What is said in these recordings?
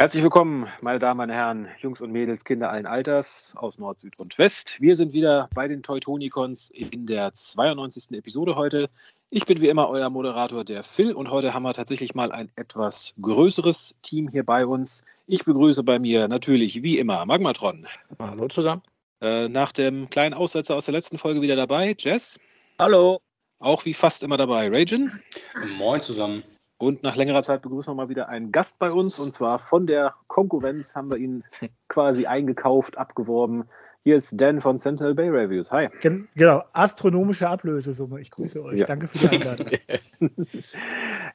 Herzlich willkommen, meine Damen, meine Herren, Jungs und Mädels, Kinder allen Alters aus Nord, Süd und West. Wir sind wieder bei den Teutonicons in der 92. Episode heute. Ich bin wie immer euer Moderator, der Phil, und heute haben wir tatsächlich mal ein etwas größeres Team hier bei uns. Ich begrüße bei mir natürlich wie immer Magmatron. Hallo zusammen. Äh, nach dem kleinen Aussetzer aus der letzten Folge wieder dabei, Jess. Hallo. Auch wie fast immer dabei, Ragin. Moin zusammen. Und nach längerer Zeit begrüßen wir mal wieder einen Gast bei uns. Und zwar von der Konkurrenz haben wir ihn quasi eingekauft, abgeworben. Hier ist Dan von Sentinel Bay Reviews. Hi. Genau, astronomische Ablösesumme. Ich grüße euch. Ja. Danke für die Einladung.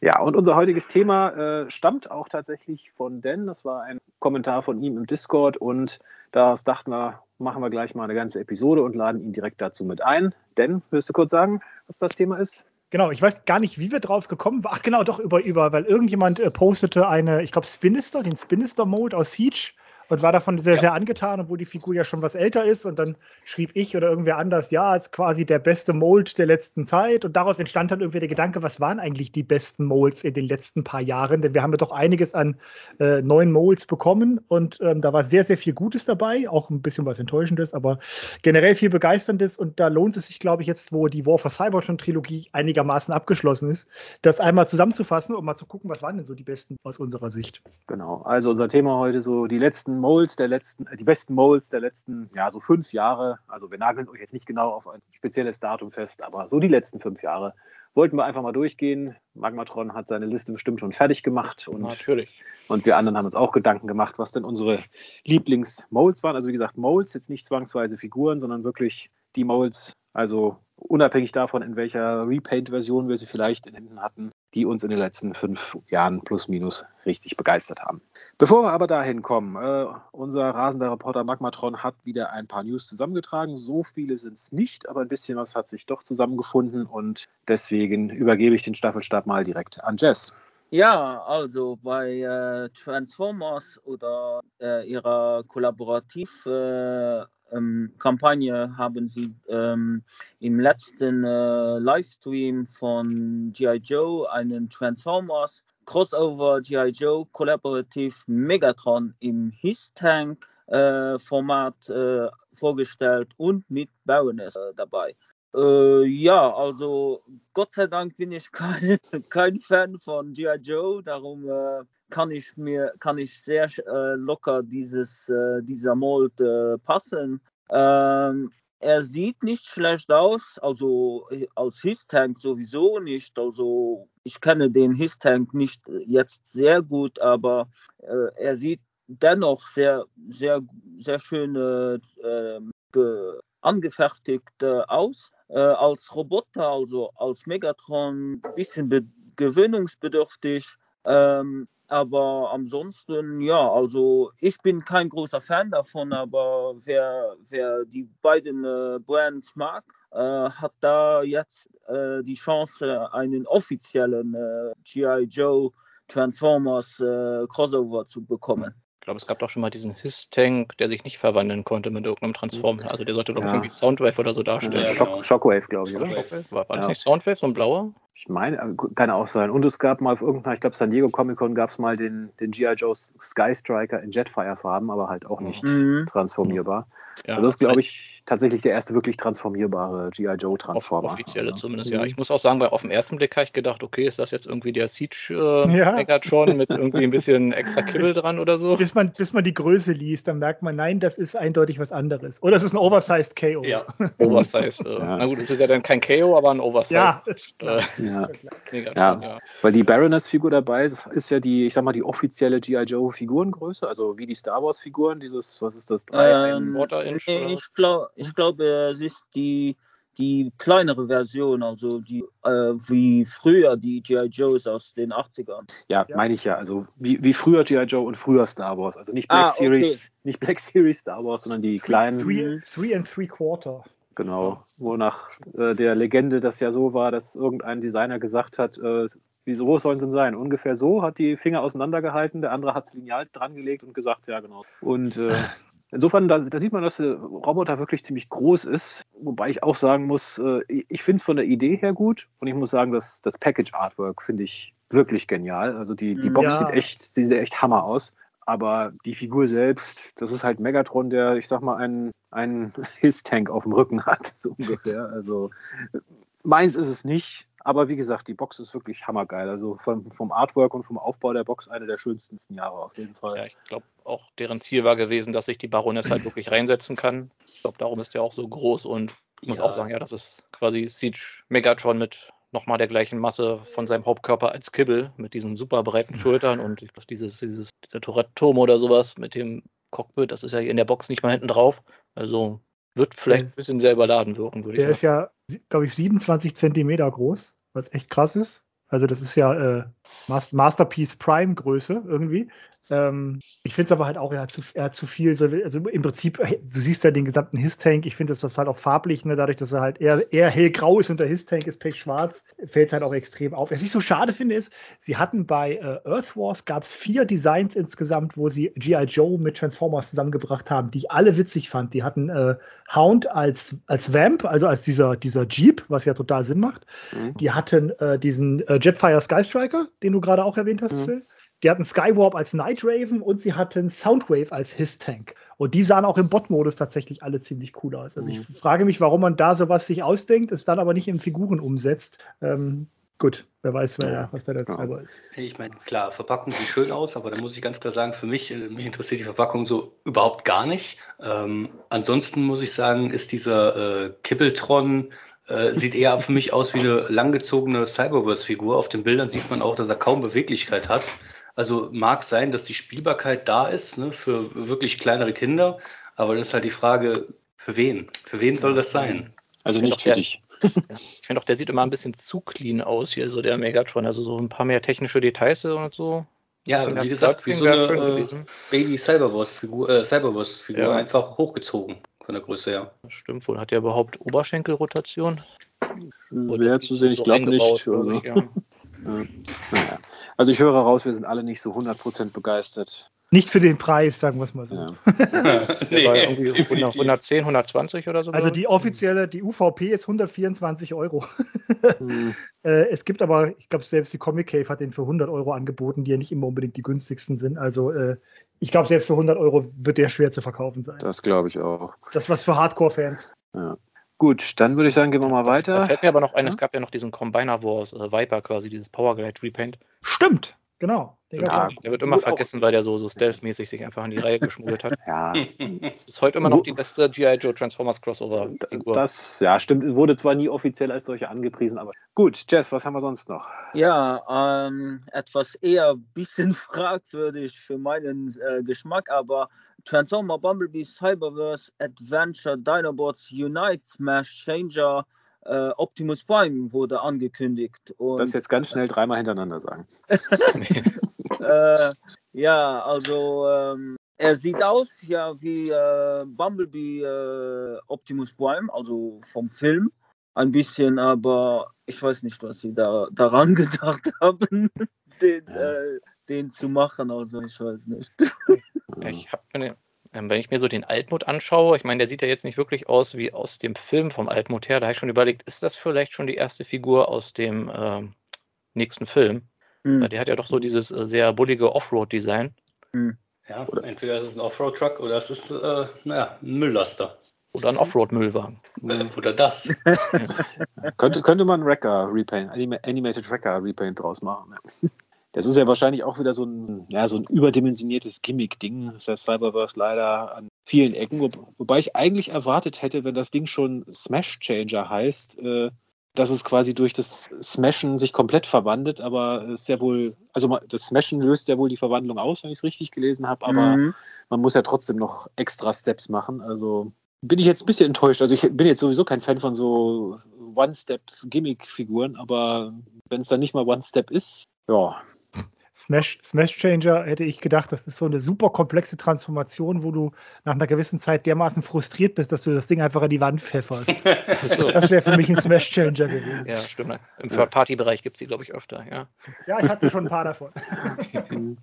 ja, und unser heutiges Thema äh, stammt auch tatsächlich von Dan. Das war ein Kommentar von ihm im Discord. Und da dachten wir, machen wir gleich mal eine ganze Episode und laden ihn direkt dazu mit ein. Dan, willst du kurz sagen, was das Thema ist? Genau, ich weiß gar nicht, wie wir drauf gekommen waren. Ach genau, doch über, über, weil irgendjemand äh, postete eine, ich glaube, Spinister, den Spinister-Mode aus Siege und war davon sehr, ja. sehr angetan, obwohl die Figur ja schon was älter ist. Und dann schrieb ich oder irgendwer anders, ja, ist quasi der beste Mold der letzten Zeit. Und daraus entstand dann irgendwie der Gedanke, was waren eigentlich die besten Molds in den letzten paar Jahren? Denn wir haben ja doch einiges an äh, neuen Molds bekommen und ähm, da war sehr, sehr viel Gutes dabei, auch ein bisschen was Enttäuschendes, aber generell viel Begeisterndes. Und da lohnt es sich, glaube ich, jetzt, wo die War for Cybertron-Trilogie einigermaßen abgeschlossen ist, das einmal zusammenzufassen und mal zu gucken, was waren denn so die besten aus unserer Sicht. Genau, also unser Thema heute so die letzten besten Molds der letzten, äh, die besten Molds der letzten, ja, so fünf Jahre. Also wir nageln euch jetzt nicht genau auf ein spezielles Datum fest, aber so die letzten fünf Jahre wollten wir einfach mal durchgehen. Magmatron hat seine Liste bestimmt schon fertig gemacht. Und, Natürlich. Und wir anderen haben uns auch Gedanken gemacht, was denn unsere Lieblings-Molds waren. Also wie gesagt, Molds, jetzt nicht zwangsweise Figuren, sondern wirklich die Molds, also unabhängig davon, in welcher Repaint-Version wir sie vielleicht in Händen hatten, die uns in den letzten fünf Jahren plus minus richtig begeistert haben. Bevor wir aber dahin kommen, äh, unser rasender Reporter Magmatron hat wieder ein paar News zusammengetragen. So viele sind es nicht, aber ein bisschen was hat sich doch zusammengefunden und deswegen übergebe ich den Staffelstab mal direkt an Jess. Ja, also bei äh, Transformers oder äh, ihrer Kollaborativ äh, ähm, haben sie ähm, im letzten äh, Livestream von G.I. Joe einen Transformers Crossover G.I. Joe kollaborativ Megatron im His-Tank äh, Format äh, vorgestellt und mit Baroness dabei. Äh, ja, also Gott sei Dank bin ich kein, kein Fan von G.I. Joe, darum äh, kann ich mir kann ich sehr äh, locker dieses äh, dieser Mold äh, passen. Ähm, er sieht nicht schlecht aus, also äh, als His-Tank sowieso nicht. Also ich kenne den His-Tank nicht jetzt sehr gut, aber er sieht dennoch sehr, sehr, sehr schön äh, angefertigt aus. Äh, als Roboter, also als Megatron, ein bisschen gewöhnungsbedürftig. Ähm, aber ansonsten, ja, also ich bin kein großer Fan davon, aber wer, wer die beiden äh, Brands mag, äh, hat da jetzt äh, die Chance, einen offiziellen äh, GI Joe Transformers äh, Crossover zu bekommen. Ich glaube, es gab doch schon mal diesen Hiss-Tank, der sich nicht verwandeln konnte mit irgendeinem Transformer. Also der sollte doch ja. irgendwie Soundwave oder so darstellen. Ja, Shock, Shockwave, glaube ich. Oder? Shockwave? War, war das nicht Soundwave, so ein blauer? Ich meine, äh, kann auch sein. Und es gab mal auf irgendeiner, ich glaube, San Diego Comic Con gab es mal den, den G.I. Joe Sky Striker in Jetfire-Farben, aber halt auch nicht mhm. transformierbar. Ja, also das ist, glaube ich, tatsächlich der erste wirklich transformierbare G.I. Joe Transformer. Offizielle ja. zumindest, ja. Ich muss auch sagen, weil auf den ersten Blick habe ich gedacht, okay, ist das jetzt irgendwie der Siege äh, ja. Megatron mit irgendwie ein bisschen extra Kibbel dran oder so? Bis man, bis man die Größe liest, dann merkt man, nein, das ist eindeutig was anderes. Oder es ist ein Oversized KO. Ja, Oversized. Äh, na gut, es ist ja dann kein KO, aber ein Oversized. Ja, äh, ja. Ja, ja, weil die Baroness-Figur dabei ist, ist ja die, ich sag mal, die offizielle G.I. Joe-Figurengröße, also wie die Star Wars-Figuren, dieses, was ist das? Drei, ähm, Inch, nee, ich glaube, ich glaub, es ist die, die kleinere Version, also die äh, wie früher die G.I. Joes aus den 80ern. Ja, ja. meine ich ja. Also wie, wie früher G.I. Joe und früher Star Wars. Also nicht Black ah, Series, okay. nicht Black Series Star Wars, sondern die kleinen. Three, three and three quarter. Genau, wo nach äh, der Legende das ja so war, dass irgendein Designer gesagt hat, äh, wie groß sollen sie denn sein? Ungefähr so, hat die Finger auseinandergehalten, der andere hat das Lineal dran gelegt und gesagt, ja genau. Und äh, insofern, da, da, sieht man, dass der Roboter wirklich ziemlich groß ist, wobei ich auch sagen muss, äh, ich finde es von der Idee her gut und ich muss sagen, dass das Package Artwork finde ich wirklich genial. Also die, die Box ja. sieht echt, sieht echt Hammer aus. Aber die Figur selbst, das ist halt Megatron, der, ich sag mal, einen, einen His-Tank auf dem Rücken hat, so ungefähr. Also meins ist es nicht, aber wie gesagt, die Box ist wirklich hammergeil. Also vom, vom Artwork und vom Aufbau der Box eine der schönsten Jahre auf jeden Fall. Ja, ich glaube auch deren Ziel war gewesen, dass sich die Baroness halt wirklich reinsetzen kann. Ich glaube, darum ist der auch so groß und ich muss ja. auch sagen, ja, das ist quasi Siege Megatron mit nochmal der gleichen Masse von seinem Hauptkörper als Kibbel, mit diesen super breiten Schultern und ich glaube, dieses, dieses, dieser Tourette-Turm oder sowas mit dem Cockpit, das ist ja hier in der Box nicht mal hinten drauf. Also wird vielleicht ein bisschen sehr überladen wirken, würde ich sagen. Der ist ja, glaube ich, 27 Zentimeter groß, was echt krass ist. Also das ist ja äh, Masterpiece Prime Größe irgendwie. Ähm, ich finde es aber halt auch, er hat zu, er hat zu viel, so, also im Prinzip, du siehst ja den gesamten His-Tank, ich finde das, das halt auch farblich, ne, dadurch, dass er halt eher, eher hellgrau ist und der His-Tank ist pechschwarz, fällt es halt auch extrem auf. Was ich so schade finde, ist, sie hatten bei äh, Earth Wars, gab es vier Designs insgesamt, wo sie G.I. Joe mit Transformers zusammengebracht haben, die ich alle witzig fand. Die hatten äh, Hound als, als Vamp, also als dieser, dieser Jeep, was ja total Sinn macht. Mhm. Die hatten äh, diesen äh, Jetfire Sky Striker, den du gerade auch erwähnt hast, mhm. Phil. Die hatten Skywarp als Night Raven und sie hatten Soundwave als His-Tank. Und die sahen auch im Bot-Modus tatsächlich alle ziemlich cool aus. Also ich mhm. frage mich, warum man da sowas sich ausdenkt, es dann aber nicht in Figuren umsetzt. Ähm, gut, wer weiß, wer, ja. was da der Treiber ist. Ich meine, klar, Verpackung sieht schön aus, aber da muss ich ganz klar sagen, für mich, äh, mich interessiert die Verpackung so überhaupt gar nicht. Ähm, ansonsten muss ich sagen, ist dieser äh, Kibbeltron äh, sieht eher für mich aus wie eine langgezogene Cyberverse-Figur. Auf den Bildern sieht man auch, dass er kaum Beweglichkeit hat. Also mag sein, dass die Spielbarkeit da ist ne, für wirklich kleinere Kinder, aber das ist halt die Frage, für wen? Für wen soll das sein? Also nicht für dich. ich finde auch, der sieht immer ein bisschen zu clean aus hier, so der Megatron. Also so ein paar mehr technische Details und so. Ja, wie gesagt, wie so eine äh, Baby Cyberboss-Figur, äh, Cyberboss ja. einfach hochgezogen von der Größe her. Das stimmt wohl. Hat der überhaupt Oberschenkelrotation? Schwer zu sehen, ich glaube nicht. Also. Ich, ja. naja. Also ich höre raus, wir sind alle nicht so 100% begeistert. Nicht für den Preis, sagen wir es mal so. Ja. nee, 110, 120 oder so. Also die offizielle, die UVP ist 124 Euro. Hm. äh, es gibt aber, ich glaube, selbst die Comic Cave hat den für 100 Euro angeboten, die ja nicht immer unbedingt die günstigsten sind. Also äh, ich glaube, selbst für 100 Euro wird der schwer zu verkaufen sein. Das glaube ich auch. Das was für Hardcore-Fans. Ja. Gut, dann würde ich sagen, gehen wir mal weiter. Da fällt mir aber noch ein, ja? es gab ja noch diesen Combiner Wars äh, Viper quasi, dieses Powerglide Repaint. Stimmt, genau. Ja, der wird immer vergessen, weil der so, so stealth-mäßig sich einfach an die Reihe geschmuggelt hat. ja. Ist heute immer noch die beste G.I. Joe Transformers Crossover-Figur. Das, ja, stimmt. Wurde zwar nie offiziell als solche angepriesen, aber gut. Jess, was haben wir sonst noch? Ja, ähm, etwas eher ein bisschen fragwürdig für meinen äh, Geschmack, aber Transformer Bumblebee Cyberverse Adventure Dinobots Unite Smash Changer äh, Optimus Prime wurde angekündigt. Und, das jetzt ganz schnell dreimal hintereinander sagen. äh, ja, also ähm, er sieht aus ja wie äh, Bumblebee äh, Optimus Prime, also vom Film. Ein bisschen, aber ich weiß nicht, was sie da daran gedacht haben, den, äh, den zu machen. Also ich weiß nicht. Ich habe eine ähm, wenn ich mir so den Altmut anschaue, ich meine, der sieht ja jetzt nicht wirklich aus wie aus dem Film vom Altmut her. Da habe ich schon überlegt, ist das vielleicht schon die erste Figur aus dem äh, nächsten Film? Mhm. Der hat ja doch so dieses äh, sehr bullige Offroad-Design. Mhm. Ja, entweder ist es ein Offroad-Truck oder es ist, äh, naja, ein Mülllaster. Oder ein Offroad-Müllwagen. Oder das. könnte, könnte man Wrecker Repaint, Animated Wrecker Repaint draus machen. Das ist ja wahrscheinlich auch wieder so ein, ja, so ein überdimensioniertes Gimmick-Ding. Das heißt Cyberverse leider an vielen Ecken. Wo, wobei ich eigentlich erwartet hätte, wenn das Ding schon Smash Changer heißt, äh, dass es quasi durch das Smashen sich komplett verwandelt, aber es ist ja wohl, also das Smashen löst ja wohl die Verwandlung aus, wenn ich es richtig gelesen habe, aber mhm. man muss ja trotzdem noch extra Steps machen. Also bin ich jetzt ein bisschen enttäuscht. Also ich bin jetzt sowieso kein Fan von so One-Step-Gimmick-Figuren, aber wenn es dann nicht mal One-Step ist, ja, Smash, Smash Changer hätte ich gedacht, das ist so eine super komplexe Transformation, wo du nach einer gewissen Zeit dermaßen frustriert bist, dass du das Ding einfach an die Wand pfefferst. so. Das wäre für mich ein Smash Changer gewesen. Ja, stimmt. Im Partybereich gibt es die, glaube ich, öfter. Ja. ja, ich hatte schon ein paar davon.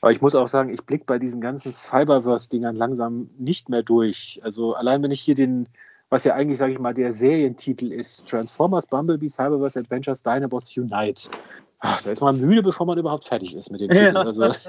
Aber ich muss auch sagen, ich blicke bei diesen ganzen Cyberverse-Dingern langsam nicht mehr durch. Also allein wenn ich hier den, was ja eigentlich, sage ich mal, der Serientitel ist, Transformers, Bumblebee, Cyberverse Adventures, Dinobots Unite. Ach, da ist man müde, bevor man überhaupt fertig ist mit dem Titel. Also.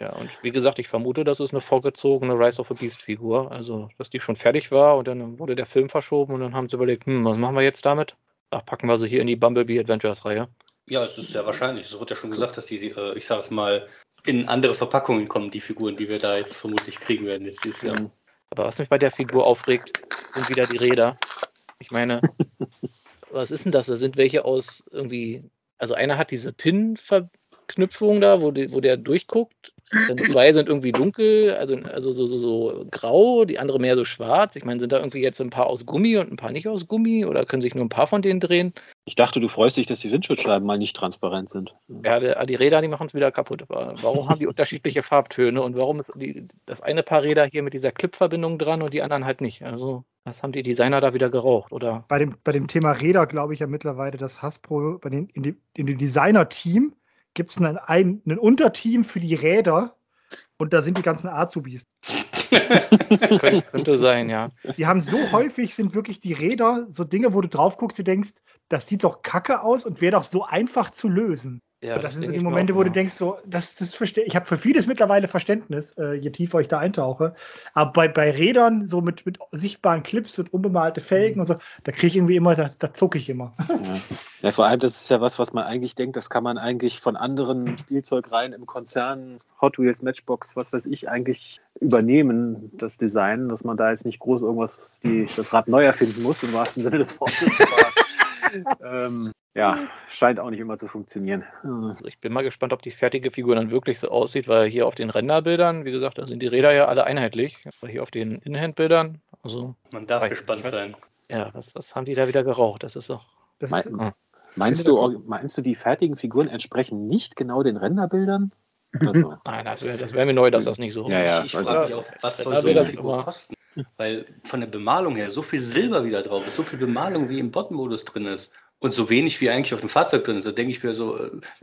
Ja, und wie gesagt, ich vermute, das ist eine vorgezogene Rise of a Beast Figur. Also, dass die schon fertig war und dann wurde der Film verschoben und dann haben sie überlegt, hm, was machen wir jetzt damit? Ach, packen wir sie hier in die Bumblebee Adventures Reihe. Ja, es ist sehr wahrscheinlich. Es wird ja schon gesagt, dass die, äh, ich sage es mal, in andere Verpackungen kommen, die Figuren, die wir da jetzt vermutlich kriegen werden jetzt dieses Jahr. Aber was mich bei der Figur aufregt, sind wieder die Räder. Ich meine, was ist denn das? Da sind welche aus irgendwie, also einer hat diese Pin-Verknüpfung da, wo, die, wo der durchguckt. Dann zwei sind irgendwie dunkel, also, also so, so, so grau, die andere mehr so schwarz. Ich meine, sind da irgendwie jetzt ein paar aus Gummi und ein paar nicht aus Gummi oder können sich nur ein paar von denen drehen? Ich dachte, du freust dich, dass die Windschutzscheiben mal nicht transparent sind. Ja, die, die Räder, die machen es wieder kaputt. Warum haben die unterschiedliche Farbtöne und warum ist die, das eine Paar Räder hier mit dieser Clip-Verbindung dran und die anderen halt nicht? Also, was haben die Designer da wieder geraucht? Oder? Bei, dem, bei dem Thema Räder glaube ich ja mittlerweile, dass Hasbro bei den, in, dem, in dem Designer-Team gibt es ein, ein, ein Unterteam für die Räder und da sind die ganzen Azubis. könnte, könnte sein, ja. Die haben so häufig, sind wirklich die Räder so Dinge, wo du drauf guckst, du denkst, das sieht doch kacke aus und wäre doch so einfach zu lösen. Ja, das, das sind so die Momente, wo du denkst, so, das, das verstehe ich. habe für vieles mittlerweile Verständnis, äh, je tiefer ich da eintauche. Aber bei, bei Rädern, so mit, mit sichtbaren Clips und unbemalte Felgen mhm. und so, da kriege ich irgendwie immer, da, da zucke ich immer. Ja. ja. vor allem, das ist ja was, was man eigentlich denkt, das kann man eigentlich von anderen Spielzeugreihen im Konzern, Hot Wheels, Matchbox, was weiß ich, eigentlich übernehmen, das Design, dass man da jetzt nicht groß irgendwas, die, das Rad neu erfinden muss, im wahrsten Sinne des Wortes. ähm, ja, scheint auch nicht immer zu funktionieren. Also ich bin mal gespannt, ob die fertige Figur dann wirklich so aussieht, weil hier auf den Renderbildern, wie gesagt, da sind die Räder ja alle einheitlich. Aber hier auf den Inhand-Bildern, also. Man darf gespannt sein. Ja, was, was haben die da wieder geraucht? Das ist doch. Das Me ist, meinst, du, meinst du, die fertigen Figuren entsprechen nicht genau den Renderbildern? Also. Nein, das wäre wär mir neu, dass das nicht so ja, ja, Ich, ich frage mich auch, was soll so eine Figur kosten? Weil von der Bemalung her so viel Silber wieder drauf ist, so viel Bemalung wie im Bot-Modus drin ist und so wenig wie eigentlich auf dem Fahrzeug drin ist. Da denke ich mir so,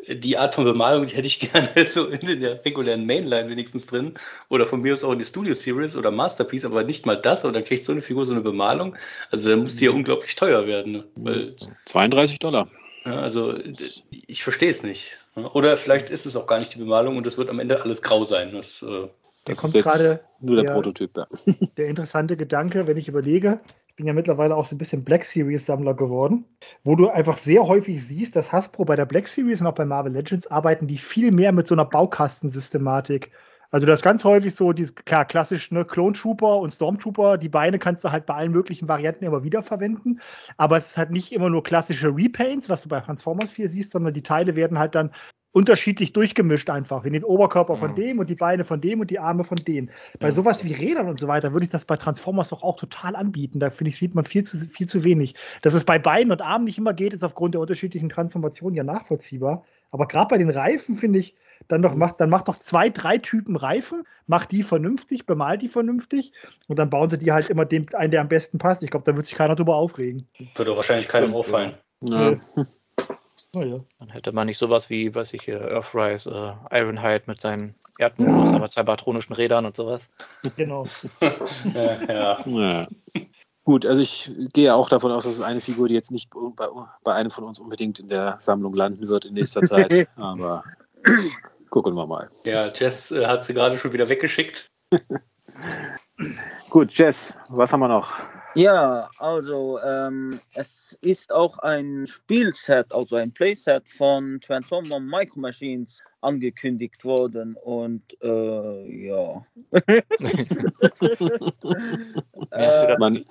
äh, die Art von Bemalung, die hätte ich gerne so in der regulären Mainline wenigstens drin. Oder von mir aus auch in die Studio Series oder Masterpiece, aber nicht mal das. Und dann kriegt so eine Figur so eine Bemalung. Also dann muss die ja unglaublich teuer werden. Ne? Weil, 32 Dollar. Ja, also ich verstehe es nicht. Oder vielleicht ist es auch gar nicht die Bemalung und es wird am Ende alles grau sein. Das, äh, da kommt gerade nur der, der Prototyp. Ja. Der interessante Gedanke, wenn ich überlege, bin ja mittlerweile auch so ein bisschen Black Series Sammler geworden, wo du einfach sehr häufig siehst, dass Hasbro bei der Black Series und auch bei Marvel Legends arbeiten die viel mehr mit so einer Baukastensystematik. Also das ist ganz häufig so, die, klar, klassisch, ne, Clone Trooper und Stormtrooper, die Beine kannst du halt bei allen möglichen Varianten immer wieder verwenden. Aber es ist halt nicht immer nur klassische Repaints, was du bei Transformers 4 siehst, sondern die Teile werden halt dann unterschiedlich durchgemischt einfach. Wir nehmen den Oberkörper von dem und die Beine von dem und die Arme von denen. Bei ja. sowas wie Rädern und so weiter würde ich das bei Transformers doch auch total anbieten. Da finde ich, sieht man viel zu, viel zu wenig. Dass es bei Beinen und Armen nicht immer geht, ist aufgrund der unterschiedlichen Transformationen ja nachvollziehbar. Aber gerade bei den Reifen finde ich, dann doch macht, dann macht doch zwei, drei Typen Reifen, macht die vernünftig, bemalt die vernünftig und dann bauen sie die halt immer den einen, der am besten passt. Ich glaube, da wird sich keiner drüber aufregen. Würde wahrscheinlich keinem auffallen. Ja. Oh ja. Dann hätte man nicht sowas wie, weiß ich, Earthrise, äh, Ironhide mit seinen Erdmodus, aber zwei batronischen Rädern und sowas. Genau. ja, ja. ja. Gut, also ich gehe auch davon aus, dass es eine Figur, die jetzt nicht bei, bei einem von uns unbedingt in der Sammlung landen wird in nächster Zeit. aber gucken wir mal. Ja, Jess äh, hat sie gerade schon wieder weggeschickt. Gut, Jess, was haben wir noch? Ja, also ähm, es ist auch ein Spielset, also ein Playset von Transformer Micro Machines angekündigt worden und äh, ja. äh, man,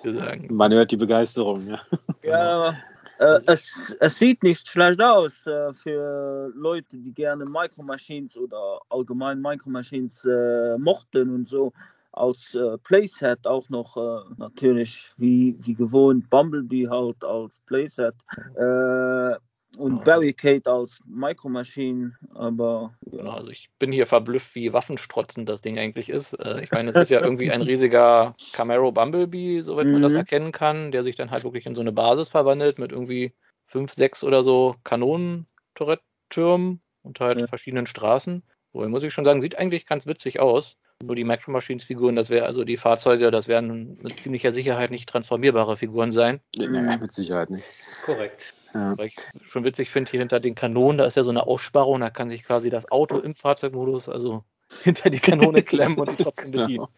man, hört die Begeisterung, ja. Ja, äh, es, es sieht nicht schlecht aus äh, für Leute, die gerne Micro Machines oder allgemein Micro Machines äh, mochten und so als äh, Playset auch noch äh, natürlich wie, wie gewohnt Bumblebee halt als Playset äh, und Barricade als Micro Machine, aber ja. Genau, also ich bin hier verblüfft, wie waffenstrotzend das Ding eigentlich ist. Äh, ich meine, es ist ja irgendwie ein riesiger Camaro Bumblebee, soweit man das mhm. erkennen kann, der sich dann halt wirklich in so eine Basis verwandelt mit irgendwie fünf, sechs oder so Kanonen-Türmen und halt ja. verschiedenen Straßen. Wohl muss ich schon sagen, sieht eigentlich ganz witzig aus. Nur die Micro Machines Figuren, das wäre also die Fahrzeuge, das werden mit ziemlicher Sicherheit nicht transformierbare Figuren sein. Nee, mit Sicherheit nicht. Korrekt. Ja. Weil ich schon witzig finde, hier hinter den Kanonen, da ist ja so eine Aussparung, da kann sich quasi das Auto im Fahrzeugmodus, also hinter die Kanone klemmen und die trotzdem bedienen. Genau.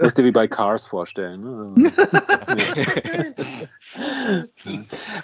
Musst dir wie bei Cars vorstellen. Ne?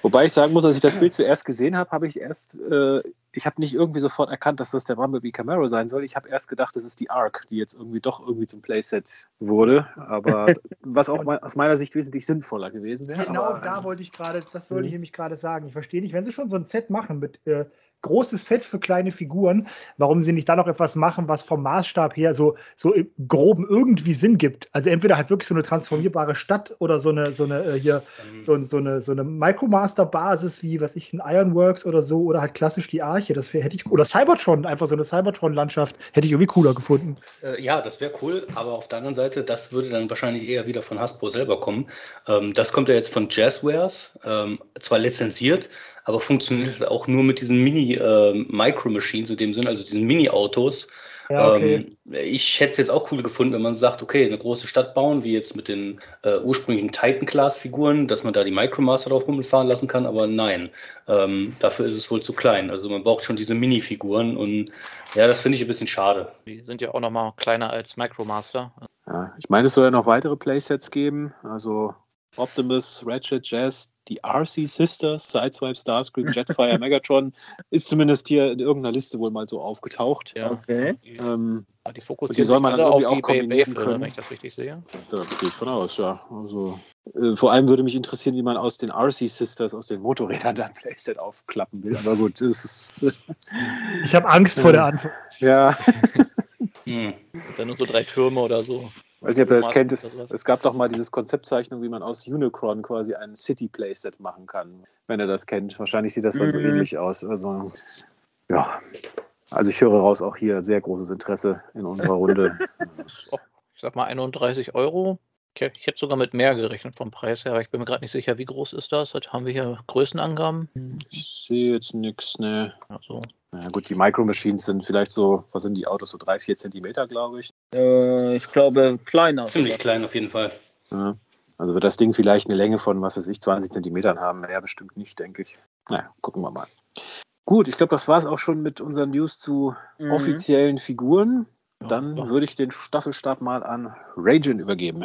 Wobei ich sagen muss, als ich das Bild zuerst gesehen habe, habe ich erst, äh, ich habe nicht irgendwie sofort erkannt, dass das der Bumblebee Camaro sein soll. Ich habe erst gedacht, das ist die Arc, die jetzt irgendwie doch irgendwie zum Playset wurde. Aber was auch mal, aus meiner Sicht wesentlich sinnvoller gewesen wäre. Genau aber, da wollte ich gerade, das wollte ich Mhm. nämlich gerade sagen. Ich verstehe nicht, wenn sie schon so ein Set machen mit äh, großes Set für kleine Figuren, warum sie nicht dann noch etwas machen, was vom Maßstab her so, so im Groben irgendwie Sinn gibt. Also entweder halt wirklich so eine transformierbare Stadt oder so eine, so eine äh, hier, Ähm, so, so eine, so eine Micromaster-Basis wie, was ich, ein Ironworks oder so, oder halt klassisch die Arche, das wär, hätte ich, oder Cybertron, einfach so eine Cybertron-Landschaft, hätte ich irgendwie cooler gefunden. Äh, ja, das wäre cool, aber auf der anderen Seite, das würde dann wahrscheinlich eher wieder von Hasbro selber kommen. Ähm, das kommt ja jetzt von Jazzwares, ähm, zwar lizenziert, aber funktioniert halt auch nur mit diesen Mini-Micro-Machines in dem Sinn, also diesen Mini-Autos. Ja, okay. Ähm, ich hätte es jetzt auch cool gefunden, wenn man sagt, okay, eine große Stadt bauen, wie jetzt mit den äh, ursprünglichen Titan-Class-Figuren, dass man da die Micromaster drauf rumfahren lassen kann, aber nein, ähm, dafür ist es wohl zu klein. Also man braucht schon diese Mini-Figuren und ja, das finde ich ein bisschen schade. Die sind ja auch noch mal kleiner als Micromaster. Ja, ich meine, es soll ja noch weitere Playsets geben. Also Optimus, Ratchet, Jazz, die RC Sisters, Sideswipe, Starscream, Jetfire, Megatron ist zumindest hier in irgendeiner Liste wohl mal so aufgetaucht. Ja. Okay. Die, Ähm, die und die fokussieren soll man dann auf irgendwie die auch kombinieren können. wenn ich das richtig sehe. da gehe ich von aus, ja. Also, äh, vor allem würde mich interessieren, wie man aus den RC Sisters, aus den Motorrädern dann Playset aufklappen will. Aber gut, das ist. Ich habe Angst vor der Antwort. ja, Hm. Dann nur so drei Türme oder so. Weiß nicht, ob ihr das kennt. Es, es gab doch mal dieses Konzeptzeichnung, wie man aus Unicron quasi ein City-Playset machen kann, wenn ihr das kennt. Wahrscheinlich sieht das dann so Mhm. ähnlich aus. Also, ja. Also ich höre raus, auch hier sehr großes Interesse in unserer Runde. Ich sag mal 31 Euro. Ich, hätt- ich hätte sogar mit mehr gerechnet vom Preis her, aber ich bin mir gerade nicht sicher, wie groß ist das? Haben wir hier Größenangaben. ich sehe jetzt nichts, ne. Also, Na gut, die Micro Machines sind vielleicht so, was sind die Autos, so drei, vier Zentimeter, glaube ich. Äh, ich glaube, kleiner. Ziemlich klein auf jeden Fall. Ja. Also wird das Ding vielleicht eine Länge von, was weiß ich, 20 Zentimetern haben. Mehr bestimmt nicht, denke ich. Naja, gucken wir mal. Gut, ich glaube, das war es auch schon mit unseren News zu Mhm. offiziellen Figuren. ja, Dann doch. würde ich den Staffelstab mal an Ragin übergeben.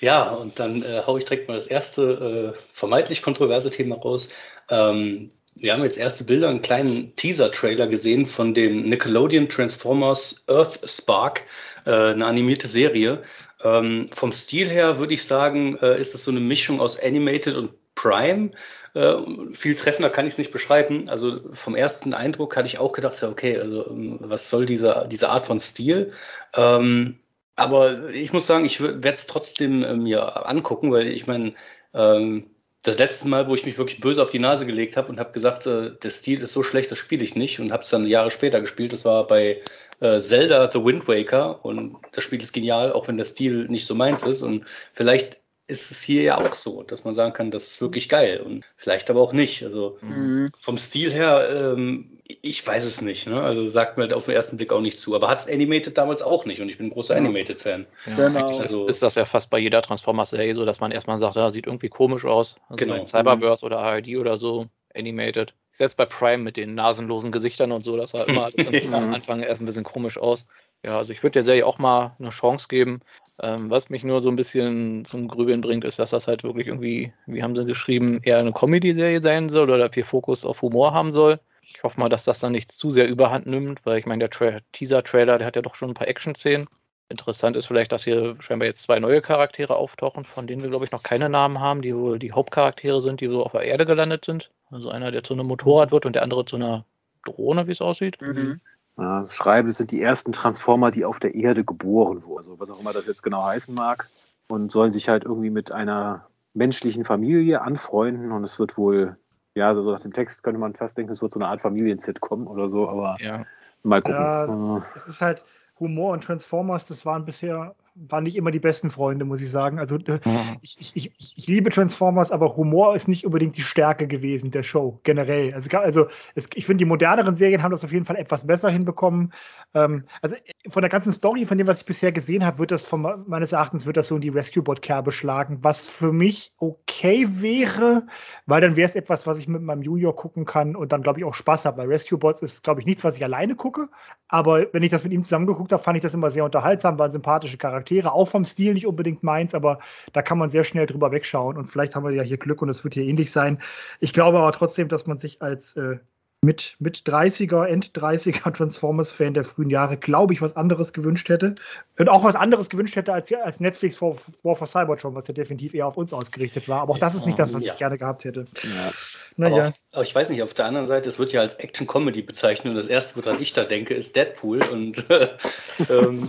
Ja, und dann äh, hau ich direkt mal das erste äh, vermeintlich kontroverse Thema raus. Ähm, wir haben jetzt erste Bilder, einen kleinen Teaser-Trailer gesehen von dem Nickelodeon Transformers Earth Spark, äh, eine animierte Serie. Ähm, vom Stil her würde ich sagen, äh, ist es so eine Mischung aus Animated und Prime. Äh, viel treffender kann ich es nicht beschreiben. Also vom ersten Eindruck hatte ich auch gedacht, ja, okay, also ähm, was soll diese, diese Art von Stil? Ähm, aber ich muss sagen, ich werde es trotzdem äh, mir angucken, weil ich meine, ähm, das letzte Mal, wo ich mich wirklich böse auf die Nase gelegt habe und habe gesagt, äh, der Stil ist so schlecht, das spiele ich nicht und habe es dann Jahre später gespielt. Das war bei äh, Zelda The Wind Waker und das Spiel ist genial, auch wenn der Stil nicht so meins ist. Und vielleicht ist es hier ja auch so, dass man sagen kann, das ist wirklich geil und vielleicht aber auch nicht. Also Mhm. vom Stil her, ähm, ich weiß es nicht. Ne? Also sagt mir halt auf den ersten Blick auch nicht zu. Aber hat es Animated damals auch nicht und ich bin ein großer Ja. Animated-Fan. Ja, Genau. Also- ist das ja fast bei jeder Transformers-Serie so, dass man erstmal sagt, ja, sieht irgendwie komisch aus. Also Genau. Cyberverse oder ARD oder so, Animated. Selbst bei Prime mit den nasenlosen Gesichtern und so, das sah immer alles am. Anfang erst ein bisschen komisch aus. Ja, also ich würde der Serie auch mal eine Chance geben. Ähm, was mich nur so ein bisschen zum Grübeln bringt, ist, dass das halt wirklich irgendwie, wie haben sie geschrieben, eher eine Comedy-Serie sein soll oder viel Fokus auf Humor haben soll. Ich hoffe mal, dass das dann nicht zu sehr überhand nimmt, weil ich meine, der Tra Teaser-Trailer, der hat ja doch schon ein paar Action-Szenen. Interessant ist vielleicht, dass hier scheinbar jetzt zwei neue Charaktere auftauchen, von denen wir, glaube ich, noch keine Namen haben, die wohl die Hauptcharaktere sind, die so auf der Erde gelandet sind. Also einer, der zu einem Motorrad wird und der andere zu einer Drohne, wie es aussieht. Mhm. Ja, schreiben, es sind die ersten Transformer, die auf der Erde geboren wurden, also was auch immer das jetzt genau heißen mag, und sollen sich halt irgendwie mit einer menschlichen Familie anfreunden und es wird wohl, ja, so nach dem Text könnte man fast denken, es wird so eine Art Familien-Sitcom oder so, aber Ja, mal gucken. Ja, Äh, Es ist halt Humor und Transformers, das waren bisher waren nicht immer die besten Freunde, muss ich sagen. Also äh, ich, ich, ich, ich liebe Transformers, aber Humor ist nicht unbedingt die Stärke gewesen der Show generell. Also, also es, ich finde, die moderneren Serien haben das auf jeden Fall etwas besser hinbekommen. Ähm, also von der ganzen Story, von dem, was ich bisher gesehen habe, wird das von meines Erachtens wird das so in die Rescue-Bot-Kerbe schlagen, was für mich okay wäre, weil dann wäre es etwas, was ich mit meinem Junior gucken kann und dann, glaube ich, auch Spaß habe. Weil Rescue-Bots ist, glaube ich, nichts, was ich alleine gucke. Aber wenn ich das mit ihm zusammen geguckt habe, fand ich das immer sehr unterhaltsam, waren sympathische Charaktere, auch vom Stil nicht unbedingt meins, aber da kann man sehr schnell drüber wegschauen. Und vielleicht haben wir ja hier Glück und es wird hier ähnlich sein. Ich glaube aber trotzdem, dass man sich als äh, mit, mit 30er, End-30er Transformers-Fan der frühen Jahre, glaube ich, was anderes gewünscht hätte. Und auch was anderes gewünscht hätte als, als Netflix War, War for Cybertron, was ja definitiv eher auf uns ausgerichtet war. Aber auch das ist nicht das, was ja. ich gerne gehabt hätte. Ja. Naja. Aber, ich weiß nicht, auf der anderen Seite, es wird ja als Action-Comedy bezeichnet und das erste, woran ich da denke, ist Deadpool. Und, ähm,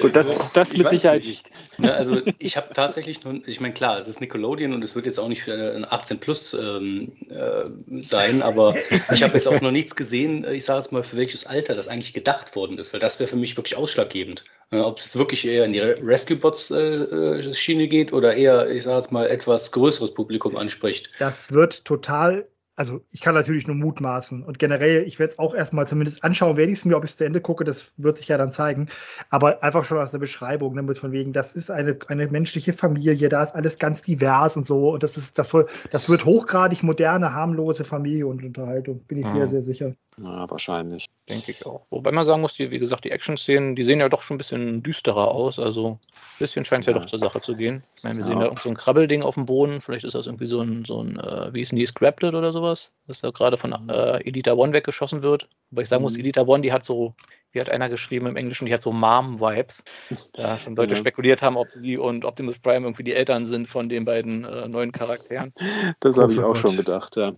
Gut, das, das mit Sicherheit nicht. Ne, also ich habe tatsächlich nur, ich meine, klar, es ist Nickelodeon und es wird jetzt auch nicht für ein 18 Plus ähm, äh, sein, aber ich habe jetzt auch noch nichts gesehen, ich sage jetzt mal, für welches Alter das eigentlich gedacht worden ist, weil das wäre für mich wirklich ausschlaggebend. Äh, Ob es jetzt wirklich eher in die Rescue-Bots-Schiene äh, geht oder eher, ich sage jetzt mal, etwas größeres Publikum anspricht. Das wird total also ich kann natürlich nur mutmaßen. Und generell, ich werde es auch erstmal zumindest anschauen, werde ich es mir, ob ich es zu Ende gucke, das wird sich ja dann zeigen. Aber einfach schon aus der Beschreibung, damit von wegen, das ist eine, eine menschliche Familie, da ist alles ganz divers und so. Und das ist, das soll, das wird hochgradig moderne, harmlose Familie und Unterhaltung, bin ich mhm. sehr, sehr sicher. Ja, wahrscheinlich. Denke ich auch. Wobei man sagen muss, die, wie gesagt, die Action-Szenen, die sehen ja doch schon ein bisschen düsterer aus. Also ein bisschen scheint es ja. ja. doch zur Sache zu gehen. Ich meine, wir ja. sehen da so ein Krabbelding auf dem Boden. Vielleicht ist das irgendwie so ein, so ein äh, wie ist denn die, Scrapted oder sowas? dass da gerade von mhm. äh, Elita One weggeschossen wird. Wobei ich sagen muss, mhm. Elita One, die hat so, wie hat einer geschrieben im Englischen, die hat so Mom-Vibes. Da schon Leute ja. spekuliert haben, ob sie und Optimus Prime irgendwie die Eltern sind von den beiden äh, neuen Charakteren. Das habe ich auch schon gedacht, ja.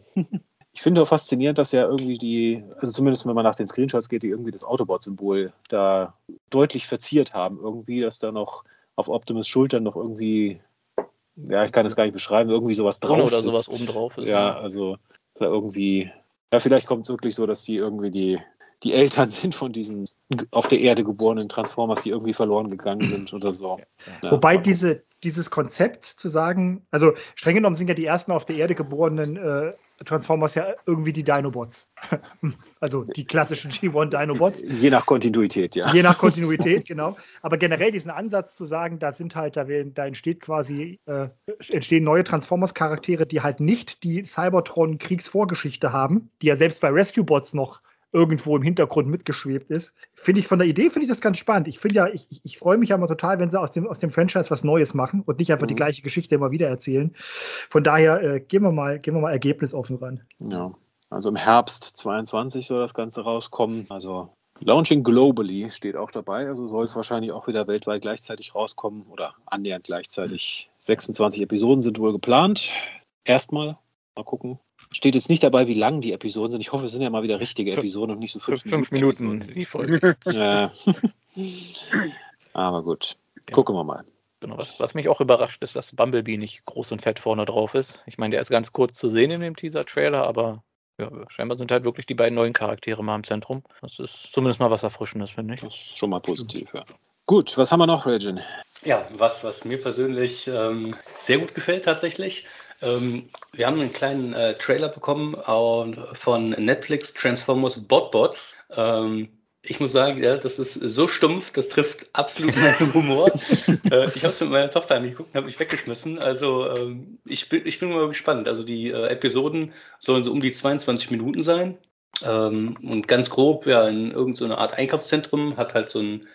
Ich finde auch faszinierend, dass ja irgendwie die, also zumindest wenn man nach den Screenshots geht, die irgendwie das Autobot-Symbol da deutlich verziert haben. Irgendwie, dass da noch auf Optimus Schultern noch irgendwie, ja, ich kann es gar nicht beschreiben, irgendwie sowas drauf oder sowas oben drauf ist. Ja, also da irgendwie, ja, vielleicht kommt es wirklich so, dass die irgendwie die, die Eltern sind von diesen auf der Erde geborenen Transformers, die irgendwie verloren gegangen sind oder so. Ja. Wobei diese, dieses Konzept zu sagen, also streng genommen sind ja die ersten auf der Erde geborenen äh, Transformers ja irgendwie die Dinobots. also die klassischen G1 Dinobots. Je nach Kontinuität, ja. Je nach Kontinuität, genau. Aber generell diesen Ansatz zu sagen, da sind halt, da, da entsteht quasi, äh, entstehen neue Transformers-Charaktere, die halt nicht die Cybertron-Kriegsvorgeschichte haben, die ja selbst bei Rescue Bots noch irgendwo im Hintergrund mitgeschwebt ist. Finde ich von der Idee finde ich das ganz spannend. Ich finde ja, ich, ich, ich freue mich ja immer total, wenn sie aus dem, aus dem Franchise was Neues machen und nicht einfach mhm. die gleiche Geschichte immer wieder erzählen. Von daher äh, gehen wir mal, gehen wir mal ergebnisoffen ran. Ja, also im Herbst 22 soll das Ganze rauskommen. Also Launching globally steht auch dabei, also soll es wahrscheinlich auch wieder weltweit gleichzeitig rauskommen oder annähernd gleichzeitig. 26 Episoden sind wohl geplant. Erstmal, mal gucken, Steht jetzt nicht dabei, wie lang die Episoden sind. Ich hoffe, es sind ja mal wieder richtige Episoden und nicht so fünf, fünf Minuten. Minuten die Folge. ja. Aber gut, ja. gucken wir mal. Genau, was, was, mich auch überrascht, ist, dass Bumblebee nicht groß und fett vorne drauf ist. Ich meine, der ist ganz kurz zu sehen in dem Teaser-Trailer, aber ja, scheinbar sind halt wirklich die beiden neuen Charaktere mal im Zentrum. Das ist zumindest mal was Erfrischendes, finde ich. Das ist schon mal positiv, ja. Gut, was haben wir noch, Regin? Ja, was, was mir persönlich ähm, sehr gut gefällt tatsächlich, ähm, wir haben einen kleinen äh, Trailer bekommen äh, von Netflix Transformers Botbots. Ähm, ich muss sagen, ja, das ist so stumpf, das trifft absolut meinen Humor. äh, ich habe es mit meiner Tochter angeguckt und habe mich weggeschmissen. Also ähm, ich, bin, ich bin mal gespannt. Also die äh, Episoden sollen so um die 22 Minuten sein. Ähm, und ganz grob, ja, in irgendeiner so Art Einkaufszentrum hat halt so ein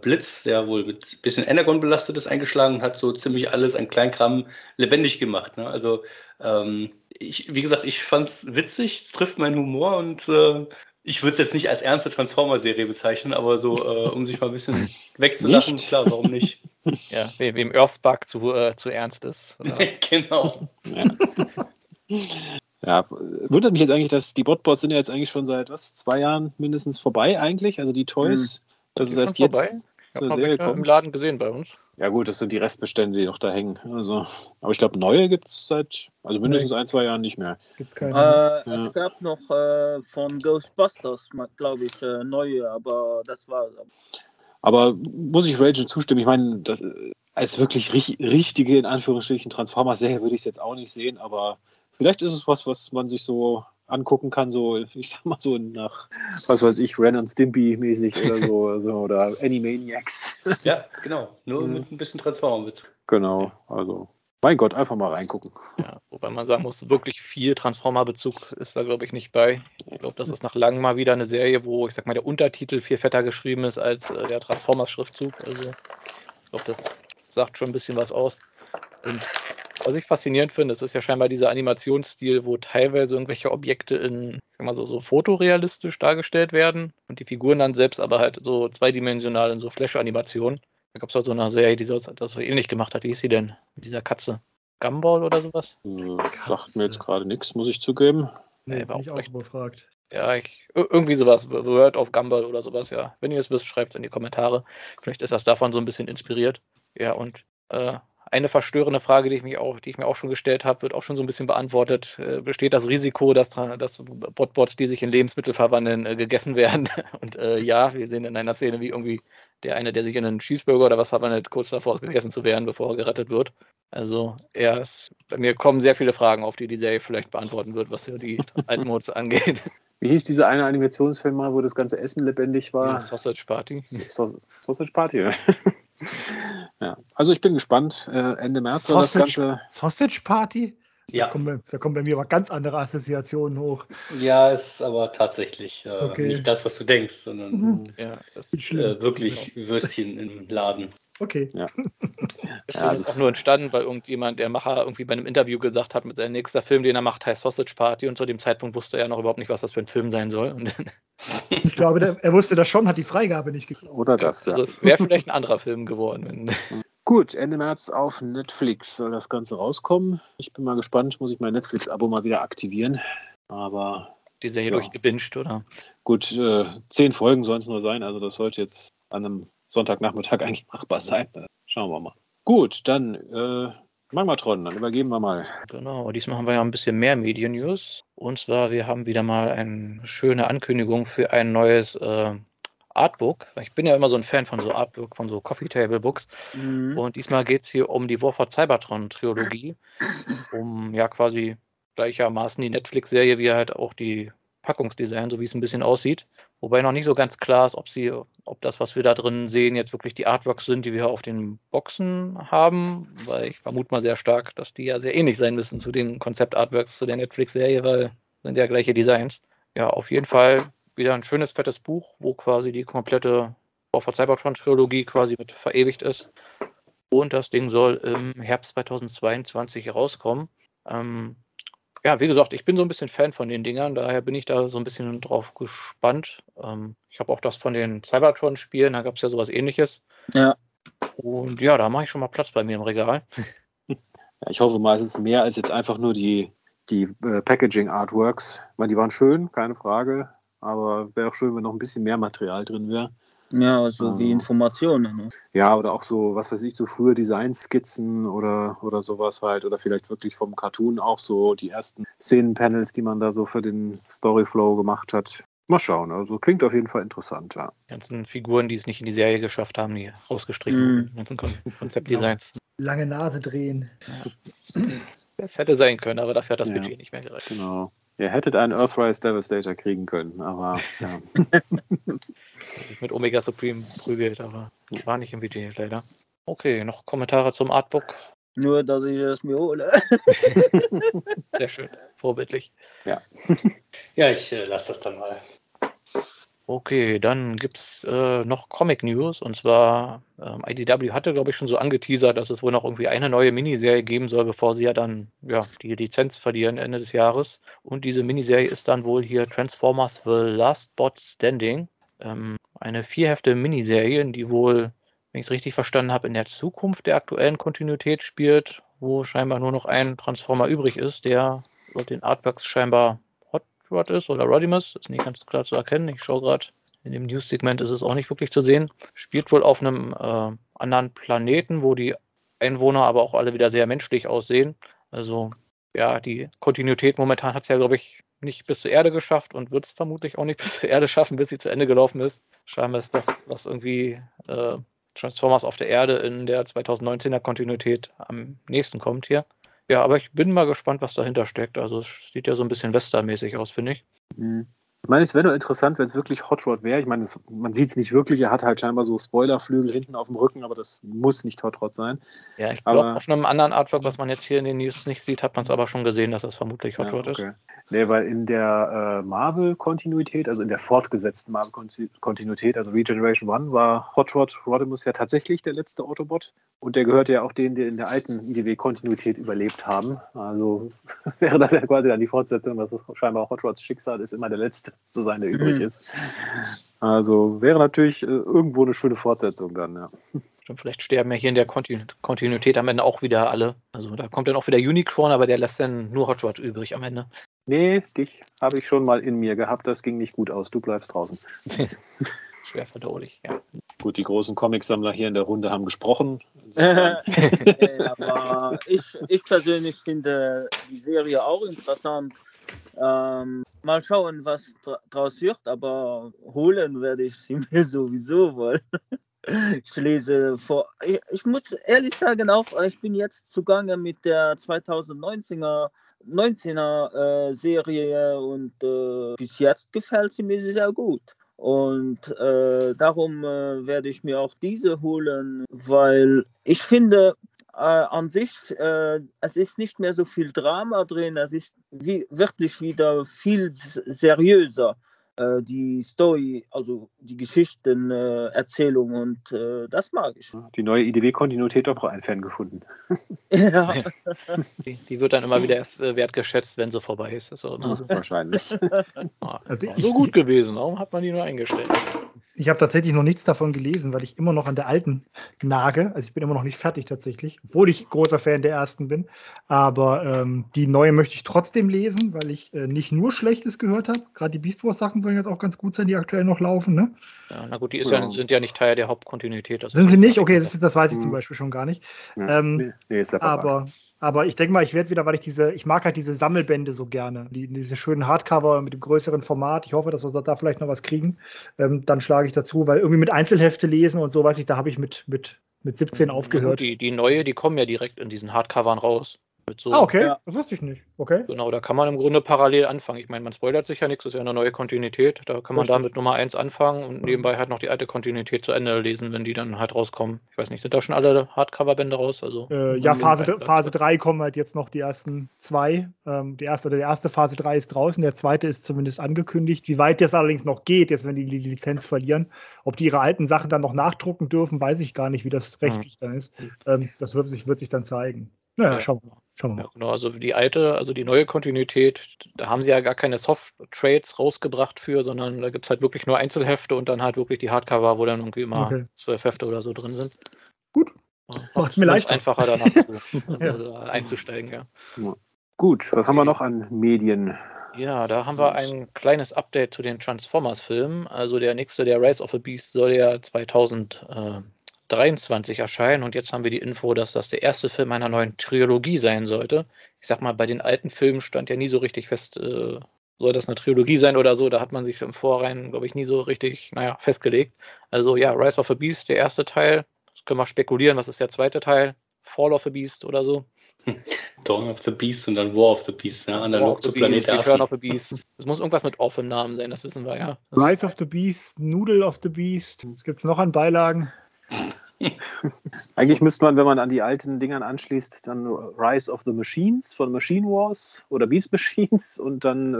Blitz, der wohl mit ein bisschen Energon belastet ist, eingeschlagen und hat so ziemlich alles an Kleinkram lebendig gemacht. Ne? Also, ähm, ich, wie gesagt, ich fand es witzig, es trifft meinen Humor und äh, ich würde es jetzt nicht als ernste Transformer-Serie bezeichnen, aber so, äh, um sich mal ein bisschen wegzulachen, nicht? klar, warum nicht? Ja, wem Earthspark zu, äh, zu ernst ist. genau. Ja. Ja, wundert mich jetzt eigentlich, dass die Botbots sind ja jetzt eigentlich schon seit was, zwei Jahren mindestens vorbei eigentlich. Also die Toys das ist erst jetzt vorbei. Ich habe mal im Laden gesehen bei uns. Ja gut, das sind die Restbestände, die noch da hängen. Also, aber ich glaube, neue gibt es seit, also mindestens nee. ein, zwei Jahren nicht mehr. Gibt's keine. Äh, ja. Es gab noch äh, von Ghostbusters, glaube ich, äh, neue, aber das war. Aber muss ich Rachel zustimmen? Ich meine, das als wirklich richtige, in Anführungsstrichen, Transformers-Serie würde ich es jetzt auch nicht sehen, aber vielleicht ist es was, was man sich so angucken kann, so, ich sag mal so nach, was weiß ich, Ren und Stimpy mäßig oder so, also, oder Animaniacs. Ja, genau. Nur Mhm. mit ein bisschen Transformer-Bezug. Genau, also, mein Gott, einfach mal reingucken. Ja, wobei man sagen muss, wirklich viel Transformer-Bezug ist da, glaube ich, nicht bei. Ich glaube, das ist nach langem mal wieder eine Serie, wo, ich sag mal, der Untertitel viel fetter geschrieben ist als äh, der Transformers-Schriftzug. Also, ich glaube, das sagt schon ein bisschen was aus. Und was ich faszinierend finde, es ist ja scheinbar dieser Animationsstil, wo teilweise irgendwelche Objekte in, ich sag mal so, so fotorealistisch dargestellt werden und die Figuren dann selbst aber halt so zweidimensional in so Flash-Animationen. Da gab es halt so eine Serie, die so, das so ähnlich gemacht hat. Wie hieß sie denn? Mit dieser Katze. Gumball oder sowas? Äh, sagt mir jetzt gerade nichts, muss ich zugeben. Nee, Nee, war auch auch echt- überfragt. Ja, ich, ir- irgendwie sowas. The Word of Gumball oder sowas, ja. Wenn ihr es wisst, schreibt es in die Kommentare. Vielleicht ist das davon so ein bisschen inspiriert. Ja, und äh, eine verstörende Frage, die ich, auch, die ich mir auch schon gestellt habe, wird auch schon so ein bisschen beantwortet. Äh, besteht das Risiko, dass, dass Botbots, die sich in Lebensmittel verwandeln, äh, gegessen werden? Und äh, ja, wir sehen in einer Szene, wie irgendwie der eine, der sich in einen Cheeseburger oder was verwandelt, kurz davor ist, gegessen zu werden, bevor er gerettet wird. Also, er ist, bei mir kommen sehr viele Fragen, auf die die Serie vielleicht beantworten wird, was so die alten Mods angeht. Wie hieß dieser eine Animationsfilm mal, wo das ganze Essen lebendig war? Ja, Sausage Party. Sau- Sausage Party. ja. ja, also ich bin gespannt. Äh, Ende März soll das Ganze. Sausage Party? Da, Ja, kommen bei, da kommen bei mir aber ganz andere Assoziationen hoch. ja, ist aber tatsächlich äh, Okay. nicht das, was du denkst, sondern Mhm. Ja, das äh, wirklich Würstchen im Laden. Okay. Ja, ja, ist das- auch nur entstanden, weil irgendjemand, der Macher, irgendwie bei einem Interview gesagt hat, mit seinem nächsten Film, den er macht, heißt Sausage Party und zu dem Zeitpunkt wusste er noch überhaupt nicht, was das für ein Film sein soll. Ich glaube, der, er wusste das schon, hat die Freigabe nicht gekriegt. Oder das, ja. also es wäre vielleicht ein anderer Film geworden. Wenn, Gut, Ende März auf Netflix soll das Ganze rauskommen. Ich bin mal gespannt, muss ich mein Netflix-Abo mal wieder aktivieren. Aber die Serie Ja. durchgebinged, oder? gut, äh, zehn Folgen sollen es nur sein. Also das sollte jetzt an einem Sonntagnachmittag eigentlich machbar sein. Schauen wir mal. Gut, dann äh, Magmatron, dann übergeben wir mal. Genau, diesmal haben wir ja ein bisschen mehr Medien-News. Und zwar, wir haben wieder mal eine schöne Ankündigung für ein neues äh, Artbook. Ich bin ja immer so ein Fan von so Artbook, von so Coffee Table Books. Mhm. Und diesmal geht es hier um die Warfare Cybertron Trilogie. Um ja quasi gleichermaßen die Netflix-Serie wie halt auch die Packungsdesign, so wie es ein bisschen aussieht. Wobei noch nicht so ganz klar ist, ob sie, ob das, was wir da drin sehen, jetzt wirklich die Artworks sind, die wir auf den Boxen haben. Weil ich vermute mal sehr stark, dass die ja sehr ähnlich sein müssen zu den Konzept-Artworks zu der Netflix-Serie, weil sind ja gleiche Designs. Ja, auf jeden Fall wieder ein schönes, fettes Buch, wo quasi die komplette Warfare Cybertron Trilogie quasi mit verewigt ist. Und das Ding soll im Herbst 2022 rauskommen. Ähm, ja, wie gesagt, ich bin so ein bisschen Fan von den Dingern, daher bin ich da so ein bisschen drauf gespannt. Ähm, ich habe auch das von den Cybertron-Spielen, da gab es ja sowas ähnliches. Ja. Und ja, da mache ich schon mal Platz bei mir im Regal. Ja, ich hoffe mal, es ist mehr als jetzt einfach nur die, die äh, Packaging-Artworks. Ich meine, die waren schön, keine Frage. Aber wäre auch schön, wenn noch ein bisschen mehr Material drin wäre. Ja, so wie Ah. Informationen. Ne? Ja, oder auch so, was weiß ich, so frühe Designskizzen oder, oder sowas halt. Oder vielleicht wirklich vom Cartoon auch so die ersten Szenenpanels, die man da so für den Storyflow gemacht hat. Mal schauen. Also klingt auf jeden Fall interessant, ja. Die ganzen Figuren, die es nicht in die Serie geschafft haben, die rausgestrichen Mhm. wurden. Die ganzen Kon Konzeptdesigns. Lange Nase drehen. Das hätte sein können, aber dafür hat das Ja. Budget nicht mehr gereicht. Genau. Ihr hättet einen Earthrise Devastator kriegen können, aber ja. mit Omega Supreme prügelt, aber war nicht im Budget leider. Okay, noch Kommentare zum Artbook. Nur, dass ich es mir hole. Sehr schön, vorbildlich. Ja, ich äh, lasse das dann mal. Okay, dann gibt es äh, noch Comic News und zwar ähm, IDW hatte, glaube ich, schon so angeteasert, dass es wohl noch irgendwie eine neue Miniserie geben soll, bevor sie ja dann ja, die Lizenz verlieren Ende des Jahres. Und diese Miniserie ist dann wohl hier Transformers The Last Bot Standing. Ähm, eine vierhefte Miniserie, die wohl, wenn ich es richtig verstanden habe, in der Zukunft der aktuellen Kontinuität spielt, wo scheinbar nur noch ein Transformer übrig ist, der laut den Artworks scheinbar Rod ist oder Rodimus, ist nicht ganz klar zu erkennen. Ich schaue gerade, in dem News-Segment ist es auch nicht wirklich zu sehen. Spielt wohl auf einem äh, anderen Planeten, wo die Einwohner aber auch alle wieder sehr menschlich aussehen. Also ja, die Kontinuität momentan hat es ja, glaube ich, nicht bis zur Erde geschafft und wird es vermutlich auch nicht bis zur Erde schaffen, bis sie zu Ende gelaufen ist. Scheinbar ist das, was irgendwie äh, Transformers auf der Erde in der 2019er Kontinuität am nächsten kommt hier. Ja, aber ich bin mal gespannt, was dahinter steckt. Also es sieht ja so ein bisschen Western-mäßig aus, finde ich. Mhm. Ich meine, es wäre nur interessant, wenn es wirklich Hot Rod wäre. Ich meine, es, man sieht es nicht wirklich. Er hat halt scheinbar so Spoilerflügel hinten auf dem Rücken, aber das muss nicht Hot Rod sein. Ja, ich glaube, auf einem anderen Artwork, was man jetzt hier in den News nicht sieht, hat man es aber schon gesehen, dass das vermutlich Hot Ja, Rod ist. okay. Nee, weil in der äh, Marvel-Kontinuität, also in der fortgesetzten Marvel-Kontinuität, also Regeneration One, war Hot Rod Rodimus ja tatsächlich der letzte Autobot. Und der gehört ja auch denen, die in der alten IDW-Kontinuität überlebt haben. Also wäre das ja quasi dann die Fortsetzung, dass es scheinbar Hot Rods Schicksal ist, immer der letzte zu sein, der übrig Mhm. ist. Also wäre natürlich äh, irgendwo eine schöne Fortsetzung dann, ja. Stimmt, vielleicht sterben ja hier in der Kontinu Kontinuität am Ende auch wieder alle. Also da kommt dann auch wieder Unicron, aber der lässt dann nur Hot Rod übrig am Ende. Nee, dich habe ich schon mal in mir gehabt, das ging nicht gut aus. Du bleibst draußen. Schwer verdaulich, ja. Gut, die großen Comicsammler hier in der Runde haben gesprochen. Aber ich, ich persönlich finde die Serie auch interessant. Ähm, mal schauen, was dra- draus wird, aber holen werde ich sie mir sowieso wohl. Ich lese vor. Ich, ich muss ehrlich sagen, auch äh, ich bin jetzt zugange mit der 2019er 19er äh, Serie und äh, bis jetzt gefällt sie mir sehr gut. Und äh, darum äh, werde ich mir auch diese holen, weil ich finde, an sich, äh, es ist nicht mehr so viel Drama drin, es ist wie, wirklich wieder viel seriöser. Äh, die Story, also die Geschichten, äh, Erzählung und äh, das mag ich. Die neue IDW-Kontinuität hat auch einen Fan gefunden. ja. Die, die wird dann immer wieder erst äh, wertgeschätzt, wenn sie vorbei ist. Das ist auch immer so. Wahrscheinlich. Ah, Also so gut gewesen. Warum hat man die nur eingestellt? Ich habe tatsächlich noch nichts davon gelesen, weil ich immer noch an der alten nage. Also ich bin immer noch nicht fertig tatsächlich, obwohl ich großer Fan der ersten bin. Aber ähm, die neue möchte ich trotzdem lesen, weil ich äh, nicht nur Schlechtes gehört habe. Gerade die Beast Wars Sachen sollen jetzt auch ganz gut sein, die aktuell noch laufen. Ne? Ja, na gut, die ist Ja. ja, sind ja nicht Teil der Hauptkontinuität. Sind sie nicht? Okay, das, das weiß ich zum Mhm. Beispiel schon gar nicht. Ja. Ähm, nee, nee, ist. Aber, aber ich denke mal, ich werde wieder, weil ich diese, ich mag halt diese Sammelbände so gerne. Die, diese schönen Hardcover mit dem größeren Format. Ich hoffe, dass wir da vielleicht noch was kriegen. Ähm, dann schlage ich dazu, weil irgendwie mit Einzelhefte lesen und so, weiß ich, da habe ich mit, mit, mit 17 Na gut, aufgehört. Die, die neue, die kommen ja direkt in diesen Hardcovern raus. Mit so, Ah, okay. Ja. Das wusste ich nicht. Okay. Genau, da kann man im Grunde parallel anfangen. Ich meine, man spoilert sich ja nichts, das ist ja eine neue Kontinuität. Da kann man Richtig. da mit Nummer 1 anfangen und nebenbei halt noch die alte Kontinuität zu Ende lesen, wenn die dann halt rauskommen. Ich weiß nicht, sind da schon alle Hardcover-Bände raus? Also, Äh, ja, Mhm. Phase, Phase 3 kommen halt jetzt noch die ersten zwei. Ähm, die erste oder die erste Phase 3 ist draußen, der zweite ist zumindest angekündigt. Wie weit das allerdings noch geht, jetzt wenn die die Lizenz verlieren, ob die ihre alten Sachen dann noch nachdrucken dürfen, weiß ich gar nicht, wie das rechtlich dann ist. Ähm, das wird sich, wird sich dann zeigen. Ja. schauen wir mal. Schauen wir Ja, mal. genau, also die alte, also die neue Kontinuität, da haben sie ja gar keine Soft-Trades rausgebracht für, sondern da gibt es halt wirklich nur Einzelhefte und dann halt wirklich die Hardcover, wo dann irgendwie immer Okay. zwölf Hefte oder so drin sind. Gut. Ja, Macht's mir ist leichter. einfacher danach zu, also Ja. einzusteigen, ja. Gut, was haben wir noch an Medien? Ja, da haben wir ein kleines Update zu den Transformers-Filmen. Also der nächste, der Rise of the Beast, soll ja 2023 erscheinen. Und jetzt haben wir die Info, dass das der erste Film einer neuen Trilogie sein sollte. Ich sag mal, bei den alten Filmen stand ja nie so richtig fest, äh, soll das eine Trilogie sein oder so. Da hat man sich im Vorrein, glaube ich, nie so richtig, naja, festgelegt. Also ja, Rise of the Beast, der erste Teil. Das können wir spekulieren, was ist der zweite Teil? Fall of the Beast oder so. Dawn of the Beast und dann War of the Beast, ne? Analog of the zu Planet Beast, Return of the Beast. Es muss irgendwas mit Off im Namen sein, das wissen wir ja. Rise of the Beast, Noodle of the Beast. Was gibt es noch an Beilagen? Eigentlich müsste man, wenn man an die alten Dingern anschließt, dann Rise of the Machines von Machine Wars oder Beast Machines und dann äh,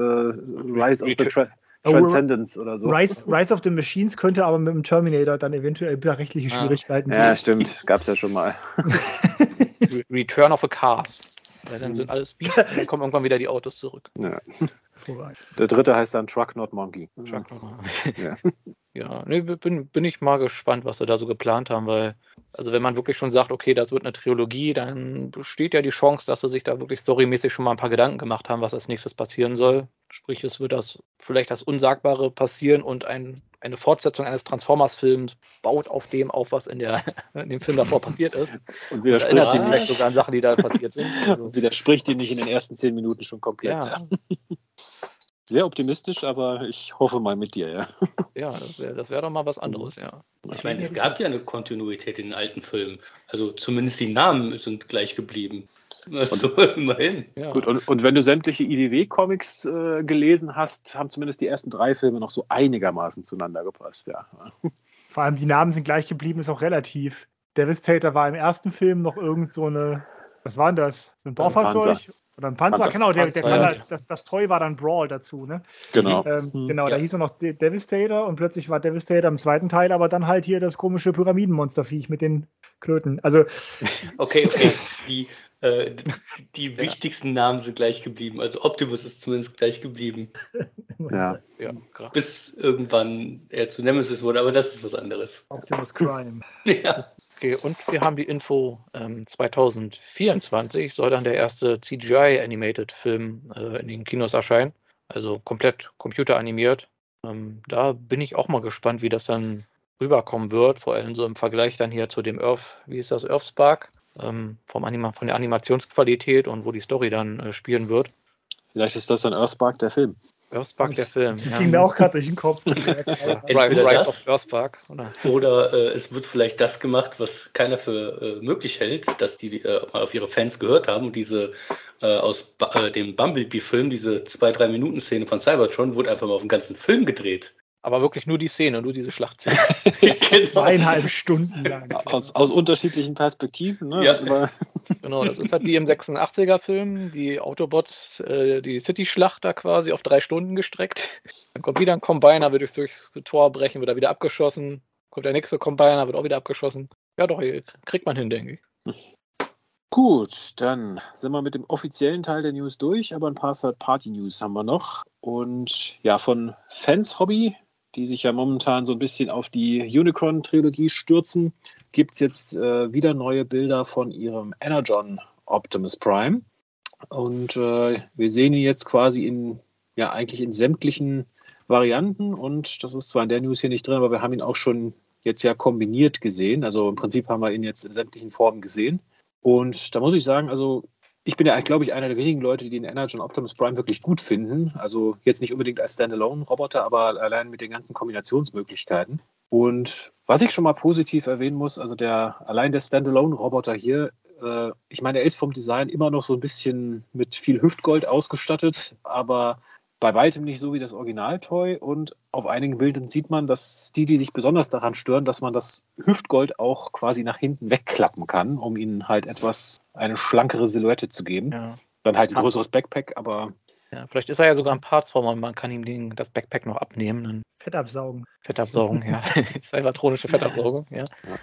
Rise of the Tra Oh, Transcendence oder so. Rise, Rise of the Machines könnte aber mit dem Terminator dann eventuell rechtliche Ah. Schwierigkeiten Ja, stimmt. Gab es ja schon mal. Re- Return of a Cars. Weil dann sind alles Beasts und dann kommen irgendwann wieder die Autos zurück. Ja. Der dritte heißt dann Truck Not Monkey. Schauen wir mal. Ja. Ja, nee, bin, bin ich mal gespannt, was sie da so geplant haben, weil, also wenn man wirklich schon sagt, okay, das wird eine Trilogie, dann besteht ja die Chance, dass sie sich da wirklich storymäßig schon mal ein paar Gedanken gemacht haben, was als nächstes passieren soll. Sprich, es wird das vielleicht das Unsagbare passieren und ein, eine Fortsetzung eines Transformers-Films baut auf dem auf, was in, der, in dem Film davor passiert ist. Und Und widerspricht erinnert sich vielleicht sogar an Sachen, die da passiert sind. Also, widerspricht ihm nicht in den ersten zehn Minuten schon komplett. ja, Sehr optimistisch, aber ich hoffe mal mit dir, ja. ja, das wäre das wär doch mal was anderes, ja. Ich meine, es gab ja eine Kontinuität in den alten Filmen. Also zumindest die Namen sind gleich geblieben. Also, immerhin. Ja. Gut, und, und wenn du sämtliche IDW-Comics äh, gelesen hast, haben zumindest die ersten drei Filme noch so einigermaßen zueinander gepasst, ja. Vor allem die Namen sind gleich geblieben, ist auch relativ. Devastator war im ersten Film noch irgend so eine, was war denn das? So ein Baufahrzeug? Oder ein Panzer, Panzer. genau, der, der Panzer, ja. das, das Toy war dann Brawl dazu, ne? Genau. Ähm, hm. Genau, ja. da hieß er noch Devastator und plötzlich war Devastator im zweiten Teil, aber dann halt hier das komische Pyramidenmonsterviech mit den Klöten. Also. Okay, okay. Die, äh, die ja. wichtigsten Namen sind gleich geblieben. Also Optimus ist zumindest gleich geblieben. Ja. ja Bis irgendwann er zu Nemesis wurde, aber das ist was anderes. Optimus Crime. ja. Okay, und wir haben die Info, ähm, 2024 soll dann der erste CGI-Animated-Film äh, in den Kinos erscheinen. Also komplett computeranimiert. Ähm, da bin ich auch mal gespannt, wie das dann rüberkommen wird, vor allem so im Vergleich dann hier zu dem Earth, wie ist das, Earthspark, ähm, vom Anima von der Animationsqualität und wo die Story dann äh, spielen wird. Vielleicht ist das dann Earthspark der Film. Earthspark, der Film. Das ja. ging mir auch gerade durch den Kopf. Entweder Rise of Earthspark. Oder, oder äh, es wird vielleicht das gemacht, was keiner für äh, möglich hält, dass die äh, mal auf ihre Fans gehört haben. Und diese äh, aus äh, dem Bumblebee-Film, diese zwei, drei Minuten Szene von Cybertron, wurde einfach mal auf den ganzen Film gedreht. Aber wirklich nur die Szene, nur diese Schlachtszene. genau. Zweieinhalb Stunden lang. Aus, aus unterschiedlichen Perspektiven. Ne? Ja. genau, das ist halt wie im 86er-Film, die Autobots, äh, die City-Schlacht da quasi auf drei Stunden gestreckt. Dann kommt wieder ein Combiner, wird durchs, durchs Tor brechen, wird er wieder abgeschossen. Kommt der nächste Combiner, wird auch wieder abgeschossen. Ja, doch, kriegt man hin, denke ich. Gut, dann sind wir mit dem offiziellen Teil der News durch, aber ein paar Third-Party-News haben wir noch. Und ja, von Fans Hobby die sich ja momentan so ein bisschen auf die Unicron-Trilogie stürzen, gibt es jetzt äh, wieder neue Bilder von ihrem Energon Optimus Prime. Und äh, wir sehen ihn jetzt quasi in, ja, eigentlich in sämtlichen Varianten. Und das ist zwar in der News hier nicht drin, aber wir haben ihn auch schon jetzt ja kombiniert gesehen. Also im Prinzip haben wir ihn jetzt in sämtlichen Formen gesehen. Und da muss ich sagen, also ich bin ja, glaube ich, einer der wenigen Leute, die den Energon Optimus Prime wirklich gut finden. Also jetzt nicht unbedingt als Standalone-Roboter, aber allein mit den ganzen Kombinationsmöglichkeiten. Und was ich schon mal positiv erwähnen muss, also der allein der Standalone-Roboter hier, äh, ich meine, er ist vom Design immer noch so ein bisschen mit viel Hüftgold ausgestattet, aber bei weitem nicht so wie das Original-Toy und auf einigen Bildern sieht man, dass die, die sich besonders daran stören, dass man das Hüftgold auch quasi nach hinten wegklappen kann, um ihnen halt etwas eine schlankere Silhouette zu geben. Ja. Dann halt ein größeres Backpack, aber ja, vielleicht ist er ja sogar ein Partsformer und man kann ihm den, das Backpack noch abnehmen. Dann Fettabsaugen. Fettabsaugen, ja. Salvatronische Fettabsaugung, ja. ja.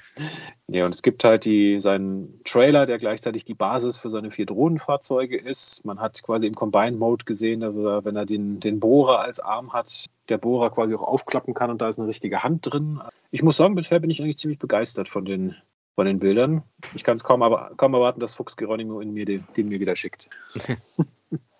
Ja, und es gibt halt die, seinen Trailer, der gleichzeitig die Basis für seine vier Drohnenfahrzeuge ist. Man hat quasi im Combine-Mode gesehen, dass er, wenn er den, den Bohrer als Arm hat, der Bohrer quasi auch aufklappen kann und da ist eine richtige Hand drin. Ich muss sagen, bisher bin ich eigentlich ziemlich begeistert von den, von den Bildern. Ich kann es kaum, kaum erwarten, dass Fuchs Geronimo in mir den, den mir wieder schickt.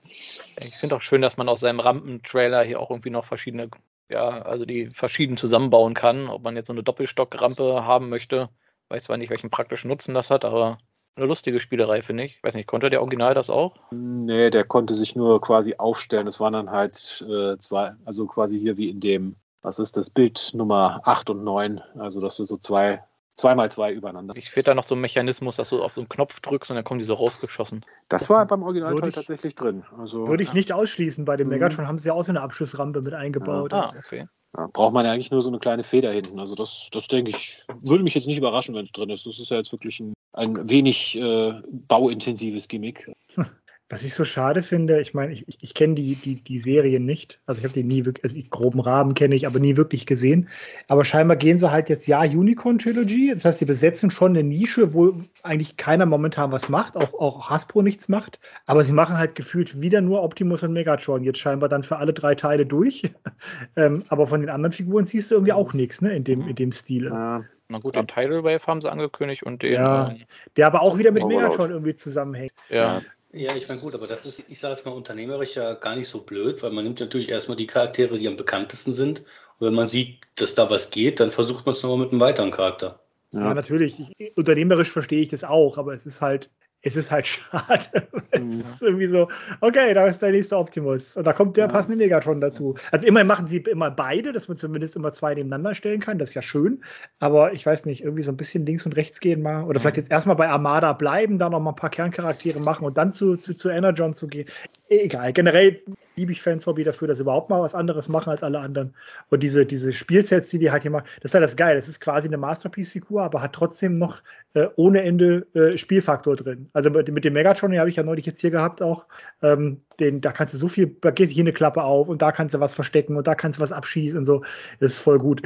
Ich finde auch schön, dass man aus seinem Rampentrailer hier auch irgendwie noch verschiedene, ja, also die verschieden zusammenbauen kann. Ob man jetzt so eine Doppelstockrampe haben möchte, weiß zwar nicht, welchen praktischen Nutzen das hat, aber eine lustige Spielerei, finde ich. Weiß nicht, konnte der Original das auch? Nee, der konnte sich nur quasi aufstellen. Das waren dann halt äh, zwei, also quasi hier wie in dem, was ist das, Bild Nummer 8 und 9. Also, dass du so zwei zweimal zwei übereinander. Ich fehlt da noch so ein Mechanismus, dass du auf so einen Knopf drückst und dann kommen die so rausgeschossen. Das war beim Originalteil tatsächlich drin. Also, würde ich ja. nicht ausschließen. Bei dem mhm. Megatron haben sie ja auch so eine Abschussrampe mit eingebaut. Ja. Ah, okay. Ja, braucht man ja eigentlich nur so eine kleine Feder hinten. Also das, das denke ich, würde mich jetzt nicht überraschen, wenn es drin ist. Das ist ja jetzt wirklich ein, ein wenig äh, bauintensives Gimmick. Was ich so schade finde, ich meine, ich, ich kenne die, die, die Serien nicht. Also ich habe die nie wirklich, also groben Rahmen kenne ich, aber nie wirklich gesehen. Aber scheinbar gehen sie halt jetzt ja Unicorn Trilogy. Das heißt, die besetzen schon eine Nische, wo eigentlich keiner momentan was macht, auch, auch Hasbro nichts macht. Aber sie machen halt gefühlt wieder nur Optimus und Megatron. Jetzt scheinbar dann für alle drei Teile durch. ähm, aber von den anderen Figuren siehst du irgendwie auch nichts, ne, in dem, in dem Stil. Ja. Na gut, den Tidal Wave haben sie angekündigt und den. Ja, ähm, der aber auch wieder mit Megatron irgendwie zusammenhängt. Ja. Ja, ich meine, gut, aber das ist, ich sage es mal, unternehmerisch ja gar nicht so blöd, weil man nimmt natürlich erstmal die Charaktere, die am bekanntesten sind. Und wenn man sieht, dass da was geht, dann versucht man es nochmal mit einem weiteren Charakter. Ja, ja natürlich. Ich, unternehmerisch verstehe ich das auch, aber es ist halt, es ist halt schade. es Mhm. ist irgendwie so, okay, da ist der nächste Optimus. Und da kommt der Ja. passende Megatron dazu. Also immerhin machen sie immer beide, dass man zumindest immer zwei nebeneinander stellen kann. Das ist ja schön. Aber ich weiß nicht, irgendwie so ein bisschen links und rechts gehen mal. Oder vielleicht jetzt erstmal bei Armada bleiben, da noch mal ein paar Kerncharaktere machen und dann zu, zu, zu Energon zu gehen. Egal. Generell liebe ich Fans Hobby dafür, dass sie überhaupt mal was anderes machen als alle anderen. Und diese, diese Spielsets, die die halt hier machen, das ist halt das Geil. Das ist quasi eine Masterpiece-Figur, aber hat trotzdem noch äh, ohne Ende äh, Spielfaktor drin. Also mit, mit dem Megatron, den habe ich ja neulich jetzt hier gehabt auch. Ähm, den, da kannst du so viel, da geht hier eine Klappe auf und da kannst du was verstecken und da kannst du was abschießen und so. Das ist voll gut.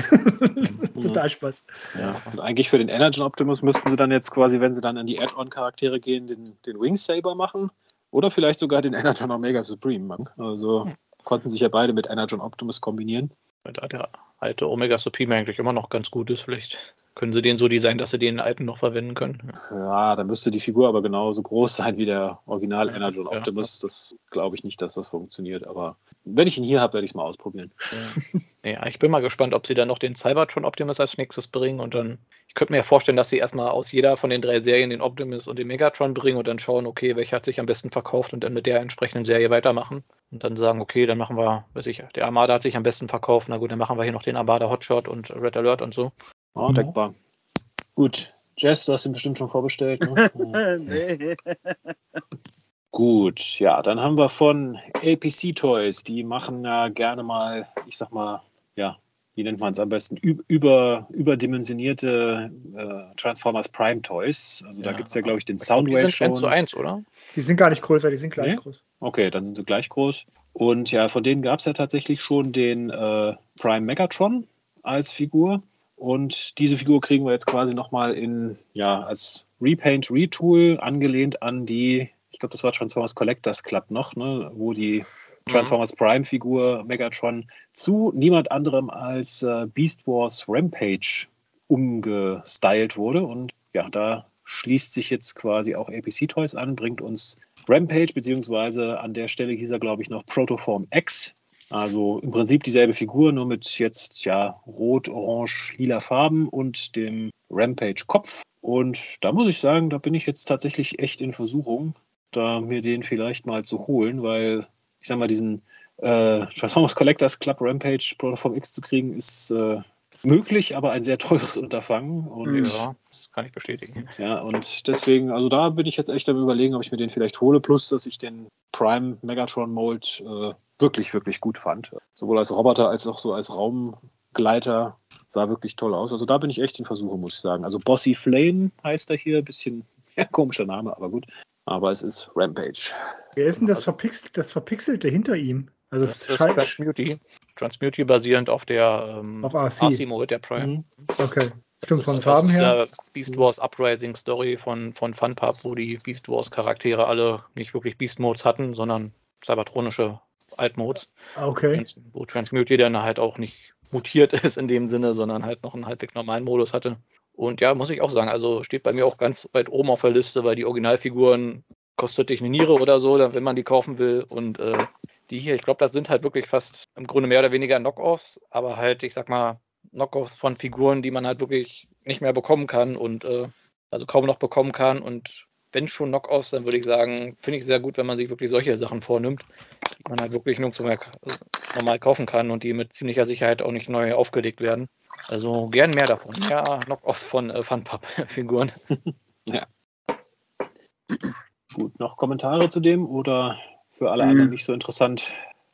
Total Spaß. Ja, und eigentlich für den Energon Optimus müssten sie dann jetzt quasi, wenn sie dann an die Add-on-Charaktere gehen, den, den Wing Saber machen oder vielleicht sogar den Energon Omega Supreme machen. Also konnten sich ja beide mit Energon Optimus kombinieren. Da der alte Omega Supreme eigentlich immer noch ganz gut ist, vielleicht können sie den so designen, dass sie den alten noch verwenden können. Ja, dann müsste die Figur aber genauso groß sein wie der Original Energon Ja. Optimus. Das glaube ich nicht, dass das funktioniert, aber wenn ich ihn hier habe, werde ich es mal ausprobieren. Ja. ja, ich bin mal gespannt, ob sie dann noch den Cybertron Optimus als nächstes bringen und dann, ich könnte mir ja vorstellen, dass sie erstmal aus jeder von den drei Serien den Optimus und den Megatron bringen und dann schauen, okay, welcher hat sich am besten verkauft und dann mit der entsprechenden Serie weitermachen und dann sagen, okay, dann machen wir, weiß ich, der Armada hat sich am besten verkauft, na gut, dann machen wir hier noch den Armada Hotshot und Red Alert und so. Oh, denkbar. Gut. Jess, du hast ihn bestimmt schon vorbestellt. Ne? Nee. Gut, ja, dann haben wir von APC Toys, die machen ja gerne mal, ich sag mal, ja, wie nennt man es am besten, über, überdimensionierte äh, Transformers Prime Toys. Also da Ja, gibt es ja, glaube ich, den glaub, die Soundwave sind 1 zu schon. 1, oder? Die sind gar nicht größer, die sind gleich Nee? groß. Okay, dann sind sie gleich groß. Und ja, von denen gab es ja tatsächlich schon den äh, Prime Megatron als Figur. Und diese Figur kriegen wir jetzt quasi nochmal in, ja, als Repaint, Retool, angelehnt an die, ich glaube, das war Transformers Collectors Club noch, ne, wo die Transformers Prime Figur Megatron zu niemand anderem als äh, Beast Wars Rampage umgestylt wurde. Und ja, da schließt sich jetzt quasi auch APC Toys an, bringt uns Rampage, beziehungsweise an der Stelle hieß er, glaube ich, noch Protoform X. Also im Prinzip dieselbe Figur, nur mit jetzt ja rot, orange, lila Farben und dem Rampage-Kopf. Und da muss ich sagen, da bin ich jetzt tatsächlich echt in Versuchung, da mir den vielleicht mal zu holen, weil ich sag mal, diesen äh, Transformers Collectors Club Rampage Protoform X zu kriegen, ist äh, möglich, aber ein sehr teures Unterfangen. Und Ja, das kann ich bestätigen. ja, und deswegen, also da bin ich jetzt echt am überlegen, ob ich mir den vielleicht hole, plus dass ich den Prime Megatron Mold äh, wirklich, wirklich gut fand. Sowohl als Roboter als auch so als Raumgleiter sah wirklich toll aus. Also da bin ich echt in Versuche, muss ich sagen. Also Bossy Flame heißt er hier, bisschen ja, komischer Name, aber gut. Aber es ist Rampage. Wer ist denn das, Verpixel, das Verpixelte hinter ihm? Also Das das ist scheint. Transmuti. Transmuti basierend auf der ähm, Auf RC. RC-Mode der Prime. Mhm. Okay. Stimmt, von Farben her. der Beast Wars Uprising Story von, von Funpub, wo die Beast Wars Charaktere alle nicht wirklich Beast Modes hatten, sondern cybertronische Altmodes. Ah, Okay. Wo Transmute dann halt auch nicht mutiert ist in dem Sinne, sondern halt noch einen halbwegs normalen Modus hatte. Und ja, muss ich auch sagen, also steht bei mir auch ganz weit oben auf der Liste, weil die Originalfiguren kostet dich eine Niere oder so, wenn man die kaufen will. Und äh, die hier, ich glaube, das sind halt wirklich fast im Grunde mehr oder weniger Knockoffs, aber halt, ich sag mal, Knockoffs von Figuren, die man halt wirklich nicht mehr bekommen kann und äh, also kaum noch bekommen kann. Und wenn schon Knockoffs, dann würde ich sagen, finde ich sehr gut, wenn man sich wirklich solche Sachen vornimmt, die man halt wirklich nirgendwo mehr äh, normal kaufen kann und die mit ziemlicher Sicherheit auch nicht neu aufgelegt werden. Also gern mehr davon. Mehr Knockoffs von äh, Funpub-Figuren. Gut, noch Kommentare zu dem oder für alle Mhm. anderen nicht so interessant?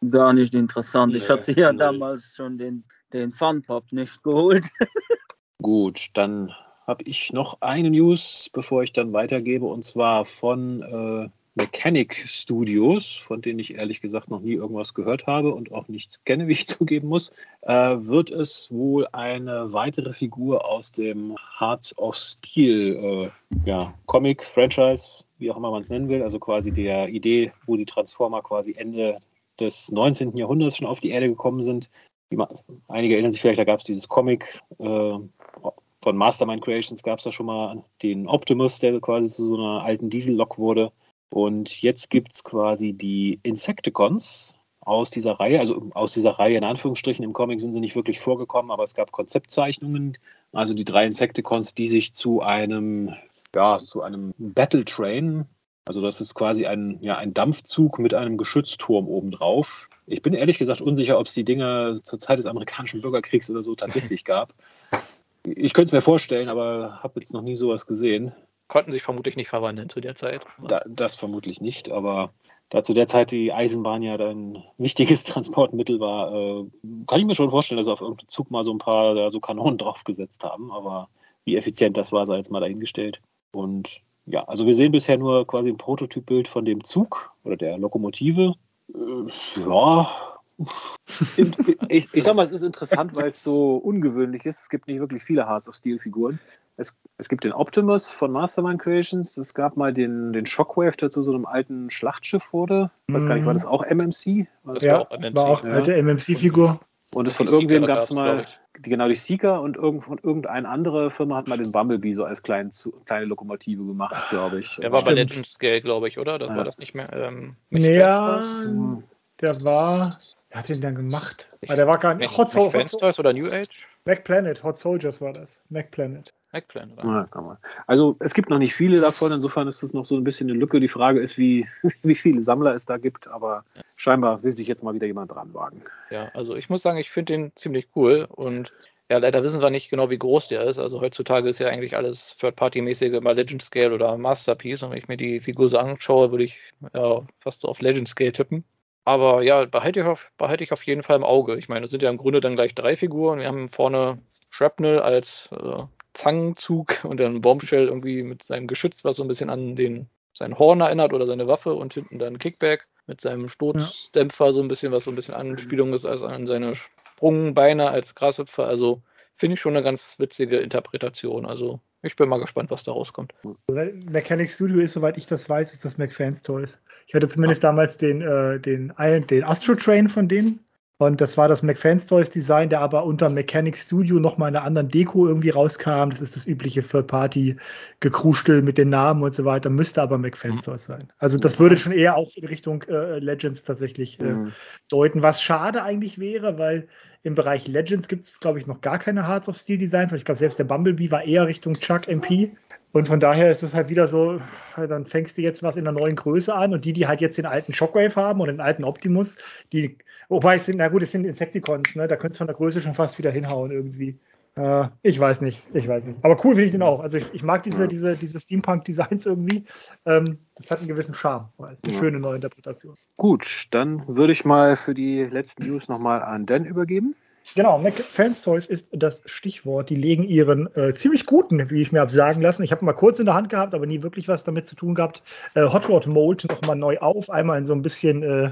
Gar nicht interessant. Ich Nee, hatte ja null. damals schon den, den Funpop nicht geholt. Gut, dann habe ich noch eine News, bevor ich dann weitergebe, und zwar von äh, Mechanic Studios, von denen ich ehrlich gesagt noch nie irgendwas gehört habe und auch nichts kenne, wie ich zugeben muss, äh, wird es wohl eine weitere Figur aus dem Heart of Steel äh, ja, Comic-Franchise, wie auch immer man es nennen will, also quasi der Idee, wo die Transformer quasi Ende des 19. Jahrhunderts schon auf die Erde gekommen sind. Einige erinnern sich vielleicht, da gab es dieses Comic äh, von Mastermind Creations gab es da schon mal den Optimus, der quasi zu so einer alten Diesellok wurde. Und jetzt gibt es quasi die Insecticons aus dieser Reihe, also aus dieser Reihe in Anführungsstrichen. Im Comic sind sie nicht wirklich vorgekommen, aber es gab Konzeptzeichnungen, also die drei Insecticons, die sich zu einem, ja, zu einem Battle Train Also das ist quasi ein, ja, ein Dampfzug mit einem Geschützturm obendrauf. Ich bin ehrlich gesagt unsicher, ob es die Dinger zur Zeit des amerikanischen Bürgerkriegs oder so tatsächlich gab. Ich könnte es mir vorstellen, aber habe jetzt noch nie sowas gesehen. Konnten sich vermutlich nicht verwandeln zu der Zeit. Da, das vermutlich nicht, aber da zu der Zeit die Eisenbahn ja ein wichtiges Transportmittel war, äh, kann ich mir schon vorstellen, dass sie auf irgendeinem Zug mal so ein paar ja, so Kanonen draufgesetzt haben, aber wie effizient das war, sei jetzt mal dahingestellt. Und ja, also wir sehen bisher nur quasi ein Prototypbild von dem Zug oder der Lokomotive. Äh, ja. Ich, ich sag mal, es ist interessant, weil es so ungewöhnlich ist. Es gibt nicht wirklich viele Hearts of Steel-Figuren. Es, es, gibt den Optimus von Mastermind Creations. Es gab mal den, den Shockwave, der zu so einem alten Schlachtschiff wurde. Ich weiß gar nicht, war das auch MMC? Das ja, war auch, MMC. War auch ja. alte MMC-Figur. Und es von irgendwem gab es mal, die, genau die Seeker und irgend, von irgendeine andere Firma hat mal den Bumblebee so als klein, zu, kleine Lokomotive gemacht, glaube ich. Der war Stimmt. bei Legend Scale, glaube ich, oder? Das ja. war das nicht mehr. Ähm, ja, der war. Wer hat den dann gemacht? Ich, ah, der war gar nicht. Hot, Hot, oder New Age? Mac Planet, Hot Soldiers war das. Mac Planet. Eggplant, ja, also es gibt noch nicht viele davon, insofern ist das noch so ein bisschen eine Lücke. Die Frage ist, wie, wie viele Sammler es da gibt, aber ja. scheinbar will sich jetzt mal wieder jemand dran wagen. Ja, also ich muss sagen, ich finde den ziemlich cool und ja, leider wissen wir nicht genau, wie groß der ist. Also heutzutage ist ja eigentlich alles Third-Party-mäßige immer Legend Scale oder Masterpiece und wenn ich mir die Figur so anschaue, würde ich ja, fast so auf Legend Scale tippen. Aber ja, behalte ich, auf, behalte ich auf jeden Fall im Auge. Ich meine, das sind ja im Grunde dann gleich drei Figuren. Wir haben vorne Shrapnel als äh, Zangenzug und dann Bombshell irgendwie mit seinem Geschütz, was so ein bisschen an den, sein Horn erinnert oder seine Waffe und hinten dann Kickback mit seinem Stoßdämpfer, ja. so ein bisschen, was so ein bisschen Anspielung ist als an seine Sprungbeine als Grashüpfer. Also finde ich schon eine ganz witzige Interpretation. Also ich bin mal gespannt, was da rauskommt. Mechanic Studio ist, soweit ich das weiß, ist das McFans Toys. Ich hatte zumindest damals den, äh, den, den Astro Train von denen. Und das war das McFans Toys Design, der aber unter Mechanic Studio nochmal in einer anderen Deko irgendwie rauskam. Das ist das übliche Third-Party-Gekruschel mit den Namen und so weiter. Müsste aber McFans mhm. Toys sein. Also das würde schon eher auch in Richtung äh, Legends tatsächlich äh, mhm. deuten. Was schade eigentlich wäre, weil im Bereich Legends gibt es, glaube ich, noch gar keine Hearts of Steel Designs. Weil ich glaube, selbst der Bumblebee war eher Richtung Chuck MP. Und von daher ist es halt wieder so, dann fängst du jetzt was in der neuen Größe an und die, die halt jetzt den alten Shockwave haben und den alten Optimus, die, wobei es sind, na gut, es sind Insecticons, ne? da könntest du von der Größe schon fast wieder hinhauen irgendwie. Äh, ich weiß nicht, ich weiß nicht. Aber cool finde ich den auch. Also ich, ich mag diese, diese, diese Steampunk-Designs irgendwie. Ähm, das hat einen gewissen Charme. Eine ja. schöne neue Interpretation. Gut, dann würde ich mal für die letzten News nochmal an Dan übergeben. Genau, Mac Fans Toys ist das Stichwort. Die legen ihren äh, ziemlich guten, wie ich mir habe sagen lassen. Ich habe mal kurz in der Hand gehabt, aber nie wirklich was damit zu tun gehabt. Äh, Hot Rod Mold nochmal neu auf. Einmal in so ein bisschen äh,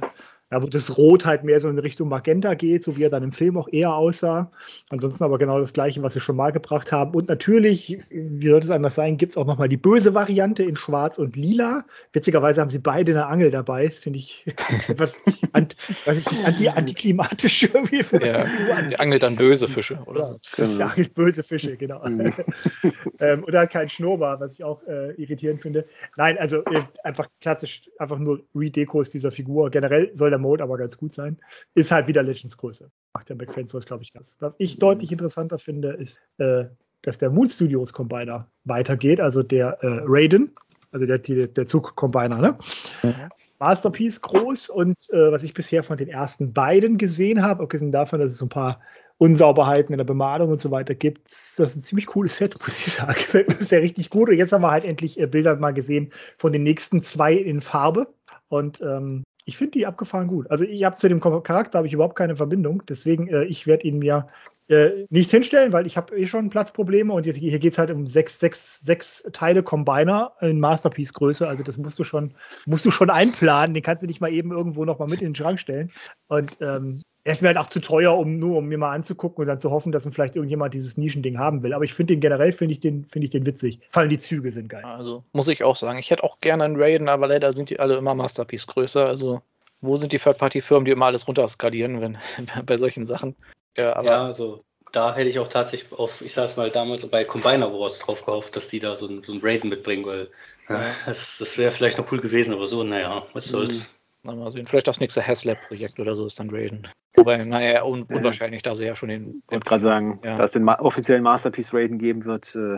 ja, wo das Rot halt mehr so in Richtung Magenta geht, so wie er dann im Film auch eher aussah. Ansonsten aber genau das Gleiche, was wir schon mal gebracht haben. Und natürlich, wie sollte es anders sein, gibt es auch nochmal die böse Variante in Schwarz und Lila. Witzigerweise haben sie beide eine Angel dabei. Das finde ich etwas ant, weiß ich nicht, anti, antiklimatisch irgendwie. Ja, die angelt dann böse Fische, oder? Ja, genau. Die angelt böse Fische, genau. Mhm. ähm, oder kein Schnurrbart, was ich auch äh, irritierend finde. Nein, also äh, einfach klassisch, einfach nur Redecos dieser Figur. Generell soll der Mode aber ganz gut sein. Ist halt wieder Legends Größe. Macht der McFan Source, glaube ich, das. Was ich deutlich interessanter finde, ist, äh, dass der Moon Studios Combiner weitergeht, also der äh, Raiden, also der, der, der Zug-Combiner, ne? Mhm. Masterpiece groß und äh, was ich bisher von den ersten beiden gesehen habe, abgesehen davon, dass es so ein paar Unsauberheiten in der Bemalung und so weiter gibt, das ist ein ziemlich cooles Set, muss ich sagen. Gefällt mir sehr richtig gut. Und jetzt haben wir halt endlich äh, Bilder mal gesehen von den nächsten zwei in Farbe. Und ähm, ich finde die abgefahren gut. Also ich habe zu dem Charakter habe ich überhaupt keine Verbindung. Deswegen, äh, ich werde ihn mir äh, nicht hinstellen, weil ich habe eh schon Platzprobleme und jetzt, hier geht es halt um sechs, sechs, sechs Teile Combiner in Masterpiece-Größe. Also das musst du schon, musst du schon einplanen. Den kannst du nicht mal eben irgendwo nochmal mit in den Schrank stellen. Und ähm, er ist mir halt auch zu teuer, um nur um mir mal anzugucken und dann zu hoffen, dass vielleicht irgendjemand dieses Nischending haben will. Aber ich finde den generell, finde ich den, finde ich den witzig. Vor allem die Züge sind geil. Also muss ich auch sagen, ich hätte auch gerne einen Raiden, aber leider sind die alle immer Masterpiece größer. Also wo sind die Third-Party-Firmen, die immer alles runterskalieren, wenn bei solchen Sachen? Ja, aber ja, also da hätte ich auch tatsächlich auf, ich sag's mal, damals bei Combiner Wars drauf gehofft, dass die da so ein, so Raiden mitbringen, weil ja. das, das wäre vielleicht noch cool gewesen, aber so, naja, was soll's. Mhm. Mal sehen. Vielleicht das nächste Haslab-Projekt oder so ist dann Raiden. Wobei, naja, un unwahrscheinlich, da sie ja schon den. Ich wollte gerade sagen, ja. dass es den ma offiziellen Masterpiece Raiden geben wird, äh,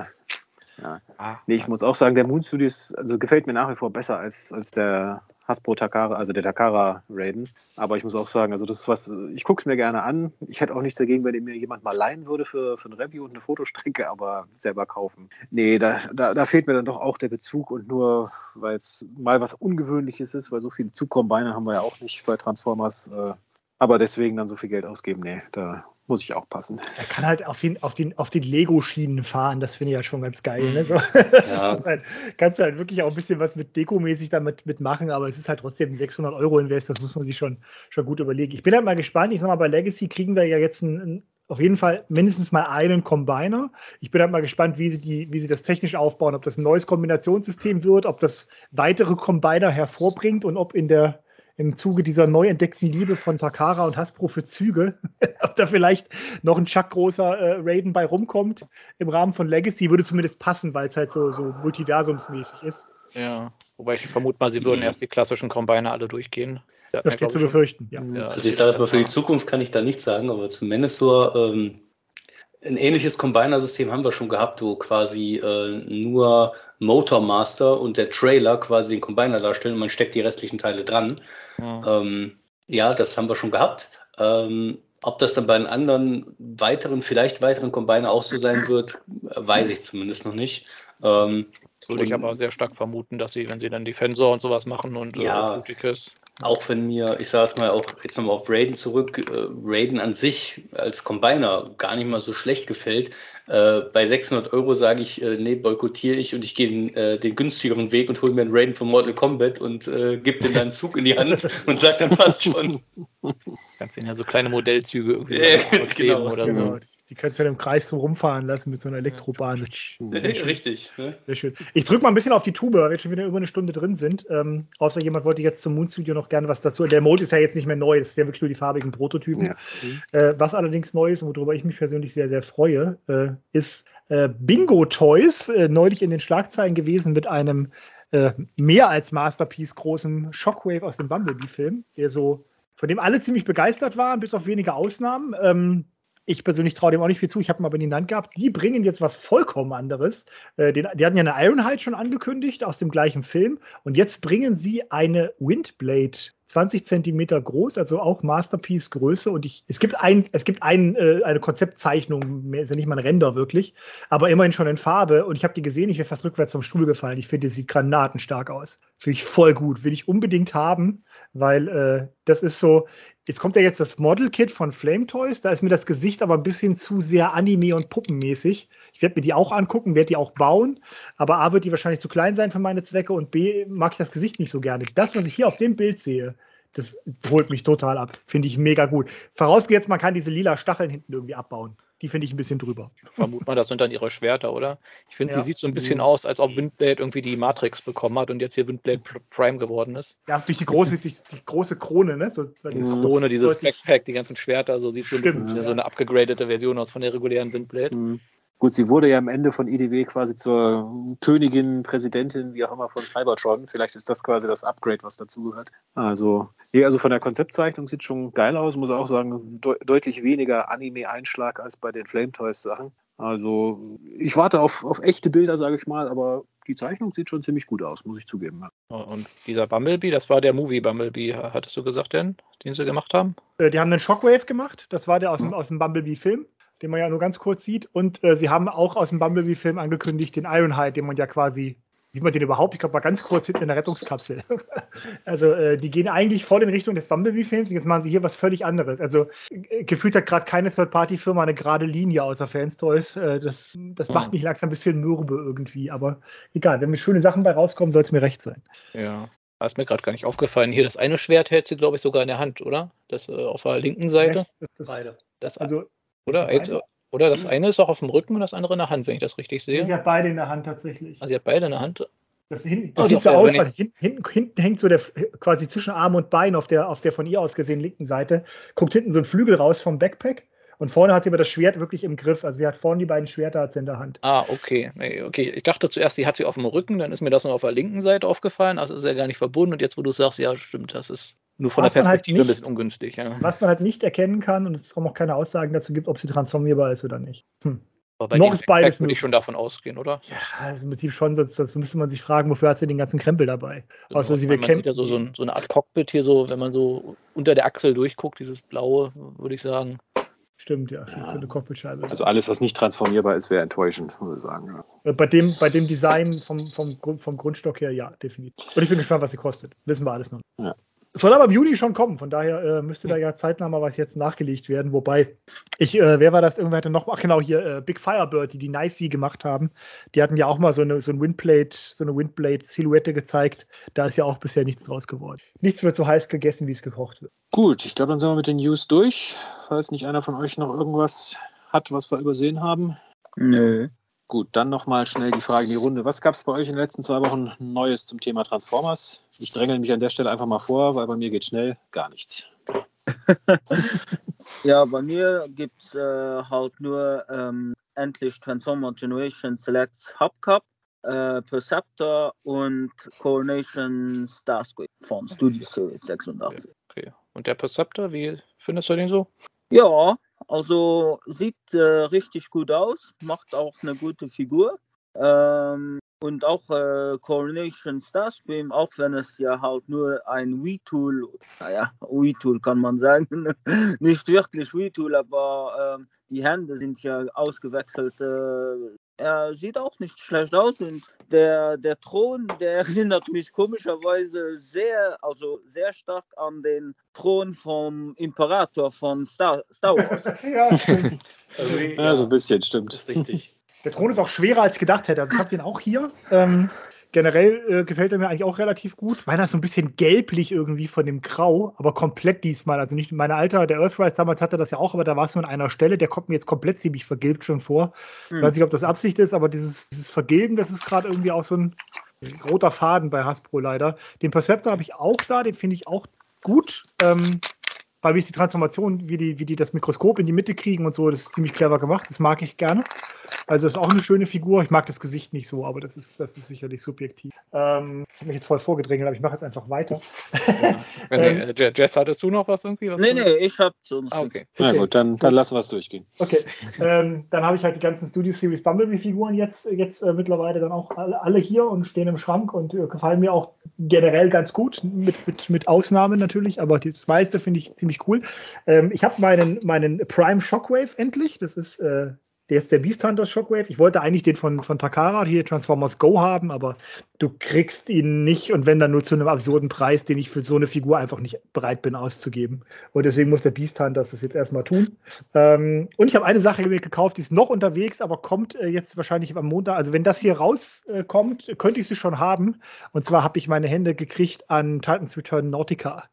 Ja. Ah, nee, ich muss auch sagen, der Moon Studios also gefällt mir nach wie vor besser als, als der Hasbro Takara, also der Takara Raiden. Aber ich muss auch sagen, also das ist was, ich gucke es mir gerne an. Ich hätte auch nichts dagegen, wenn mir jemand mal leihen würde für, für ein Review und eine Fotostrecke, aber selber kaufen. Nee, da, da, da fehlt mir dann doch auch der Bezug und nur, weil es mal was Ungewöhnliches ist, weil so viele Zugkombine haben wir ja auch nicht bei Transformers. Äh, aber deswegen dann so viel Geld ausgeben, nee, da muss ich auch passen. Er kann halt auf den, auf den, auf den Lego-Schienen fahren, das finde ich ja schon ganz geil. Ne? Mhm. So, ja. halt, kannst du halt wirklich auch ein bisschen was mit Deko-mäßig damit mitmachen, aber es ist halt trotzdem ein 600 Euro Invest, das muss man sich schon, schon gut überlegen. Ich bin halt mal gespannt, ich sag mal, bei Legacy kriegen wir ja jetzt ein, ein auf jeden Fall mindestens mal einen Combiner. Ich bin halt mal gespannt, wie sie, die, wie sie das technisch aufbauen, ob das ein neues Kombinationssystem wird, ob das weitere Combiner hervorbringt und ob in der im Zuge dieser neu entdeckten Liebe von Takara und Hasbro für Züge, ob da vielleicht noch ein Chuck großer äh, Raiden bei rumkommt im Rahmen von Legacy, würde zumindest passen, weil es halt so, so multiversumsmäßig ist. Ja, wobei ich vermute mal, sie würden mhm. erst die klassischen Combiner alle durchgehen. Das, das steht zu befürchten, ja. ja also ich sage erstmal, für die Zukunft kann ich da nichts sagen, aber zumindest so ähm, ein ähnliches Combiner-System haben wir schon gehabt, wo quasi äh, nur Motormaster und der Trailer quasi den Combiner darstellen und man steckt die restlichen Teile dran. Ja, ähm, ja das haben wir schon gehabt. Ähm, ob das dann bei den anderen weiteren, vielleicht weiteren Combiner auch so sein wird, weiß ich zumindest noch nicht. Ähm, Würde ich aber sehr stark vermuten, dass sie, wenn sie dann Defensor und sowas machen und äh, ja, äh, auch wenn mir, ich sage es mal auch jetzt nochmal auf Raiden zurück, äh, Raiden an sich als Combiner gar nicht mal so schlecht gefällt. Äh, bei 600 Euro sage ich, äh, nee, boykottiere ich und ich gehe den, äh, den, günstigeren Weg und hole mir einen Raiden von Mortal Kombat und äh, gebe den dann einen Zug in die Hand und sage dann fast schon. Kannst den ja so kleine Modellzüge irgendwie genau, oder genau. so. Die kannst du ja im Kreis so rumfahren lassen mit so einer Elektrobahn. Richtig. Ne? Sehr schön. Ich drücke mal ein bisschen auf die Tube, weil wir jetzt schon wieder über eine Stunde drin sind. Ähm, außer jemand wollte jetzt zum Moon Studio noch gerne was dazu. Der Mode ist ja jetzt nicht mehr neu, das ist ja wirklich nur die farbigen Prototypen. Ja. Äh, was allerdings neu ist und worüber ich mich persönlich sehr, sehr freue, äh, ist äh, Bingo Toys, äh, neulich in den Schlagzeilen gewesen mit einem äh, mehr als Masterpiece großen Shockwave aus dem Bumblebee-Film, der so, von dem alle ziemlich begeistert waren, bis auf wenige Ausnahmen. Ähm, ich persönlich traue dem auch nicht viel zu. Ich habe ihn aber in die Hand gehabt. Die bringen jetzt was vollkommen anderes. Äh, den, die hatten ja eine Ironhide schon angekündigt aus dem gleichen Film. Und jetzt bringen sie eine Windblade 20 Zentimeter groß, also auch Masterpiece Größe. Und ich, es gibt, ein, es gibt ein, äh, eine Konzeptzeichnung, ist ja nicht mal ein Render wirklich, aber immerhin schon in Farbe. Und ich habe die gesehen, ich wäre fast rückwärts vom Stuhl gefallen. Ich finde, sie sieht granatenstark aus. Finde ich voll gut. Will ich unbedingt haben, weil äh, das ist so. Jetzt kommt ja jetzt das Model Kit von Flame Toys. Da ist mir das Gesicht aber ein bisschen zu sehr Anime- und Puppenmäßig. Ich werde mir die auch angucken, werde die auch bauen. Aber A wird die wahrscheinlich zu klein sein für meine Zwecke und B mag ich das Gesicht nicht so gerne. Das, was ich hier auf dem Bild sehe, das holt mich total ab. Finde ich mega gut. Vorausgesetzt, man kann diese lila Stacheln hinten irgendwie abbauen. Die finde ich ein bisschen drüber. Vermut mal, das sind dann ihre Schwerter, oder? Ich finde, ja. sie sieht so ein bisschen mhm. aus, als ob Windblade irgendwie die Matrix bekommen hat und jetzt hier Windblade Prime geworden ist. Ja, durch die große, die, die große Krone, ne? So, Krone, dieses Backpack, die ganzen Schwerter, so sieht so ein bisschen ja. so eine abgegradete Version aus von der regulären Windblade. Mhm. Gut, sie wurde ja am Ende von IDW quasi zur Königin, Präsidentin, wie auch immer, von Cybertron. Vielleicht ist das quasi das Upgrade, was dazugehört. Also, also von der Konzeptzeichnung sieht schon geil aus, muss auch sagen, de deutlich weniger Anime-Einschlag als bei den Flame Toys-Sachen. Also, ich warte auf, auf echte Bilder, sage ich mal, aber die Zeichnung sieht schon ziemlich gut aus, muss ich zugeben. Und dieser Bumblebee, das war der Movie Bumblebee, hattest du gesagt, denn, den sie gemacht haben? Äh, die haben einen Shockwave gemacht, das war der aus dem, hm. aus dem Bumblebee-Film den man ja nur ganz kurz sieht. Und äh, sie haben auch aus dem Bumblebee-Film angekündigt, den Ironhide, den man ja quasi, sieht man den überhaupt? Ich glaube, mal ganz kurz hinten in der Rettungskapsel. also äh, die gehen eigentlich voll in Richtung des Bumblebee-Films und jetzt machen sie hier was völlig anderes. Also äh, gefühlt hat gerade keine Third-Party-Firma eine gerade Linie außer Fanstoys. Äh, das das mhm. macht mich langsam ein bisschen mürbe irgendwie, aber egal, wenn mir schöne Sachen bei rauskommen, soll es mir recht sein. Ja. Das ist mir gerade gar nicht aufgefallen. Hier das eine Schwert hält sie, glaube ich, sogar in der Hand, oder? Das äh, auf der linken Seite. Beide. Das, also oder? Jetzt, oder das eine ist auch auf dem Rücken und das andere in der Hand, wenn ich das richtig sehe. Sie hat beide in der Hand tatsächlich. Also sie hat beide in der Hand. Das, hin, das oh, sieht so aus, weil hinten, hinten, hinten, hängt so der quasi zwischen Arm und Bein auf der, auf der von ihr aus gesehen linken Seite, guckt hinten so ein Flügel raus vom Backpack und vorne hat sie aber das Schwert wirklich im Griff. Also sie hat vorne die beiden Schwerter hat sie in der Hand. Ah, okay. Okay, ich dachte zuerst, sie hat sie auf dem Rücken, dann ist mir das nur auf der linken Seite aufgefallen. Also ist ja gar nicht verbunden. Und jetzt, wo du sagst, ja, stimmt, das ist nur von was der halt Perspektive halt nicht, ein bisschen ungünstig. Ja. Was man halt nicht erkennen kann und es auch noch keine Aussagen dazu gibt, ob sie transformierbar ist oder nicht. Hm. Aber bei Noch ist beides würde ich schon davon ausgehen, oder? Ja, das ist im Prinzip schon, sonst, sonst müsste man sich fragen, wofür hat sie den ganzen Krempel dabei? Also, sie man wir man sieht ja so, so, ein, so eine Art Cockpit hier so, wenn man so unter der Achsel durchguckt, dieses blaue, würde ich sagen. Stimmt, ja, Ja. für eine Cockpitscheibe. Also alles, was nicht transformierbar ist, wäre enttäuschend, muss ich sagen. Ja. Äh, Bei dem, bei dem Design vom, vom, vom Grundstock her, ja, definitiv. Und ich bin gespannt, was sie kostet. Wissen wir alles noch. Ja. Soll aber im Juni schon kommen, von daher äh, müsste da ja zeitnah mal was jetzt nachgelegt werden. Wobei, ich, äh, wer war das? Irgendwer hatte noch, ach genau, hier äh, Big Firebird, die die Nicey gemacht haben. Die hatten ja auch mal so eine, so ein Windblade, so eine Windblade-Silhouette gezeigt. Da ist ja auch bisher nichts draus geworden. Nichts wird so heiß gegessen, wie es gekocht wird. Gut, ich glaube, dann sind wir mit den News durch. Falls nicht einer von euch noch irgendwas hat, was wir übersehen haben. Nö. Gut, dann nochmal schnell die Frage in die Runde. Was gab es bei euch in den letzten zwei Wochen Neues zum Thema Transformers? Ich drängel mich an der Stelle einfach mal vor, weil bei mir geht schnell gar nichts. Ja, bei mir gibt es äh, halt nur ähm, endlich Transformer Generation Selects Hubcap, äh, Perceptor und Coronation Starscream von Studio Series 86. Okay. Und der Perceptor, wie findest du den so? Ja, also sieht äh, richtig gut aus, macht auch eine gute Figur. Ähm, und auch äh, Coronation Starscream, auch wenn es ja halt nur ein Wii-Tool, naja, Wii-Tool kann man sagen, nicht wirklich Wii-Tool, aber ähm, die Hände sind ja ausgewechselt. Er sieht auch nicht schlecht aus und der, der Thron, der erinnert mich komischerweise sehr, also sehr stark an den Thron vom Imperator von Star, Star Wars. ja, stimmt. Also, Ja, so ein bisschen, stimmt. Richtig. Der Thron ist auch schwerer, als ich gedacht hätte. Also ich habe den auch hier. Ähm, generell äh, gefällt er mir eigentlich auch relativ gut. Meiner ist so ein bisschen gelblich irgendwie von dem Grau, aber komplett diesmal. Also nicht meine Alter, der Earthrise damals hatte das ja auch, aber da war es nur an einer Stelle. Der kommt mir jetzt komplett ziemlich vergilbt schon vor. Ich Hm. weiß nicht, ob das Absicht ist, aber dieses, dieses Vergilben, das ist gerade irgendwie auch so ein roter Faden bei Hasbro leider. Den Perceptor habe ich auch da, den finde ich auch gut. Ähm, weil wie ist die Transformation, wie die, wie die das Mikroskop in die Mitte kriegen und so, das ist ziemlich clever gemacht. Das mag ich gerne. Also ist auch eine schöne Figur. Ich mag das Gesicht nicht so, aber das ist, das ist sicherlich subjektiv. Ähm, ich habe mich jetzt voll vorgedrängelt, aber ich mache jetzt einfach weiter. Ja. Nee, äh, Je- Jess, hattest du noch was irgendwie? Was Nee, nee, ich hab sonst Ah, okay. Na Okay. gut, dann, dann lassen wir es durchgehen. Okay, ähm, dann habe ich halt die ganzen Studio Series Bumblebee-Figuren jetzt, jetzt äh, mittlerweile dann auch alle, alle hier und stehen im Schrank und äh, gefallen mir auch generell ganz gut, mit, mit, mit Ausnahmen natürlich, aber das meiste finde ich ziemlich cool. Ähm, ich habe meinen, meinen Prime Shockwave endlich, das ist äh, der ist der Beast Hunter Shockwave. Ich wollte eigentlich den von, von Takara, hier Transformers Go haben, aber du kriegst ihn nicht und wenn dann nur zu einem absurden Preis, den ich für so eine Figur einfach nicht bereit bin auszugeben. Und deswegen muss der Beast Hunter das jetzt erstmal tun. Ähm, und ich habe eine Sache gekauft, die ist noch unterwegs, aber kommt äh, jetzt wahrscheinlich am Montag. Also wenn das hier rauskommt, äh, könnte ich sie schon haben. Und zwar habe ich meine Hände gekriegt an Titans Return Nautica.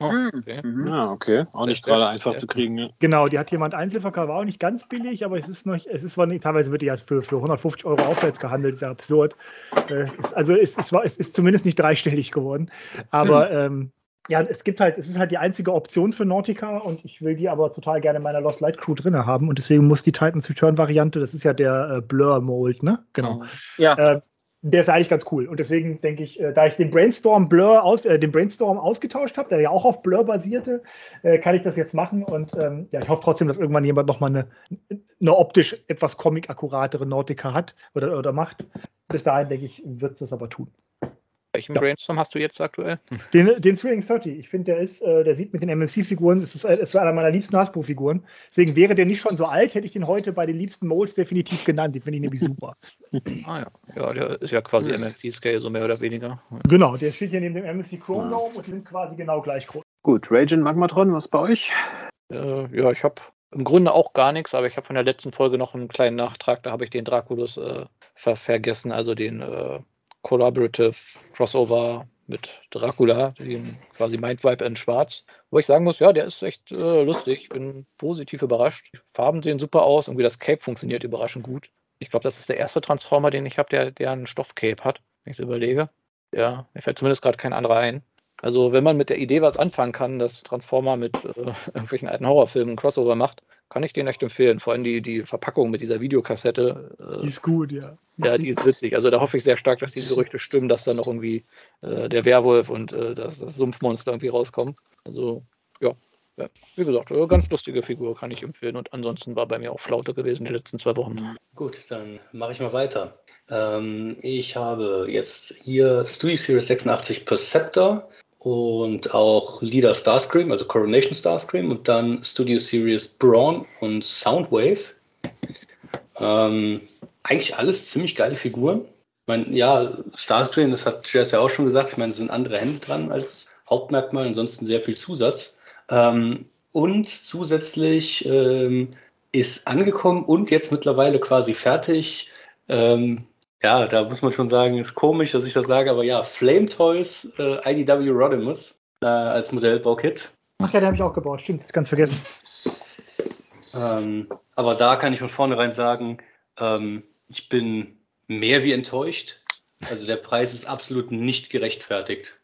Oh, Hm, okay. mhm. Ja, okay. Auch nicht gerade einfach ja. zu kriegen. Ne? Genau, die hat jemand einzeln verkauft, war auch nicht ganz billig, aber es ist noch, es ist zwar nicht, teilweise wird die ja für, für 150 Euro aufwärts gehandelt, ist ja absurd. Äh, ist, also es, es, war, es ist zumindest nicht dreistellig geworden. Aber ähm, ja, es gibt halt, es ist halt die einzige Option für Nautica und ich will die aber total gerne in meiner Lost Light Crew drin haben und deswegen muss die Titans Return Variante, das ist ja der äh, Blur Mold, ne? Genau. Ja, Äh, der ist eigentlich ganz cool. Und deswegen denke ich, äh, da ich den Brainstorm Blur aus, äh, den Brainstorm ausgetauscht habe, der ja auch auf Blur basierte, äh, kann ich das jetzt machen. Und ähm, ja, ich hoffe trotzdem, dass irgendwann jemand nochmal eine, eine optisch etwas comic-akkuratere Nautica hat oder, oder macht. Bis dahin, denke ich, wird es das aber tun. Welchen Ja. Brainstorm hast du jetzt aktuell? Den, den Thrilling 30, ich finde, der ist, äh, der sieht mit den MMC-Figuren, es ist, es ist einer meiner liebsten Hasbro-Figuren. Deswegen wäre der nicht schon so alt, hätte ich den heute bei den liebsten Molds definitiv genannt. Den finde ich nämlich super. Ah ja. Ja, der ist ja quasi Yes. MFC-Scale, so mehr oder weniger. Genau, der steht hier neben dem MMC Chrome Ja. Und die sind quasi genau gleich groß. Gut, Raging Magmatron, was bei euch? Äh, ja, ich habe im Grunde auch gar nichts, aber ich habe von der letzten Folge noch einen kleinen Nachtrag. Da habe ich den Draculus äh, ver vergessen, also den äh, Collaborative Crossover mit Dracula, den quasi Mindvibe in Schwarz. Wo ich sagen muss, ja, der ist echt äh, lustig. Ich bin positiv überrascht. Die Farben sehen super aus. Irgendwie das Cape funktioniert überraschend gut. Ich glaube, das ist der erste Transformer, den ich habe, der, der einen Stoffcape hat, wenn ich es überlege. Ja, mir fällt zumindest gerade kein anderer ein. Also, wenn man mit der Idee was anfangen kann, dass Transformer mit äh, irgendwelchen alten Horrorfilmen Crossover macht, kann ich den echt empfehlen. Vor allem die, die Verpackung mit dieser Videokassette. Die Äh, ist gut, ja. ja, die ist witzig. Also, da hoffe ich sehr stark, dass die Gerüchte stimmen, dass da noch irgendwie äh, der Werwolf und äh, das, das Sumpfmonster irgendwie rauskommen. Also, ja, Ja, wie gesagt, äh, ganz lustige Figur kann ich empfehlen. Und ansonsten war bei mir auch Flaute gewesen die letzten zwei Wochen. Gut, dann mache ich mal weiter. Ähm, ich habe jetzt hier Studio Series 86 Perceptor und auch Leader Starscream, also Coronation Starscream und dann Studio Series Brawn und Soundwave. Ähm, eigentlich alles ziemlich geile Figuren. Ich meine, ja, Starscream, das hat Jess ja auch schon gesagt, ich meine, es sind andere Hände dran als Hauptmerkmal, ansonsten sehr viel Zusatz. Ähm, und zusätzlich ähm, ist angekommen und jetzt mittlerweile quasi fertig. Ähm, ja, da muss man schon sagen, ist komisch, dass ich das sage, aber ja, Flame Toys äh, IDW Rodimus äh, als Modellbaukit. Ach ja, den habe ich auch gebaut, stimmt, ganz vergessen. Ähm, aber da kann ich von vornherein sagen, ähm, ich bin mehr wie enttäuscht. Also der Preis ist absolut nicht gerechtfertigt.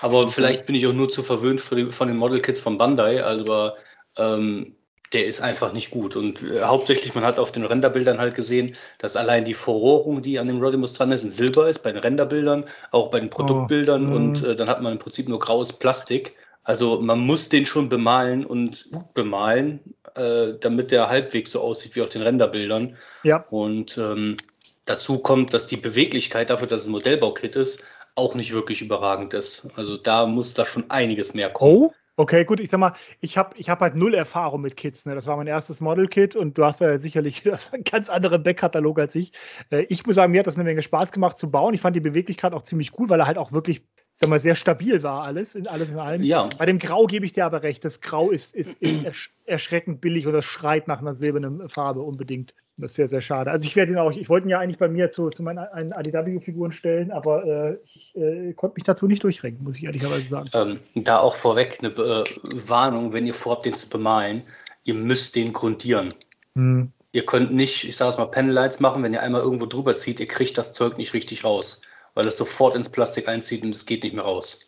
Aber vielleicht bin ich auch nur zu verwöhnt von, den Model Kits von Bandai, aber ähm, der ist einfach nicht gut. Und äh, hauptsächlich, man hat auf den Renderbildern halt gesehen, dass allein die Verrohrung, die an dem Rodimus dran ist, in Silber ist, bei den Renderbildern, auch bei den Produktbildern. Oh, und äh, dann hat man im Prinzip nur graues Plastik. Also man muss den schon bemalen und gut bemalen, äh, damit der halbwegs so aussieht wie auf den Renderbildern. Ja. Und ähm, dazu kommt, dass die Beweglichkeit dafür, dass es ein Modellbaukit ist, auch nicht wirklich überragend ist. Also da muss da schon einiges mehr kommen. Oh, okay, gut. Ich sag mal, ich habe ich hab halt null Erfahrung mit Kits. Ne? Das war mein erstes Model-Kit und du hast ja sicherlich einen ganz anderen Backkatalog als ich. Äh, ich muss sagen, mir hat das eine Menge Spaß gemacht zu bauen. Ich fand die Beweglichkeit auch ziemlich cool, weil er halt auch wirklich sag mal, sehr stabil war alles, in alles in allem. Ja. Bei dem Grau gebe ich dir aber recht. Das Grau ist, ist, ist ersch erschreckend billig oder schreit nach einer silbernen Farbe unbedingt. Das ist sehr, sehr schade. Also ich werde ihn auch, ich wollte ihn ja eigentlich bei mir zu, zu meinen ADW-Figuren stellen, aber äh, ich äh, konnte mich dazu nicht durchrenken, muss ich ehrlicherweise sagen. Ähm, da auch vorweg eine äh, Warnung, wenn ihr vorhabt, den zu bemalen, ihr müsst den grundieren. Hm. Ihr könnt nicht, ich sage es mal, Panelights machen, wenn ihr einmal irgendwo drüber zieht, ihr kriegt das Zeug nicht richtig raus, weil es sofort ins Plastik einzieht und es geht nicht mehr raus.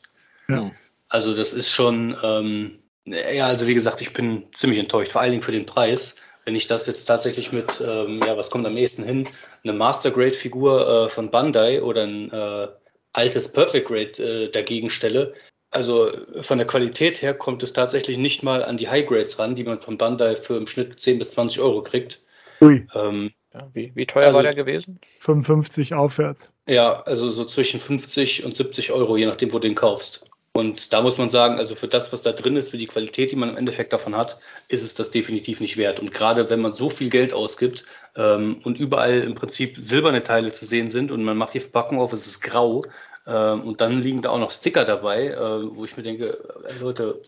Ja. Also das ist schon, ähm, ja, also wie gesagt, ich bin ziemlich enttäuscht, vor allen Dingen für den Preis. Wenn ich das jetzt tatsächlich mit, ähm, ja, was kommt am ehesten hin, eine Master Grade Figur äh, von Bandai oder ein äh, altes Perfect Grade äh, dagegen stelle, also von der Qualität her kommt es tatsächlich nicht mal an die High Grades ran, die man von Bandai für im Schnitt 10 bis 20 Euro kriegt. Ui, Ähm, Ja, wie, wie teuer Also- war der gewesen? 55 aufwärts. ja, also so zwischen 50 und 70 Euro, je nachdem, wo du den kaufst. Und da muss man sagen, also für das, was da drin ist, für die Qualität, die man im Endeffekt davon hat, ist es das definitiv nicht wert. Und gerade wenn man so viel Geld ausgibt ähm, und überall im Prinzip silberne Teile zu sehen sind und man macht die Verpackung auf, es ist grau ähm, und dann liegen da auch noch Sticker dabei, äh, wo ich mir denke, äh, Leute,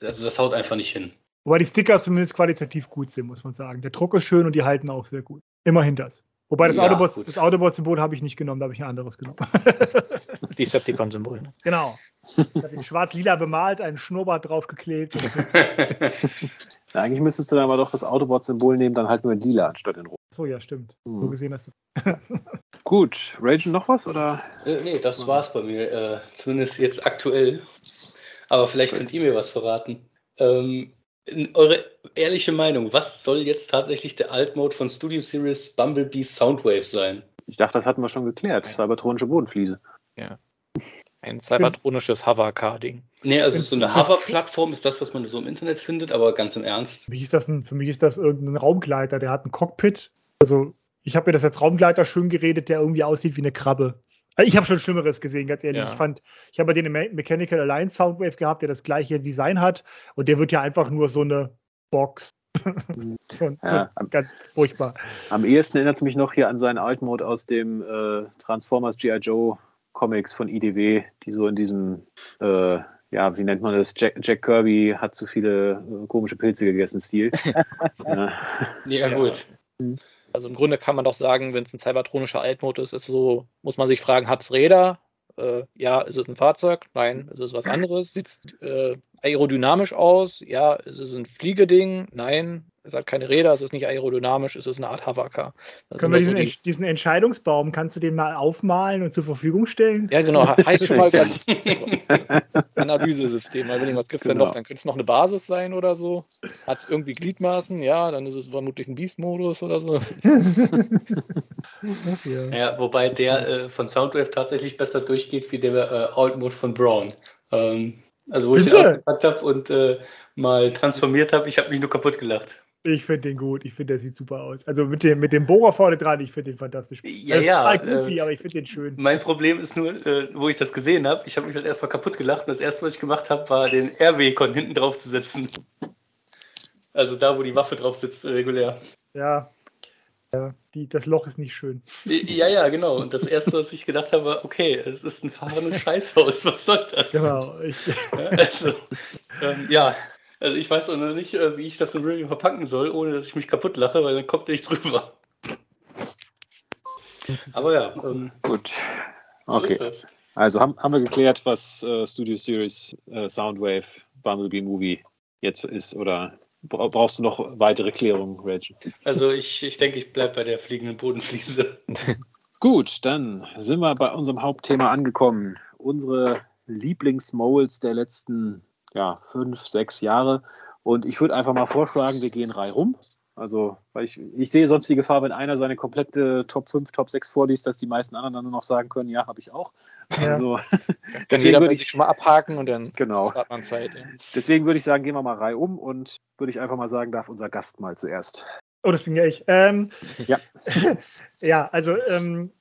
also das haut einfach nicht hin. Wobei die Sticker zumindest qualitativ gut sind, muss man sagen. Der Druck ist schön und die halten auch sehr gut. Immerhin das. Wobei das Ja, Autobot, gut. das Autobot-Symbol habe ich nicht genommen, da habe ich ein anderes genommen. Decepticon-Symbol. Ne? genau. Ich habe ihn schwarz-lila bemalt, einen Schnurrbart draufgeklebt. Ja, eigentlich müsstest du dann aber doch das Autobot-Symbol nehmen, dann halt nur in lila anstatt in rot. So, ja, stimmt. So Hm. gesehen hast du. Gut, Ragen noch was? Oder? Äh, nee, das war's bei mir, äh, zumindest jetzt aktuell. Aber vielleicht könnt ihr mir was verraten. Ähm, eure ehrliche Meinung, was soll jetzt tatsächlich der Alt-Mode von Studio Series Bumblebee Soundwave sein? Ich dachte, das hatten wir schon geklärt. Cybertronische Bodenfliese. Ein cybertronisches Hover-Car-Ding. Nee, also so eine Hover-Plattform ist das, was man so im Internet findet, aber ganz im Ernst. Für mich ist das, ein, für mich ist das irgendein Raumgleiter, der hat ein Cockpit. Also, ich habe mir das als Raumgleiter schön geredet, der irgendwie aussieht wie eine Krabbe. Also Ich habe schon Schlimmeres gesehen, ganz ehrlich. Ja. Ich fand, ich habe ja den Me- Mechanical Alliance Soundwave gehabt, der das gleiche Design hat und der wird ja einfach nur so eine Box. so, Ja, so ganz furchtbar. Am ehesten erinnert es mich noch hier an seinen Altmode aus dem äh, Transformers G.I. Joe Comics von IDW, die so in diesem, äh, ja, wie nennt man das? Jack, Jack Kirby hat zu viele äh, komische Pilze gegessen, Stil. ja. Ja, Ja. gut. Also im Grunde kann man doch sagen, wenn es ein cybertronischer Altmode ist, ist so, muss man sich fragen, hat es Räder? Äh, ja, ist es ein Fahrzeug? Nein, ist es was anderes? Es äh, aerodynamisch aus? Ja, ist es ein Fliegeding? Nein, es hat keine Räder, es ist nicht aerodynamisch, es ist eine Art. Das Können wir sind diesen, so Entsch- diesen Entscheidungsbaum, kannst du den mal aufmalen und zur Verfügung stellen? die, ja, genau, he- heißt schon mal Analysesystem. Mal überlegen, was gibt es denn Genau. noch? Dann könnte es noch eine Basis sein oder so. Hat es irgendwie Gliedmaßen? Ja, dann ist es vermutlich ein Beast-Modus oder so. Ja, wobei der äh, von Soundwave tatsächlich besser durchgeht wie der äh, Alt-Mode von Braun. Ähm, Also wo ich den Bitte? ausgepackt habe und äh, mal transformiert habe, ich habe mich nur kaputt gelacht. Ich finde den gut. Ich finde, der sieht super aus. Also mit dem, mit dem Bohrer vorne dran, ich finde den fantastisch. Ja, ist ja, total goofy, äh, aber ich finde den schön. Mein Problem ist nur, äh, wo ich das gesehen habe, ich habe mich halt erstmal kaputt gelacht und das erste, was ich gemacht habe, war den RW-Con hinten drauf zu setzen. Also da, wo die Waffe drauf sitzt, äh, regulär. Ja. Ja die, das Loch ist nicht schön. Ja, ja, genau. Und das erste, was ich gedacht habe, war, okay, es ist ein fahrendes Scheißhaus, was soll das? Genau. Ich, Ja, Also, ähm, ja, also ich weiß auch noch nicht, äh, wie ich das im Review verpacken soll, ohne dass ich mich kaputt lache, weil dann kommt er nicht drüber. Aber ja, ähm, Gut. so Okay. ist das. Also haben, haben wir geklärt, was äh, Studio Series äh, Soundwave Bumblebee Movie jetzt ist oder brauchst du noch weitere Klärungen, Reg? Also ich, ich denke, ich bleibe bei der fliegenden Bodenfliese. Gut, dann sind wir bei unserem Hauptthema angekommen. Unsere Lieblingsmolds der letzten ja, fünf, sechs Jahre. Und ich würde einfach mal vorschlagen, wir gehen Reihe rum. Also, weil ich, ich sehe sonst die Gefahr, wenn einer seine komplette Top 5, Top 6 vorliest, dass die meisten anderen dann nur noch sagen können, ja, habe ich auch. Ja. Also, Kann Deswegen jeder würde ich- sich schon mal abhaken und dann genau. hat man Zeit. Ja. Deswegen würde ich sagen, gehen wir mal Reihe um und würde ich einfach mal sagen, darf unser Gast mal zuerst. oh, das bin ja ich. Ähm, Ja. ja, also ähm,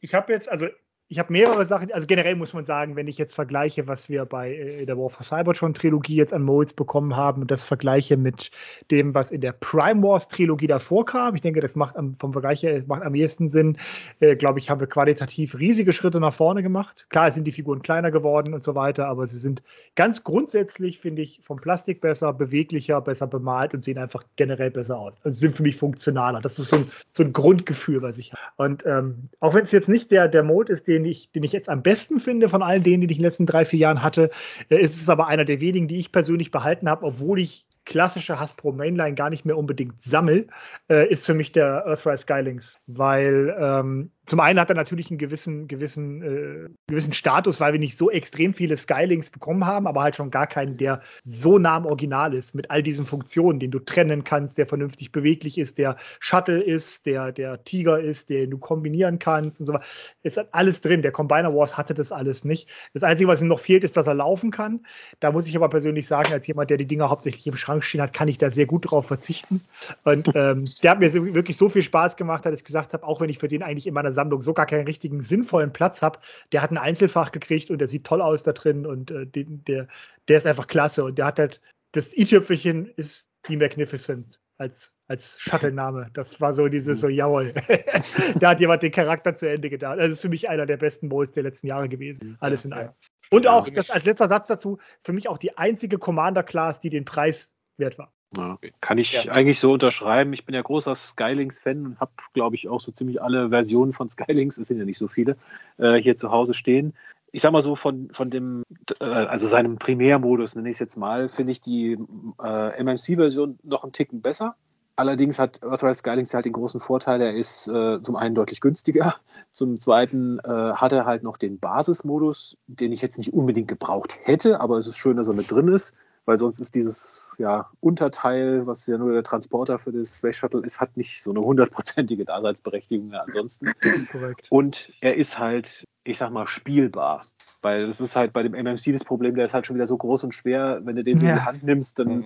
ich habe jetzt, also ich habe mehrere Sachen, also generell muss man sagen, wenn ich jetzt vergleiche, was wir bei äh, der War for Cybertron Trilogie jetzt an Molds bekommen haben und das vergleiche mit dem, was in der Prime Wars Trilogie davor kam, ich denke, das macht am, vom Vergleich her macht am ehesten Sinn, äh, glaube ich, haben wir qualitativ riesige Schritte nach vorne gemacht. Klar sind die Figuren kleiner geworden und so weiter, aber sie sind ganz grundsätzlich, finde ich, vom Plastik besser, beweglicher, besser bemalt und sehen einfach generell besser aus. Also sind für mich funktionaler. Das ist so ein, so ein Grundgefühl, was ich habe. Und ähm, auch wenn es jetzt nicht der, der Mode ist, den ich, den ich jetzt am besten finde von all denen, die ich in den letzten drei, vier Jahren hatte, äh, ist es aber einer der wenigen, die ich persönlich behalten habe, obwohl ich klassische Hasbro Mainline gar nicht mehr unbedingt sammel, äh, ist für mich der Earthrise Skylings. Weil ähm, zum einen hat er natürlich einen gewissen, gewissen, äh, gewissen Status, weil wir nicht so extrem viele Skylings bekommen haben, aber halt schon gar keinen, der so nah am Original ist, mit all diesen Funktionen, den du trennen kannst, der vernünftig beweglich ist, der Shuttle ist, der, der Tiger ist, den du kombinieren kannst und so weiter. Es hat alles drin. Der Combiner Wars hatte das alles nicht. Das Einzige, was ihm noch fehlt, ist, dass er laufen kann. Da muss ich aber persönlich sagen, als jemand, der die Dinger hauptsächlich im Schrank stehen hat, kann ich da sehr gut drauf verzichten. Und ähm, der hat mir wirklich so viel Spaß gemacht, dass ich gesagt habe, auch wenn ich für den eigentlich in meiner Sammlung so gar keinen richtigen sinnvollen Platz habe, der hat ein Einzelfach gekriegt und der sieht toll aus da drin und äh, den, der, der ist einfach klasse. Und der hat halt, das i-Tüpfelchen ist die Magnificent als, als Shuttle-Name. Das war so dieses so, jawohl. da hat jemand den Charakter zu Ende gedacht. Das ist für mich einer der besten Molds der letzten Jahre gewesen. Alles in allem. Und auch, das als letzter Satz dazu, für mich auch die einzige Commander-Class, die den Preis wert war. Ja, kann ich Ja. eigentlich so unterschreiben. Ich bin ja großer Skylings-Fan und habe, glaube ich, auch so ziemlich alle Versionen von Skylings, es sind ja nicht so viele, äh, hier zu Hause stehen. Ich sag mal so, von, von dem, äh, also seinem Primärmodus, nenne ich es jetzt mal, finde ich die äh, MMC-Version noch einen Ticken besser. Allerdings hat Earthrise Skylings halt den großen Vorteil, er ist äh, zum einen deutlich günstiger, zum zweiten äh, hat er halt noch den Basismodus, den ich jetzt nicht unbedingt gebraucht hätte, aber es ist schön, dass er mit drin ist, weil sonst ist dieses ja, Unterteil, was ja nur der Transporter für das Space Shuttle ist, hat nicht so eine hundertprozentige Daseinsberechtigung mehr ansonsten. Korrekt. Und er ist halt, ich sag mal, spielbar. Weil das ist halt bei dem MMC das Problem, der ist halt schon wieder so groß und schwer. Wenn du den so in die Ja. Hand nimmst, dann Mhm.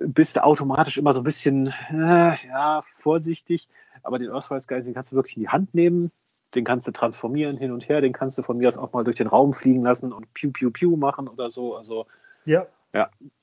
bist du automatisch immer so ein bisschen äh, ja, vorsichtig. Aber den Earthrise Geist, den kannst du wirklich in die Hand nehmen. Den kannst du transformieren hin und her. Den kannst du von mir aus auch mal durch den Raum fliegen lassen und Piu Piu Piu machen oder so. Also, Ja,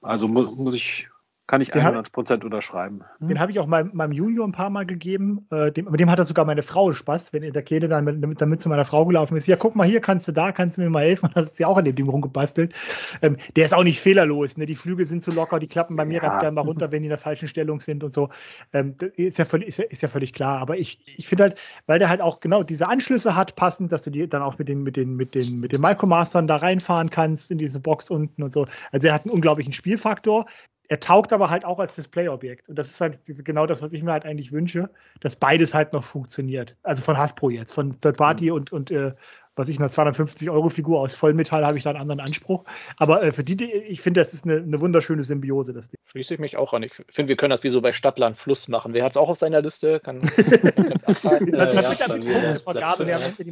also mu muss ich, kann ich Den hab- 100% unterschreiben. Den habe ich auch meinem, meinem Junior ein paar Mal gegeben. Äh, dem, mit dem hat er sogar meine Frau Spaß, wenn der Kleine dann mit, damit zu meiner Frau gelaufen ist. Ja, guck mal hier, kannst du da, kannst du mir mal helfen? Und hat sie auch an dem Ding rumgebastelt. Ähm, der ist auch nicht fehlerlos. Ne? Die Flügel sind zu locker, die klappen bei mir Ja. ganz gerne mal runter, wenn die in der falschen Stellung sind und so. Ähm, das ist, ja völlig, ist, ja, ist ja völlig klar. Aber ich, ich finde halt, weil der halt auch genau diese Anschlüsse hat, passend, dass du die dann auch mit den, mit den, mit den, mit den Micromastern da reinfahren kannst in diese Box unten und so. Also er hat einen unglaublichen Spielfaktor. Er taugt aber halt auch als Displayobjekt. Und das ist halt genau das, was ich mir halt eigentlich wünsche, dass beides halt noch funktioniert. Also von Hasbro jetzt, von Third Party und, und äh, was ich, eine 250-Euro-Figur aus Vollmetall habe ich da einen anderen Anspruch. Aber äh, für die, die ich finde, das ist eine, eine wunderschöne Symbiose, das Ding. Schließe ich mich auch an. Ich finde, wir können das wie so bei Stadtland Fluss machen. Wer hat es auch auf seiner Liste? Kann, kann Äh, das ja,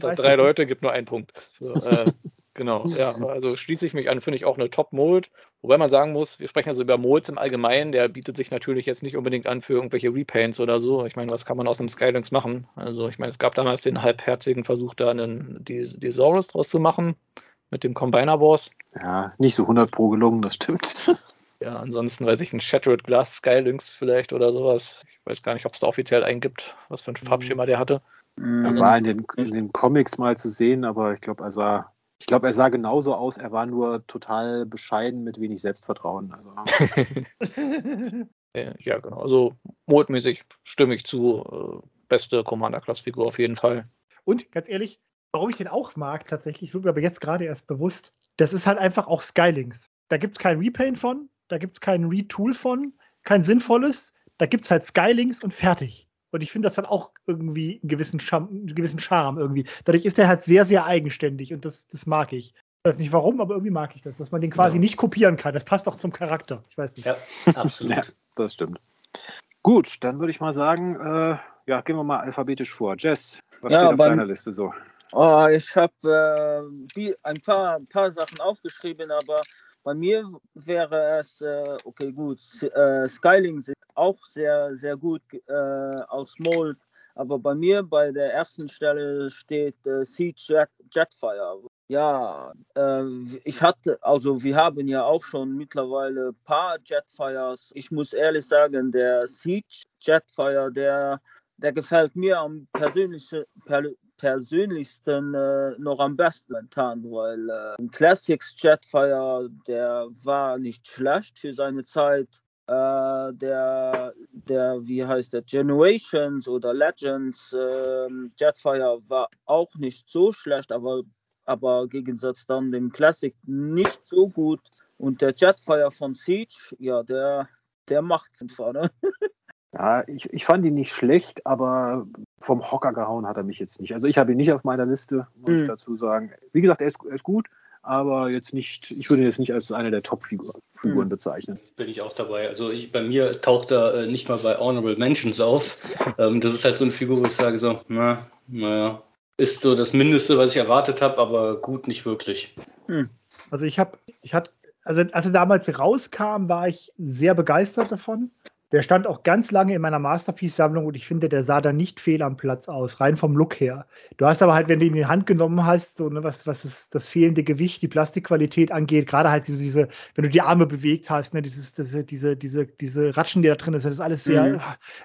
Da meisten drei Leute gibt nur einen Punkt. So, äh, Genau, ja, also schließe ich mich an, finde ich auch eine Top-Mold. Wobei man sagen muss, wir sprechen ja so über Molds im Allgemeinen, der bietet sich natürlich jetzt nicht unbedingt an für irgendwelche Repaints oder so. Ich meine, was kann man aus dem Skylinks machen? Also ich meine, es gab damals den halbherzigen Versuch, da einen, die, die Saurus draus zu machen mit dem Combiner Boss. Ja, ist nicht so 100 pro gelungen, das stimmt. Ja, ansonsten weiß ich, ein Shattered Glass Skylinks vielleicht oder sowas. Ich weiß gar nicht, ob es da offiziell einen gibt, was für ein Farbschema der hatte. Er war in den, in den Comics mal zu sehen, aber ich glaube, er sah, ich glaube, er sah genauso aus. Er war nur total bescheiden mit wenig Selbstvertrauen. Also. ja, genau. Also modmäßig stimme ich zu. Äh, beste Commander-Class-Figur auf jeden Fall. Und ganz ehrlich, warum ich den auch mag, tatsächlich, wird mir aber jetzt gerade erst bewusst, das ist halt einfach auch Skylinks. Da gibt es kein Repaint von, da gibt es kein Retool von, kein sinnvolles. Da gibt es halt Skylinks und fertig. Und ich finde, das hat auch irgendwie einen gewissen, Charme, einen gewissen Charme irgendwie. Dadurch ist er halt sehr, sehr eigenständig und das, das mag ich. Ich weiß nicht warum, aber irgendwie mag ich das, dass man den quasi ja. nicht kopieren kann. Das passt auch zum Charakter. Ich weiß nicht. Ja, absolut. ja, das stimmt. Gut, dann würde ich mal sagen, äh, ja, gehen wir mal alphabetisch vor. Jess, was ja, steht auf beim, deiner Liste so? Oh, ich habe äh, ein paar, paar Sachen aufgeschrieben, aber bei mir wäre es, äh, okay, gut, äh, Skyling sind auch sehr, sehr gut äh, aus Mold, aber bei mir bei der ersten Stelle steht äh, Siege Jet, Jetfire. Ja, äh, ich hatte, also wir haben ja auch schon mittlerweile ein paar Jetfires. Ich muss ehrlich sagen, der Siege Jetfire, der, der gefällt mir am persönlichen, per, persönlichsten äh, noch am besten getan, weil äh, Classics Jetfire, der war nicht schlecht für seine Zeit. Äh, der, der, wie heißt der, Generations oder Legends äh, Jetfire war auch nicht so schlecht, aber aber im Gegensatz dann dem Classic nicht so gut. Und der Jetfire von Siege, ja, der, der macht's einfach, ne? Ja, ich, ich fand ihn nicht schlecht, aber vom Hocker gehauen hat er mich jetzt nicht. Also ich habe ihn nicht auf meiner Liste, muss mhm. ich dazu sagen. Wie gesagt, er ist, er ist gut, aber jetzt nicht, ich würde ihn jetzt nicht als eine der Top-Figuren mhm. bezeichnen. Bin ich auch dabei. Also ich, bei mir taucht er äh, nicht mal bei Honorable Mentions auf. ähm, das ist halt so eine Figur, wo ich sage so, na, naja, ist so das Mindeste, was ich erwartet habe, aber gut nicht wirklich. Mhm. Also ich habe, ich hatte, also als er damals rauskam, war ich sehr begeistert davon. Der stand auch ganz lange in meiner Masterpiece-Sammlung und ich finde, der sah da nicht fehl am Platz aus, rein vom Look her. Du hast aber halt, wenn du ihn in die Hand genommen hast, so, ne, was, was das, das fehlende Gewicht, die Plastikqualität angeht, gerade halt diese, diese, wenn du die Arme bewegt hast, ne, dieses, diese, diese, diese, diese Ratschen, die da drin sind, das ist alles sehr, mhm.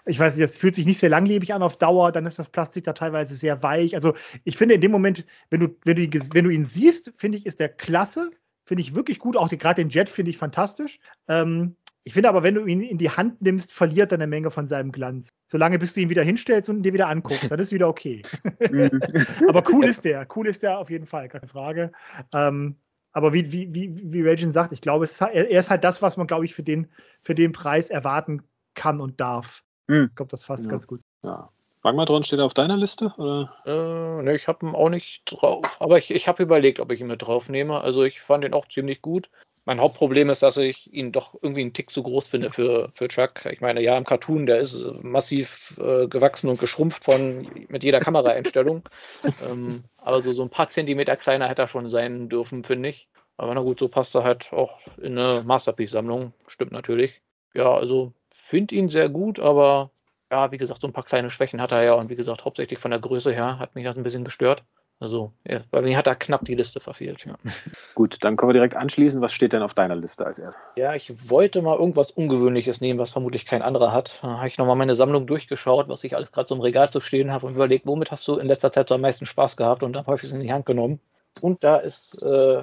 ich weiß nicht, das fühlt sich nicht sehr langlebig an auf Dauer, dann ist das Plastik da teilweise sehr weich. Also ich finde in dem Moment, wenn du, wenn du, ihn, wenn du ihn siehst, finde ich, ist der klasse. Finde ich wirklich gut. Auch gerade den Jet finde ich fantastisch. Ähm, ich finde aber, wenn du ihn in die Hand nimmst, verliert er eine Menge von seinem Glanz. Solange bis du ihn wieder hinstellst und ihn dir wieder anguckst, dann ist wieder okay. Mhm. aber cool ist der. Cool ist der auf jeden Fall, keine Frage. Ähm, aber wie, wie, wie, wie Ragin sagt, ich glaube, ist, er ist halt das, was man, glaube ich, für den, für den Preis erwarten kann und darf. Mhm. Ich glaube, das fasst ja. ganz gut. Ja. Magmatron steht er auf deiner Liste? Oder? Äh, ne, ich habe ihn auch nicht drauf. Aber ich, ich habe überlegt, ob ich ihn mit drauf nehme. Also ich fand ihn auch ziemlich gut. Mein Hauptproblem ist, dass ich ihn doch irgendwie einen Tick zu groß finde für, für Chuck. Ich meine, ja, im Cartoon, der ist äh, massiv äh, gewachsen und geschrumpft von mit jeder Kameraeinstellung. ähm, aber so, so ein paar Zentimeter kleiner hätte er schon sein dürfen, finde ich. Aber na gut, so passt er halt auch in eine Masterpiece-Sammlung. Stimmt natürlich. Ja, also finde ihn sehr gut, aber ja, wie gesagt, so ein paar kleine Schwächen hat er ja. Und wie gesagt, hauptsächlich von der Größe her hat mich das ein bisschen gestört. Also, ja, bei mir hat er knapp die Liste verfehlt. Ja. Gut, dann können wir direkt anschließen. Was steht denn auf deiner Liste als erstes? Ja, ich wollte mal irgendwas Ungewöhnliches nehmen, was vermutlich kein anderer hat. Da habe ich nochmal meine Sammlung durchgeschaut, was ich alles gerade so im Regal zu stehen habe und überlegt, womit hast du in letzter Zeit so am meisten Spaß gehabt und dann es in die Hand genommen. Und da ist äh,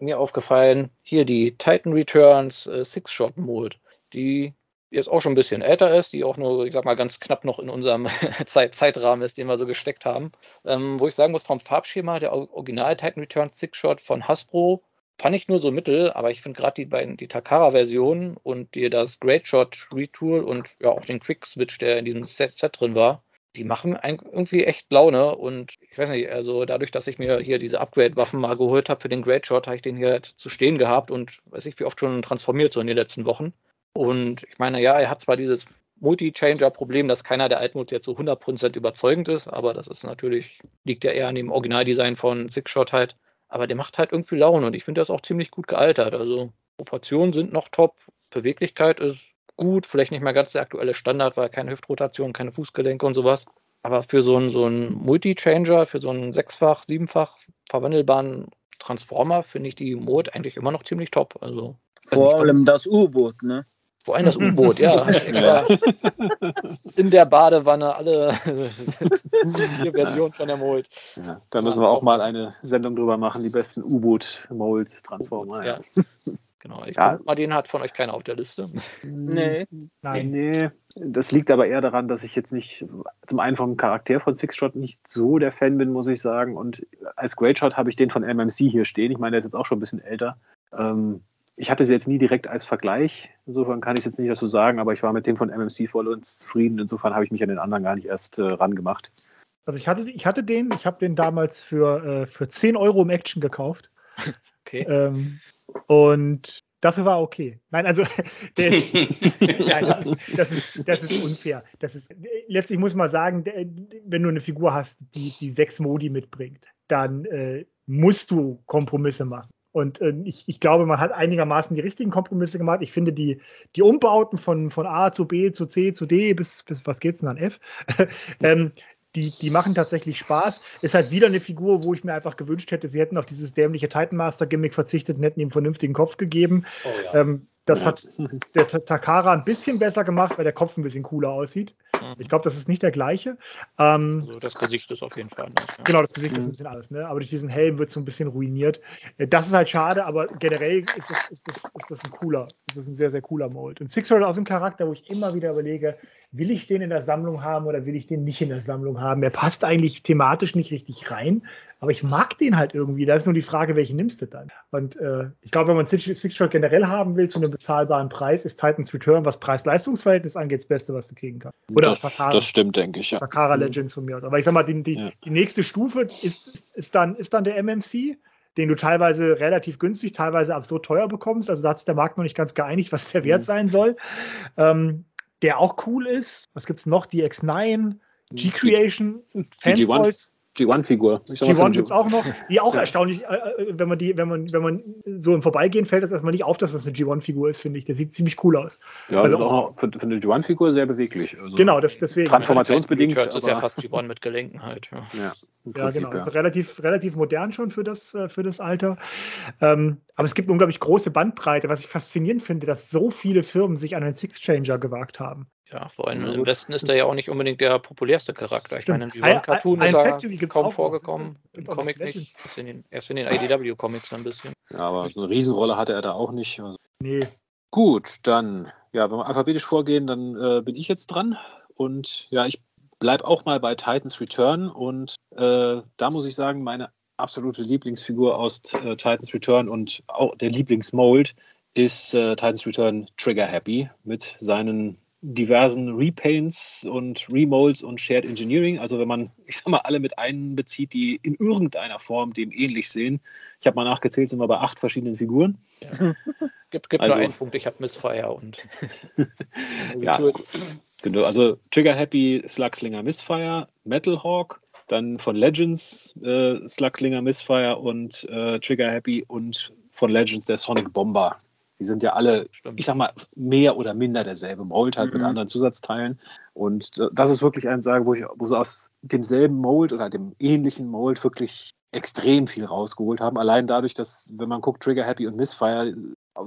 mir aufgefallen, hier die Titan Returns äh, Six-Shot Mold. Die jetzt auch schon ein bisschen älter ist, die auch nur, ich sag mal, ganz knapp noch in unserem Zeit Zeitrahmen ist, den wir so gesteckt haben. Ähm, wo ich sagen muss, vom Farbschema, der Original Titan Return Six Shot von Hasbro fand ich nur so mittel, aber ich finde gerade die beiden, die Takara-Version und die, das Great Shot Retool und ja auch den Quick Switch, der in diesem Set, Set drin war, die machen irgendwie echt Laune und ich weiß nicht, also dadurch, dass ich mir hier diese Upgrade-Waffen mal geholt habe für den Great Shot, habe ich den hier halt zu stehen gehabt und weiß ich wie oft schon transformiert so in den letzten Wochen. Und ich meine, ja, er hat zwar dieses Multi-Changer-Problem, dass keiner der Altmods jetzt so 100% überzeugend ist, aber das ist natürlich, liegt ja eher an dem Originaldesign von Sixshot halt. aber der macht halt irgendwie Laune und ich finde, ist auch ziemlich gut gealtert. Also Proportionen sind noch top, Beweglichkeit ist gut, vielleicht nicht mehr ganz der aktuelle Standard, weil keine Hüftrotation, keine Fußgelenke und sowas. Aber für so einen, so einen Multi-Changer, für so einen sechsfach, siebenfach verwandelbaren Transformer finde ich die Mode eigentlich immer noch ziemlich top. Also, Vor allem das U-Boot, ne? Vor allem das U-Boot, ja. ja. In der Badewanne alle vier Versionen von der Mold. Ja, da müssen wir auch mal eine Sendung drüber machen, die besten U-Boot-Molds, Transformer. Ja. Genau, ich ja. mal, den hat von euch keiner auf der Liste. Nee. Nein. Nee. Das liegt aber eher daran, dass ich jetzt nicht, zum einen vom Charakter von Sixshot nicht so der Fan bin, muss ich sagen. Und als Great Shot habe ich den von MMC hier stehen. Ich meine, der ist jetzt auch schon ein bisschen älter. Ähm, ich hatte sie jetzt nie direkt als Vergleich. Insofern kann ich es jetzt nicht dazu sagen, aber ich war mit dem von MMC voll und zufrieden. Insofern habe ich mich an den anderen gar nicht erst äh, rangemacht. Also ich hatte, ich hatte den, ich habe den damals für, äh, für 10 Euro im Action gekauft. Okay. Ähm, und dafür war okay. Nein, also der ist, nein, das, ist, das, ist, das ist unfair. Das ist, letztlich muss man sagen, wenn du eine Figur hast, die, die sechs Modi mitbringt, dann äh, musst du Kompromisse machen. Und äh, ich, ich, glaube, man hat einigermaßen die richtigen Kompromisse gemacht. Ich finde, die, die Umbauten von, von A zu B zu C zu D bis, bis was geht's denn an F, ähm, die, die machen tatsächlich Spaß. Ist halt wieder eine Figur, wo ich mir einfach gewünscht hätte, sie hätten auf dieses dämliche Titan Master Gimmick verzichtet und hätten ihm einen vernünftigen Kopf gegeben. Oh, ja. ähm, das hat der Takara ein bisschen besser gemacht, weil der Kopf ein bisschen cooler aussieht. Mhm. Ich glaube, das ist nicht der gleiche. Ähm, also das Gesicht ist auf jeden Fall anders. Ja. Genau, das Gesicht mhm. ist ein bisschen alles. Ne? Aber durch diesen Helm wird es so ein bisschen ruiniert. Äh, das ist halt schade, aber generell ist das, ist das, ist das ein cooler, ist das ein sehr, sehr cooler Mold. Und Six aus dem Charakter, wo ich immer wieder überlege, will ich den in der Sammlung haben oder will ich den nicht in der Sammlung haben? Er passt eigentlich thematisch nicht richtig rein. Aber ich mag den halt irgendwie. Da ist nur die Frage, welchen nimmst du dann? Und äh, ich glaube, wenn man Six-Shot generell haben will zu einem bezahlbaren Preis, ist Titans Return, was Preis-Leistungs-Verhältnis angeht, das Beste, was du kriegen kannst. Oder das, Takara, das stimmt, denke ich. Ja. Takara Legends von mir. Aber ich sag mal, die, die, ja. die nächste Stufe ist, ist, ist, dann, ist dann der MMC den du teilweise relativ günstig, teilweise absurd teuer bekommst. Also da hat sich der Markt noch nicht ganz geeinigt, was der Wert mhm. sein soll. Ähm, der auch cool ist. Was gibt es noch? Die X9, G-Creation, Fanboys. G1-Figur. G1 gibt es auch noch, die auch ja. erstaunlich, äh, äh, wenn man die, wenn man, wenn man so im Vorbeigehen fällt, das erstmal nicht auf, dass das eine G1-Figur ist, finde ich. Der sieht ziemlich cool aus. Ja, also auch für, für eine G1-Figur sehr beweglich. Also genau, das, deswegen. Transformationsbedingt. Das ist ja fast G1 mit Gelenken halt. Ja, ja, ja genau. Ja. Also relativ, relativ modern schon für das, äh, für das Alter. Ähm, aber es gibt eine unglaublich große Bandbreite, was ich faszinierend finde, dass so viele Firmen sich an einen Six-Changer gewagt haben. Ja, vor allem im Westen ist er ja auch nicht unbedingt der populärste Charakter. Ich meine, in One Cartoon ist er kaum vorgekommen, im Comic nicht. Ist in den, erst in den IDW-Comics ein bisschen. Ja, aber so eine Riesenrolle hatte er da auch nicht. Also. Nee. Gut, dann, ja, wenn wir alphabetisch vorgehen, dann äh, bin ich jetzt dran. Und ja, ich bleibe auch mal bei Titans Return. Und äh, da muss ich sagen, meine absolute Lieblingsfigur aus äh, Titans Return und auch der Lieblingsmold ist äh, Titans Return Trigger Happy mit seinen diversen Repaints und Remolds und Shared Engineering. Also wenn man, ich sag mal, alle mit einbezieht, die in irgendeiner Form dem ähnlich sehen. Ich habe mal nachgezählt, sind wir bei acht verschiedenen Figuren. Ja. Gibt, gibt also, nur einen Punkt, ich habe Missfire und ja, genau. Also Trigger Happy, Slugslinger Missfire, Metal Hawk, dann von Legends äh, Slugslinger Missfire und äh, Trigger Happy und von Legends der Sonic Bomber. Die sind ja alle, Stimmt. ich sag mal, mehr oder minder derselbe Mold, halt mhm. mit anderen Zusatzteilen. Und das ist wirklich ein Sagen, wo ich wo sie aus demselben Mold oder dem ähnlichen Mold wirklich extrem viel rausgeholt haben. Allein dadurch, dass, wenn man guckt, Trigger Happy und Missfire,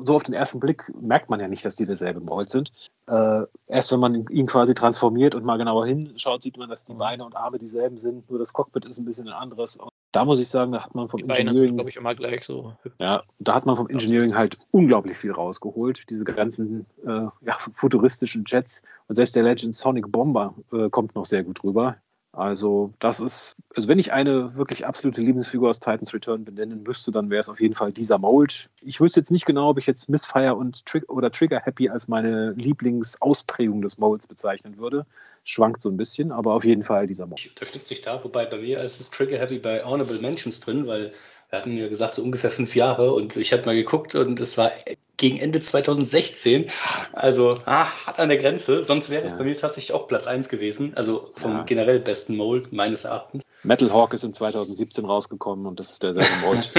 so auf den ersten Blick merkt man ja nicht, dass die derselbe Mold sind. Äh, erst wenn man ihn quasi transformiert und mal genauer hinschaut, sieht man, dass die mhm. Beine und Arme dieselben sind, nur das Cockpit ist ein bisschen ein anderes. Und da muss ich sagen, da hat man vom die Engineering. glaube ich, immer gleich so. Ja, da hat man vom Engineering halt unglaublich viel rausgeholt. Diese ganzen äh, ja, futuristischen Jets und selbst der Legend Sonic Bomber äh, kommt noch sehr gut rüber. Also, das ist, also wenn ich eine wirklich absolute Lieblingsfigur aus Titans Return benennen müsste, dann wäre es auf jeden Fall dieser Mold. Ich wüsste jetzt nicht genau, ob ich jetzt Missfire und Tri oder Trigger Happy als meine Lieblingsausprägung des Molds bezeichnen würde. Schwankt so ein bisschen, aber auf jeden Fall dieser Mold. Ich unterstütze dich da, wobei bei mir ist es Trigger Happy bei Honorable Mentions drin, weil wir hatten ja gesagt, so ungefähr fünf Jahre und ich habe mal geguckt und es war gegen Ende 2016. Also ah, hat an der Grenze. Sonst wäre es ja. bei mir tatsächlich auch Platz 1 gewesen. Also vom ja. generell besten Mold meines Erachtens. Metal Hawk ist in 2017 rausgekommen und das ist derselbe Mold.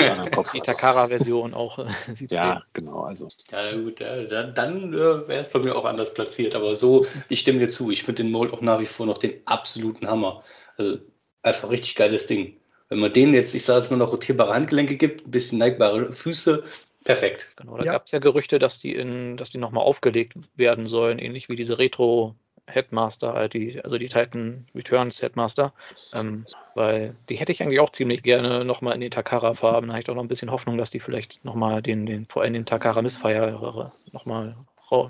Die Takara-Version auch. Äh, ja, genau. Also. Ja, gut, ja, dann, dann äh, wäre es bei mir auch anders platziert. Aber so, ich stimme dir zu. Ich finde den Mold auch nach wie vor noch den absoluten Hammer. Also, einfach richtig geiles Ding. Wenn man denen jetzt, ich sage es mal, noch rotierbare Handgelenke gibt, ein bisschen neigbare Füße, perfekt. Genau, da ja. gab es ja Gerüchte, dass die in, dass die nochmal aufgelegt werden sollen, ähnlich wie diese Retro- Headmaster, halt die, also die Titan Returns Headmaster, ähm, weil die hätte ich eigentlich auch ziemlich gerne nochmal in den Takara-Farben. Da habe ich doch noch ein bisschen Hoffnung, dass die vielleicht nochmal den, den, vor allem den Takara Missfire nochmal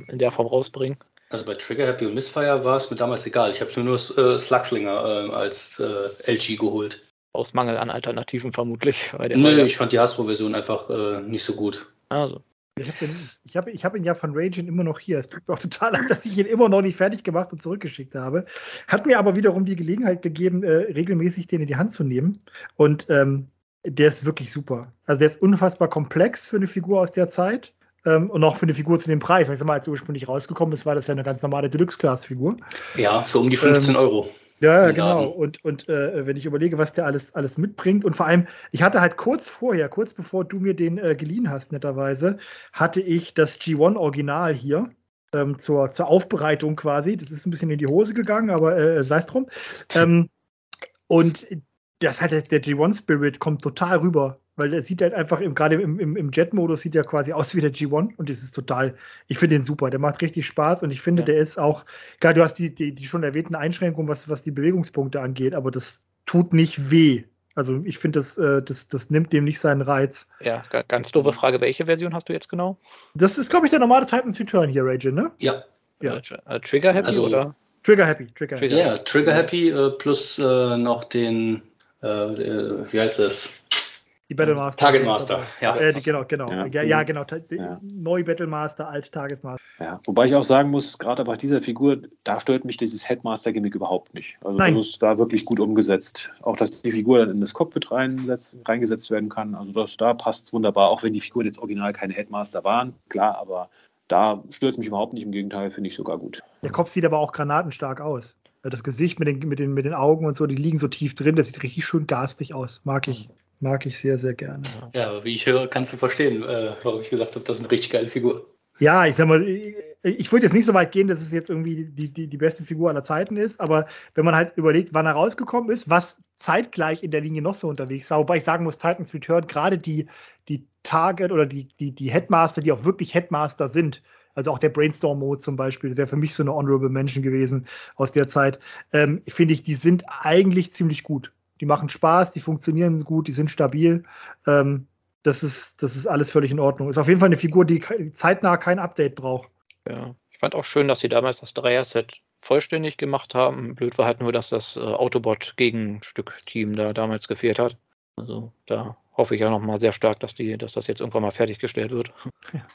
in der Form rausbringen. Also bei Trigger Happy und Missfire war es mir damals egal. Ich habe mir nur äh, Slugslinger äh, als äh, LG geholt. Aus Mangel an Alternativen vermutlich. Nö, ich fand die Hasbro-Version einfach äh, nicht so gut. Also. Ich habe ihn, ich hab, ich hab ihn ja von Raging immer noch hier. Es tut mir auch total leid, dass ich ihn immer noch nicht fertig gemacht und zurückgeschickt habe. Hat mir aber wiederum die Gelegenheit gegeben, äh, regelmäßig den in die Hand zu nehmen. Und ähm, der ist wirklich super. Also der ist unfassbar komplex für eine Figur aus der Zeit. Ähm, und auch für eine Figur zu dem Preis. Ich sag mal, als ursprünglich rausgekommen ist, war das ja eine ganz normale Deluxe-Class-Figur. Ja, für um die 15 ähm, Euro. Ja, ja genau. Und, und äh, wenn ich überlege, was der alles, alles mitbringt und vor allem, ich hatte halt kurz vorher, kurz bevor du mir den äh, geliehen hast, netterweise, hatte ich das G1 Original hier ähm, zur, zur Aufbereitung quasi. Das ist ein bisschen in die Hose gegangen, aber äh, sei es drum. Ähm, und das halt der G1 Spirit kommt total rüber weil er sieht halt einfach, gerade im, im, im Jet-Modus sieht er quasi aus wie der G1 und das ist total, ich finde den super, der macht richtig Spaß und ich finde, ja. der ist auch, klar, du hast die, die, die schon erwähnten Einschränkungen, was, was die Bewegungspunkte angeht, aber das tut nicht weh. Also ich finde, das, äh, das, das nimmt dem nicht seinen Reiz. Ja, ganz doofe Frage, welche Version hast du jetzt genau? Das ist, glaube ich, der normale Titans Return hier, Raging, ne? Ja. ja. Äh, Trigger Happy also, oder? Trigger Happy, Trigger Happy. Ja, Trigger Happy äh, plus äh, noch den, äh, äh, wie heißt das? Die Battlemaster. Target Master, ja. Äh, die, genau, genau. Ja, ja, ja genau. Ja. Neu Battlemaster, alt Tagesmaster. Ja, wobei ich auch sagen muss, gerade bei dieser Figur, da stört mich dieses Headmaster-Gimmick überhaupt nicht. Also Nein. das ist da wirklich gut umgesetzt. Auch, dass die Figur dann in das Cockpit reingesetzt werden kann. Also das, da passt es wunderbar, auch wenn die Figuren jetzt original keine Headmaster waren. Klar, aber da stört es mich überhaupt nicht. Im Gegenteil, finde ich sogar gut. Der Kopf sieht aber auch granatenstark aus. Das Gesicht mit den, mit, den, mit den Augen und so, die liegen so tief drin. Das sieht richtig schön garstig aus. Mag ich. Mag ich sehr, sehr gerne. Ja, aber wie ich höre, kannst du verstehen, äh, warum ich gesagt habe, das ist eine richtig geile Figur. Ja, ich sag mal, ich, ich würde jetzt nicht so weit gehen, dass es jetzt irgendwie die, die, die beste Figur aller Zeiten ist, aber wenn man halt überlegt, wann er rausgekommen ist, was zeitgleich in der Linie noch so unterwegs war, wobei ich sagen muss, Titans Return, gerade die, die Target oder die, die, die Headmaster, die auch wirklich Headmaster sind, also auch der Brainstorm-Mode zum Beispiel, wäre für mich so eine Honorable Mention gewesen aus der Zeit, ähm, finde ich, die sind eigentlich ziemlich gut. Die machen Spaß, die funktionieren gut, die sind stabil. Ähm, das, ist, das ist alles völlig in Ordnung. Ist auf jeden Fall eine Figur, die zeitnah kein Update braucht. Ja, ich fand auch schön, dass sie damals das Dreier-Set vollständig gemacht haben. Blöd war halt nur, dass das äh, Autobot-Gegenstück-Team da damals gefehlt hat. Also da hoffe ich ja nochmal sehr stark, dass, die, dass das jetzt irgendwann mal fertiggestellt wird. Ja.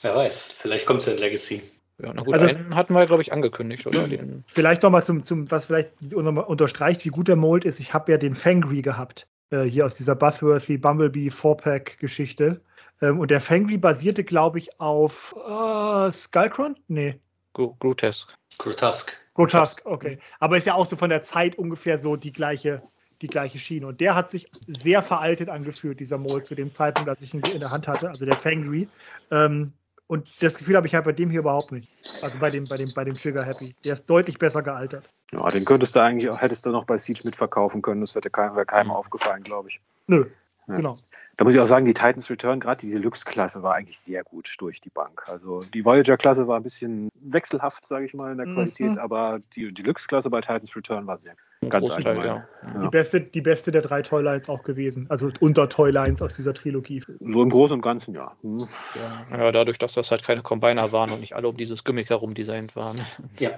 Wer weiß, vielleicht kommt es in Legacy. Ja, na gut, also, einen hatten wir, glaube ich, angekündigt, oder? Den vielleicht nochmal zum, zum, was vielleicht unterstreicht, wie gut der Mold ist. Ich habe ja den Fangry gehabt, äh, hier aus dieser Buzzworthy Bumblebee 4-Pack-Geschichte. Ähm, und der Fangry basierte, glaube ich, auf äh, Skullcron? Nee. Grotesque. Grotesque. Grotesque, okay. Aber ist ja auch so von der Zeit ungefähr so die gleiche, die gleiche Schiene. Und der hat sich sehr veraltet angefühlt, dieser Mold, zu dem Zeitpunkt, als ich ihn in der Hand hatte, also der Fangry. Ähm, und das Gefühl habe ich halt bei dem hier überhaupt nicht. Also bei dem, bei dem, bei dem Sugar Happy. Der ist deutlich besser gealtert. Ja, den könntest du eigentlich auch, hättest du noch bei Siege mitverkaufen können. Das hätte keinem, wäre keinem aufgefallen, glaube ich. Nö, ja. Genau. Da muss ich auch sagen, die Titans Return, gerade die Deluxe-Klasse, war eigentlich sehr gut durch die Bank. Also die Voyager-Klasse war ein bisschen wechselhaft, sage ich mal, in der mhm. Qualität, aber die Deluxe-Klasse bei Titans Return war sehr ganz allgemein. Ja. Ja. Die, beste, die beste der drei Toylines auch gewesen, also unter Toylines aus dieser Trilogie. So im Großen und Ganzen, ja. Hm. Ja, dadurch, dass das halt keine Combiner waren und nicht alle um dieses Gimmick herum designt waren. Ja.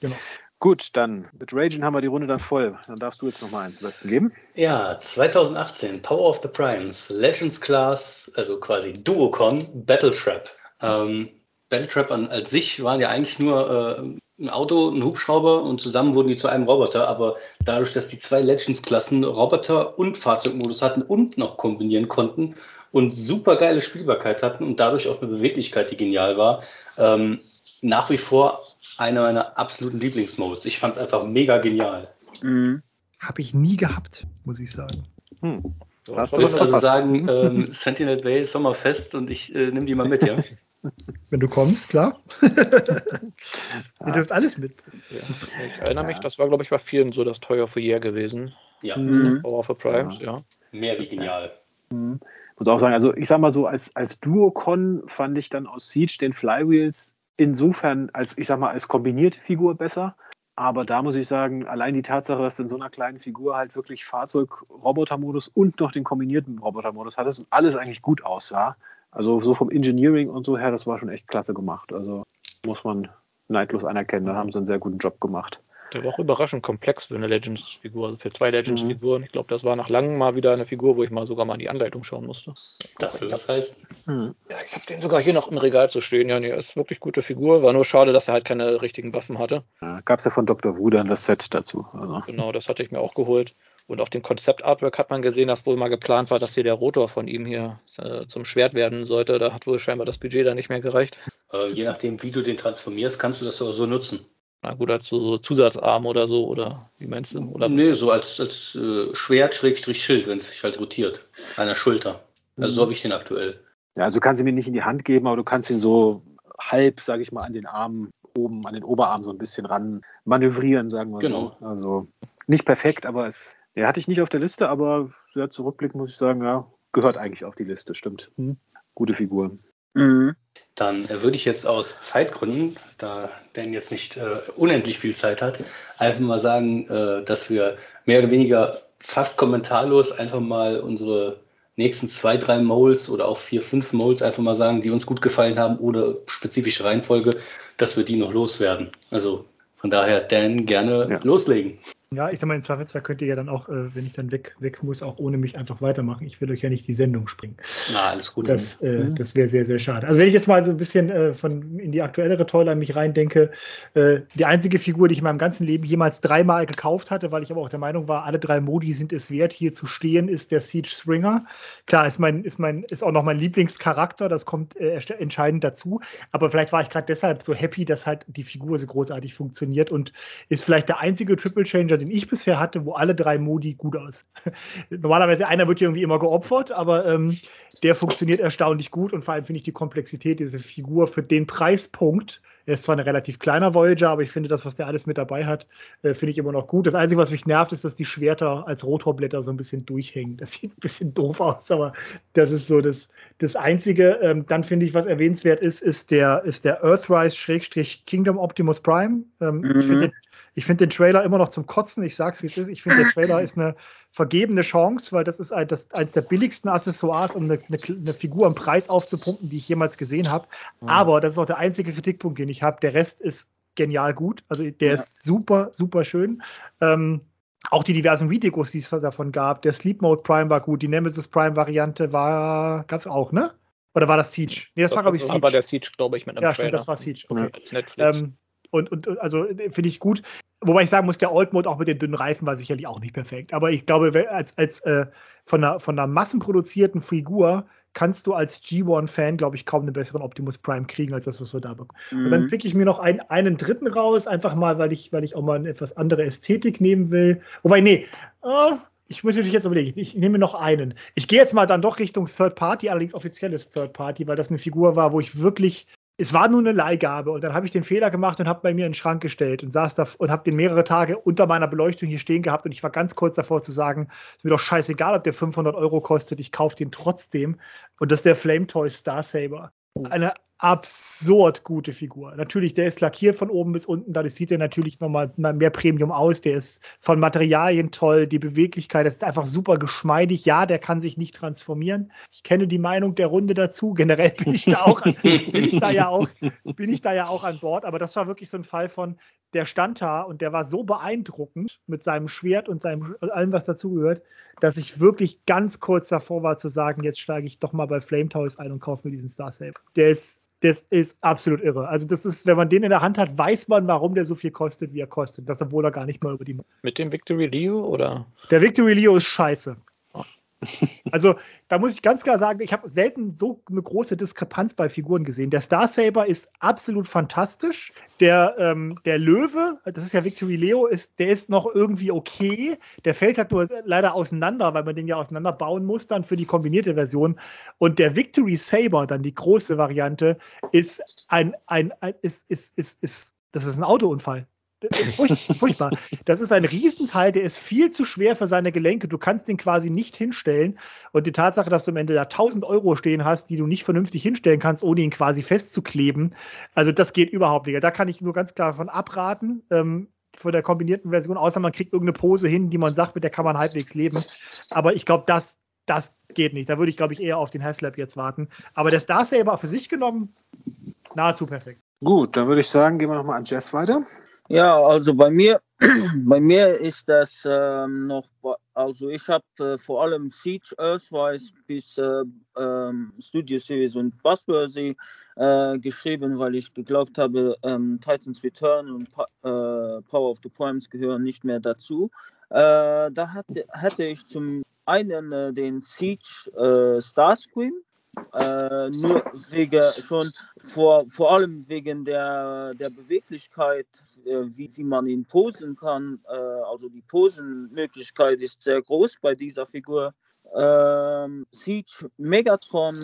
Genau. Gut, dann mit Ragen haben wir die Runde dann voll. Dann darfst du jetzt noch mal eins besten geben. Ja, 2018, Power of the Primes, Legends Class, also quasi Duocon, Battle Trap. Ähm, Battle Trap an, als sich waren ja eigentlich nur äh, ein Auto, ein Hubschrauber und zusammen wurden die zu einem Roboter. Aber dadurch, dass die zwei Legends-Klassen Roboter und Fahrzeugmodus hatten und noch kombinieren konnten und super geile Spielbarkeit hatten und dadurch auch eine Beweglichkeit, die genial war, ähm, nach wie vor einer meiner absoluten Lieblingsmodes. Ich fand es einfach mega genial. Mhm. Habe ich nie gehabt, muss ich sagen. Hm. Du würdest also sagen, ähm, Sentinel Bay Sommerfest und ich äh, nehme die mal mit, ja? Wenn du kommst, klar. Ihr dürft alles mit. Ja. Ich erinnere mich, das war, glaube ich, bei vielen so das Teuer für Year gewesen. Ja. Mhm. Power for Primes, ja. ja. Mehr wie genial. Mhm. Ich muss auch sagen, also ich sag mal so, als, als Duocon fand ich dann aus Siege den Flywheels insofern als, ich sag mal, als kombinierte Figur besser. Aber da muss ich sagen, allein die Tatsache, dass du in so einer kleinen Figur halt wirklich Fahrzeug-Roboter-Modus und noch den kombinierten Roboter-Modus hattest und alles eigentlich gut aussah. Also so vom Engineering und so her, das war schon echt klasse gemacht. Also muss man neidlos anerkennen, da haben sie einen sehr guten Job gemacht. Der war auch überraschend komplex für eine Legends-Figur, also für zwei Legends-Figuren. Mhm. Ich glaube, das war nach langem mal wieder eine Figur, wo ich mal sogar mal in die Anleitung schauen musste. Das will das heißen. Mhm. Ja, ich habe den sogar hier noch im Regal zu stehen. Ja, nee, ist wirklich gute Figur. War nur schade, dass er halt keine richtigen Waffen hatte. Ja, Gab es ja von Dr. Wu dann das Set dazu. Also. Genau, das hatte ich mir auch geholt. Und auf dem Konzept-Artwork hat man gesehen, dass wohl mal geplant war, dass hier der Rotor von ihm hier äh, zum Schwert werden sollte. Da hat wohl scheinbar das Budget da nicht mehr gereicht. Äh, je nachdem, wie du den transformierst, kannst du das auch so nutzen. Na gut, als so Zusatzarm oder so, oder wie meinst du? Oder? Nee, so als, als äh, Schwert, Schrägstrich, Schild, wenn es sich halt rotiert. An der Schulter. Also mhm. so habe ich den aktuell. Ja, also kannst du mir nicht in die Hand geben, aber du kannst ihn so halb, sage ich mal, an den Arm oben, an den Oberarm so ein bisschen ran manövrieren, sagen wir genau. so. Also nicht perfekt, aber es ja, hatte ich nicht auf der Liste, aber sehr zurückblickend muss ich sagen, ja, gehört eigentlich auf die Liste, stimmt. Hm. Gute Figur. Mhm. Dann äh, würde ich jetzt aus Zeitgründen, da Dan jetzt nicht äh, unendlich viel Zeit hat, einfach mal sagen, äh, dass wir mehr oder weniger fast kommentarlos einfach mal unsere nächsten zwei, drei Moles oder auch vier, fünf Moles einfach mal sagen, die uns gut gefallen haben oder spezifische Reihenfolge, dass wir die noch loswerden. Also von daher, Dan, gerne ja. loslegen. Ja, ich sag mal, im Zweifelsfall könnt ihr ja dann auch, äh, wenn ich dann weg, weg muss, auch ohne mich einfach weitermachen. Ich will euch ja nicht die Sendung springen. Na, alles gut. Das, äh, mhm. das wäre sehr, sehr schade. Also wenn ich jetzt mal so ein bisschen äh, von in die aktuellere Toyline mich reindenke, äh, die einzige Figur, die ich in meinem ganzen Leben jemals dreimal gekauft hatte, weil ich aber auch der Meinung war, alle drei Modi sind es wert, hier zu stehen, ist der Siege Springer. Klar, ist mein, ist mein, ist auch noch mein Lieblingscharakter, das kommt äh, entscheidend dazu. Aber vielleicht war ich gerade deshalb so happy, dass halt die Figur so großartig funktioniert und ist vielleicht der einzige Triple Changer, den ich bisher hatte, wo alle drei Modi gut aus. Normalerweise einer wird irgendwie immer geopfert, aber ähm, der funktioniert erstaunlich gut und vor allem finde ich die Komplexität dieser Figur für den Preispunkt. Er ist zwar ein relativ kleiner Voyager, aber ich finde das, was der alles mit dabei hat, äh, finde ich immer noch gut. Das Einzige, was mich nervt, ist, dass die Schwerter als Rotorblätter so ein bisschen durchhängen. Das sieht ein bisschen doof aus, aber das ist so das, das Einzige. Ähm, dann finde ich, was erwähnenswert ist, ist der, ist der Earthrise-Kingdom Optimus Prime. Ähm, mhm. Ich finde ich finde den Trailer immer noch zum Kotzen. Ich sag's, wie es ist. Ich finde, der Trailer ist eine vergebene Chance, weil das ist ein, das, eines der billigsten Accessoires, um eine, eine, eine Figur am Preis aufzupumpen, die ich jemals gesehen habe. Mhm. Aber das ist auch der einzige Kritikpunkt, den ich habe. Der Rest ist genial gut. Also der ja. ist super, super schön. Ähm, auch die diversen Videos, die es davon gab. Der Sleep Mode Prime war gut. Die Nemesis Prime Variante war, gab es auch, ne? Oder war das Siege? Nee, das, das war, glaube ich, Siege. Aber der Siege, glaube ich, mit einem Ja, Trailer. stimmt, das war Siege. Okay. Als Netflix. Ähm, und, und, also finde ich gut. Wobei ich sagen muss, der Old Mode auch mit den dünnen Reifen war sicherlich auch nicht perfekt. Aber ich glaube, als, als äh, von, einer, von einer massenproduzierten Figur kannst du als G1-Fan, glaube ich, kaum einen besseren Optimus Prime kriegen, als das, was wir da bekommen. Mhm. Und dann mhm. pick ich mir noch ein, einen dritten raus, einfach mal, weil ich, weil ich auch mal eine etwas andere Ästhetik nehmen will. Wobei, nee, oh, ich muss natürlich jetzt überlegen, ich nehme noch einen. Ich gehe jetzt mal dann doch Richtung Third Party, allerdings offizielles Third Party, weil das eine Figur war, wo ich wirklich es war nur eine Leihgabe und dann habe ich den Fehler gemacht und habe bei mir in den Schrank gestellt und saß da und habe den mehrere Tage unter meiner Beleuchtung hier stehen gehabt und ich war ganz kurz davor zu sagen, ist mir doch scheißegal, ob der 500 Euro kostet, ich kaufe den trotzdem und das ist der Flame Toy Star Saber. Oh. Eine absurd gute Figur. Natürlich, der ist lackiert von oben bis unten, dadurch sieht er natürlich nochmal mehr Premium aus. Der ist von Materialien toll, die Beweglichkeit, das ist einfach super geschmeidig. Ja, der kann sich nicht transformieren. Ich kenne die Meinung der Runde dazu. Generell bin ich da auch, bin ich da ja auch, bin ich da ja auch an Bord. Aber das war wirklich so ein Fall von, der stand da und der war so beeindruckend mit seinem Schwert und seinem allem, was dazugehört, dass ich wirklich ganz kurz davor war zu sagen, jetzt steige ich doch mal bei Flame Toys ein und kaufe mir diesen Star Saber. Der ist das ist absolut irre. Also das ist, wenn man den in der Hand hat, weiß man, warum der so viel kostet, wie er kostet. Das obwohl er gar nicht mal über die. Mit dem Victory Leo oder? Der Victory Leo ist scheiße. Also da muss ich ganz klar sagen, ich habe selten so eine große Diskrepanz bei Figuren gesehen. Der Star Saber ist absolut fantastisch. Der, ähm, der Löwe, das ist ja Victory Leo, ist, der ist noch irgendwie okay. Der fällt halt nur leider auseinander, weil man den ja auseinanderbauen muss dann für die kombinierte Version. Und der Victory Saber, dann die große Variante, ist ein, ein, ein ist, ist, ist, ist, das ist ein Autounfall. Furchtbar. Das ist ein Riesenteil, der ist viel zu schwer für seine Gelenke. Du kannst den quasi nicht hinstellen. Und die Tatsache, dass du am Ende da 1000 Euro stehen hast, die du nicht vernünftig hinstellen kannst, ohne ihn quasi festzukleben, also das geht überhaupt nicht. Da kann ich nur ganz klar von abraten. Ähm, von der kombinierten Version, außer man kriegt irgendeine Pose hin, die man sagt, mit der kann man halbwegs leben. Aber ich glaube, das, das geht nicht. Da würde ich, glaube ich, eher auf den Haslab jetzt warten. Aber der Star Saber für sich genommen, nahezu perfekt. Gut, dann würde ich sagen, gehen wir nochmal an Jess weiter. Ja, also bei mir, bei mir ist das ähm, noch, also ich habe äh, vor allem Siege Earthwise bis äh, ähm, Studio Series und Buzzworthy äh, geschrieben, weil ich geglaubt habe, ähm, Titans Return und pa äh, Power of the Primes gehören nicht mehr dazu. Äh, da hatte, hatte ich zum einen äh, den Siege Starscream äh, nur wegen schon vor, vor allem wegen der, der Beweglichkeit, äh, wie, wie man ihn posen kann. Äh, also die Posenmöglichkeit ist sehr groß bei dieser Figur. Ähm, Siege Megatron,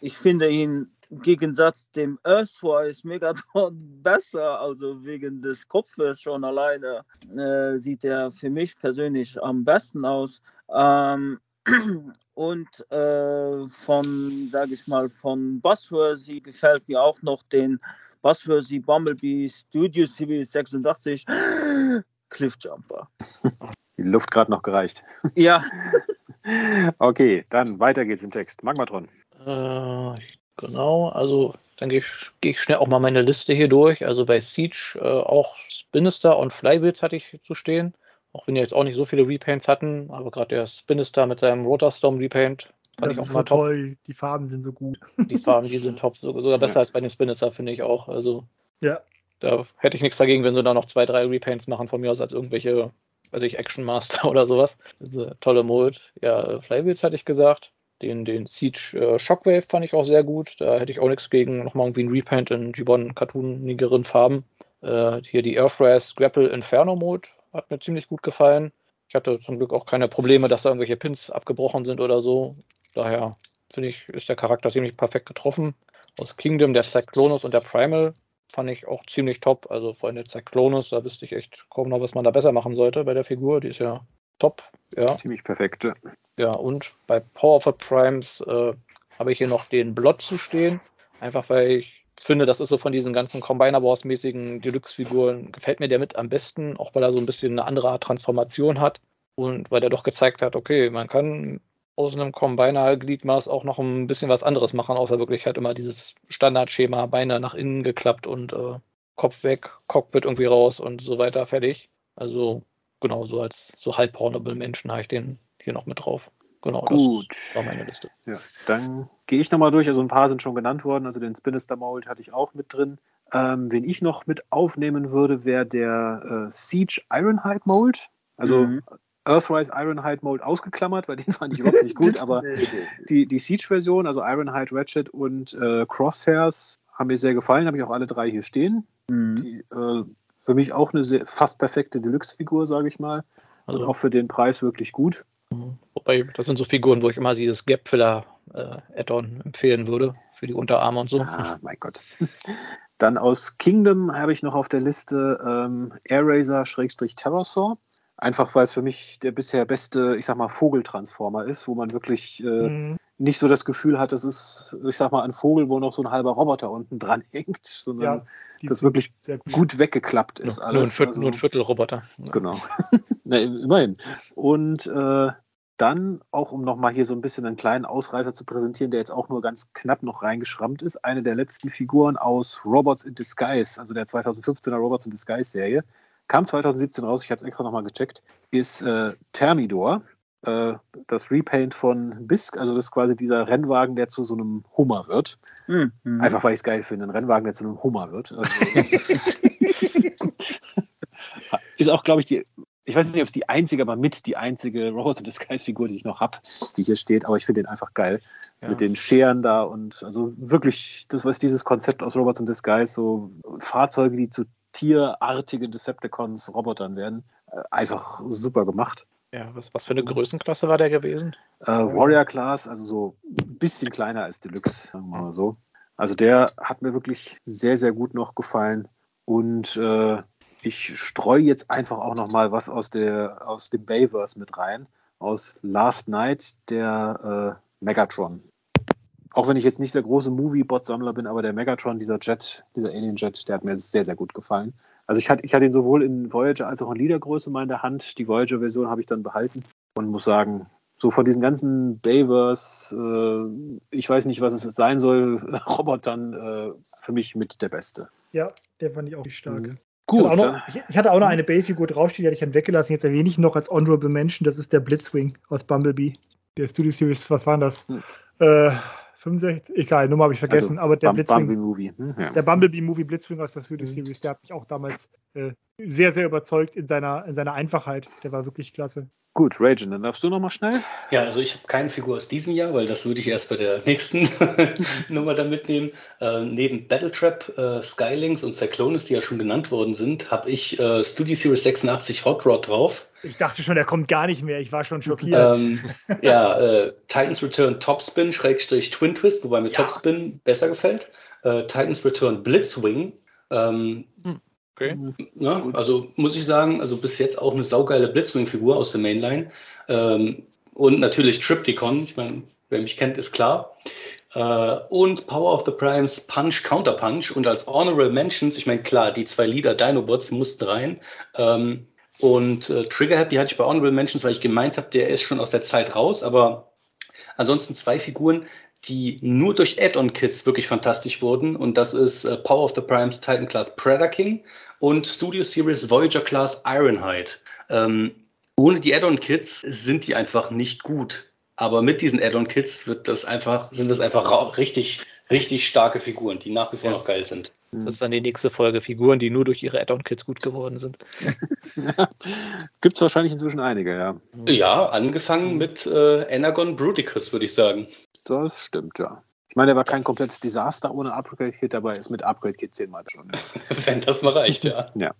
ich finde ihn im Gegensatz dem Earthwise Megatron besser, also wegen des Kopfes schon alleine äh, sieht er für mich persönlich am besten aus. Ähm, und äh, von, sage ich mal, von Buzzworthy gefällt mir auch noch den Buzzworthy Bumblebee Studio Series 86 Cliffjumper. Die Luft gerade noch gereicht. Ja. okay, dann weiter geht's im Text. Magmatron. Äh, genau, also dann gehe ich, geh ich, schnell auch mal meine Liste hier durch. Also bei Siege äh, auch Spinister und Flybills hatte ich zu stehen. Auch wenn die jetzt auch nicht so viele Repaints hatten, aber gerade der Spinister mit seinem Rotorstorm Repaint fand das ich auch ist mal so top. toll. Die Farben sind so gut. Die Farben, die sind top, sogar besser ja. als bei dem Spinister, finde ich auch. Also ja. da hätte ich nichts dagegen, wenn sie da noch zwei, drei Repaints machen von mir aus als irgendwelche, weiß ich, Action Master oder sowas. Diese tolle Mold. Ja, Flywheels hatte ich gesagt. Den, den Siege äh, Shockwave fand ich auch sehr gut. Da hätte ich auch nichts gegen nochmal irgendwie ein Repaint in Gibbon cartoonigeren Farben. Äh, hier die Earthrise Grapple Inferno Mode hat mir ziemlich gut gefallen. Ich hatte zum Glück auch keine Probleme, dass da irgendwelche Pins abgebrochen sind oder so. Daher finde ich, ist der Charakter ziemlich perfekt getroffen. Aus Kingdom, der Cyclonus und der Primal fand ich auch ziemlich top. Also vor allem der Cyclonus, da wüsste ich echt kaum noch, was man da besser machen sollte bei der Figur. Die ist ja top. Ja. Ziemlich perfekt. Ja, und bei Powerful Primes äh, habe ich hier noch den Blot zu stehen. Einfach weil ich finde, das ist so von diesen ganzen Combiner Wars-mäßigen Deluxe-Figuren, gefällt mir der mit am besten, auch weil er so ein bisschen eine andere Art Transformation hat und weil er doch gezeigt hat, okay, man kann aus einem Combiner-Gliedmaß auch noch ein bisschen was anderes machen, außer wirklich halt immer dieses Standardschema, Beine nach innen geklappt und äh, Kopf weg, Cockpit irgendwie raus und so weiter, fertig. Also genau, so als so halb pornable Menschen habe ich den hier noch mit drauf. Genau, Gut. das war meine Liste. Ja, dann gehe ich nochmal durch. Also ein paar sind schon genannt worden. Also den Spinister Mold hatte ich auch mit drin. Ähm, wen ich noch mit aufnehmen würde, wäre der äh, Siege Ironhide Mold. Also mhm. Earthrise Ironhide Mold ausgeklammert, weil den fand ich überhaupt nicht gut. Aber die, die Siege-Version, also Ironhide, Ratchet und äh, Crosshairs, haben mir sehr gefallen. Habe ich auch alle drei hier stehen. Mhm. Die, äh, für mich auch eine sehr, fast perfekte Deluxe-Figur, sage ich mal. Also und auch für den Preis wirklich gut. Mhm. Wobei, das sind so Figuren, wo ich immer dieses Gap-Filler-Add-on äh, empfehlen würde für die Unterarme und so. Ah, mein Gott. Dann aus Kingdom habe ich noch auf der Liste ähm, Airraiser-Terrorsaw. Einfach weil es für mich der bisher beste, ich sag mal, Vogeltransformer ist, wo man wirklich äh, mhm. nicht so das Gefühl hat, das ist, ich sag mal, ein Vogel, wo noch so ein halber Roboter unten dran hängt, sondern ja, das wirklich gut. gut. weggeklappt ist. Nur, alles. Nur ein, Viertel, also, nur ein Viertelroboter. Genau. Na, immerhin. Und äh, dann auch, um nochmal hier so ein bisschen einen kleinen Ausreißer zu präsentieren, der jetzt auch nur ganz knapp noch reingeschrammt ist, eine der letzten Figuren aus Robots in Disguise, also der 2015er Robots in Disguise Serie, kam 2017 raus, ich habe es extra nochmal gecheckt, ist äh, Thermidor, äh, das Repaint von Bisk, also das ist quasi dieser Rennwagen, der zu so einem Hummer wird. Mhm. Einfach weil ich es geil finde, ein Rennwagen, der zu einem Hummer wird. Also, ist auch, glaube ich, die ich weiß nicht, ob es die einzige, aber mit die einzige Robots in Disguise-Figur, die ich noch habe, die hier steht, aber ich finde den einfach geil. Ja. Mit den Scheren da und also wirklich, das was dieses Konzept aus Robots in Disguise, so Fahrzeuge, die zu tierartigen Decepticons Robotern werden, äh, einfach super gemacht. Ja, was, was für eine Größenklasse war der gewesen? Äh, Warrior Class, also so ein bisschen kleiner als Deluxe, sagen wir mal so. Also der hat mir wirklich sehr, sehr gut noch gefallen. Und äh, ich streue jetzt einfach auch noch mal was aus, der, aus dem Bayverse mit rein. Aus Last Night, der äh, Megatron. Auch wenn ich jetzt nicht der große Movie-Bot-Sammler bin, aber der Megatron, dieser Jet, dieser Alien-Jet, der hat mir sehr, sehr gut gefallen. Also ich hatte, ich hatte ihn sowohl in Voyager als auch in Liedergröße mal in der Hand. Die Voyager-Version habe ich dann behalten und muss sagen, so von diesen ganzen Bayverse, äh, ich weiß nicht, was es sein soll, Robotern, äh, für mich mit der beste. Ja, der fand ich auch stark. Mhm. Gut. Ich hatte, noch, ich, ich hatte auch noch eine Bay-Figur draufstehen, die hatte ich dann weggelassen. Jetzt erwähne ich noch als Honorable Mention, das ist der Blitzwing aus Bumblebee. Der Studio Series, was waren das? Hm. Äh, 65, egal, Nummer habe ich vergessen, also, aber der Blitzwing. Bumblebee Movie. Hm, ja. Der Bumblebee Movie Blitzwing aus der Studio mhm. Series, der hat mich auch damals äh, sehr, sehr überzeugt in seiner, in seiner Einfachheit. Der war wirklich klasse. Gut, Ragen, dann darfst du noch mal schnell. Ja, also ich habe keine Figur aus diesem Jahr, weil das würde ich erst bei der nächsten Nummer dann mitnehmen. Äh, neben Battletrap, äh, Skylinks und Cyclonus, die ja schon genannt worden sind, habe ich äh, Studio Series 86 Hot Rod drauf. Ich dachte schon, er kommt gar nicht mehr. Ich war schon schockiert. Ähm, ja, äh, Titans Return Topspin, Schrägstrich Twin Twist, wobei mir ja. Topspin besser gefällt. Äh, Titans Return Blitzwing. Ähm, hm. Okay. Ja, also muss ich sagen, also bis jetzt auch eine saugeile Blitzwing-Figur aus der Mainline. Ähm, und natürlich Triptychon, ich meine, wer mich kennt, ist klar. Äh, und Power of the Primes Punch Counter Punch. Und als Honorable Mentions, ich meine, klar, die zwei Lieder Dinobots mussten rein. Ähm, und äh, Trigger Happy hatte ich bei Honorable Mentions, weil ich gemeint habe, der ist schon aus der Zeit raus. Aber ansonsten zwei Figuren, die nur durch Add-on-Kits wirklich fantastisch wurden. Und das ist äh, Power of the Primes Titan Class Predator King und Studio Series Voyager Class Ironhide. Ähm, ohne die Add-on-Kits sind die einfach nicht gut. Aber mit diesen Add-on-Kits wird das einfach, sind das einfach richtig, richtig starke Figuren, die nach wie vor ja. noch geil sind. Das ist dann die nächste Folge. Figuren, die nur durch ihre Add-on-Kits gut geworden sind. Gibt es wahrscheinlich inzwischen einige, ja. Ja, angefangen mit äh, Anagon Bruticus, würde ich sagen. Das stimmt, ja. Ich meine, der war kein komplettes Desaster ohne Upgrade-Kit, dabei ist mit Upgrade-Kit zehnmal schon. Wenn das mal reicht, ja. ja.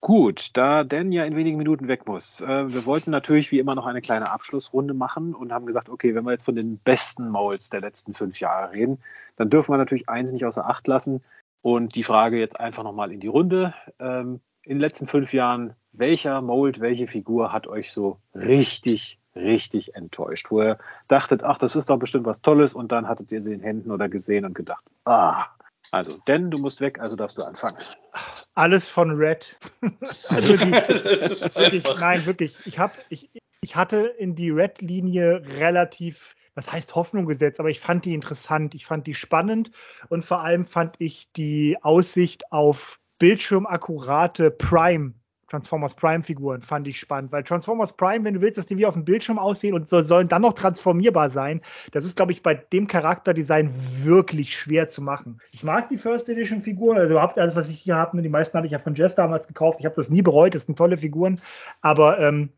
Gut, da Dan ja in wenigen Minuten weg muss. Äh, wir wollten natürlich wie immer noch eine kleine Abschlussrunde machen und haben gesagt, okay, wenn wir jetzt von den besten Molds der letzten fünf Jahre reden, dann dürfen wir natürlich eins nicht außer Acht lassen. Und die Frage jetzt einfach nochmal in die Runde. Ähm, in den letzten fünf Jahren, welcher Mold, welche Figur hat euch so richtig richtig enttäuscht, wo ihr dachtet, ach, das ist doch bestimmt was Tolles und dann hattet ihr sie in Händen oder gesehen und gedacht, ah, also, denn du musst weg, also darfst du anfangen. Alles von Red. also die, wirklich, nein, wirklich. Ich, hab, ich, ich hatte in die Red-Linie relativ, was heißt Hoffnung gesetzt, aber ich fand die interessant, ich fand die spannend und vor allem fand ich die Aussicht auf bildschirmakkurate Prime Transformers Prime-Figuren fand ich spannend, weil Transformers Prime, wenn du willst, dass die wie auf dem Bildschirm aussehen und so, sollen dann noch transformierbar sein, das ist, glaube ich, bei dem Charakterdesign wirklich schwer zu machen. Ich mag die First Edition Figuren, also überhaupt alles, was ich hier habe, ne, die meisten habe ich ja von Jess damals gekauft. Ich habe das nie bereut, das sind tolle Figuren, aber ähm,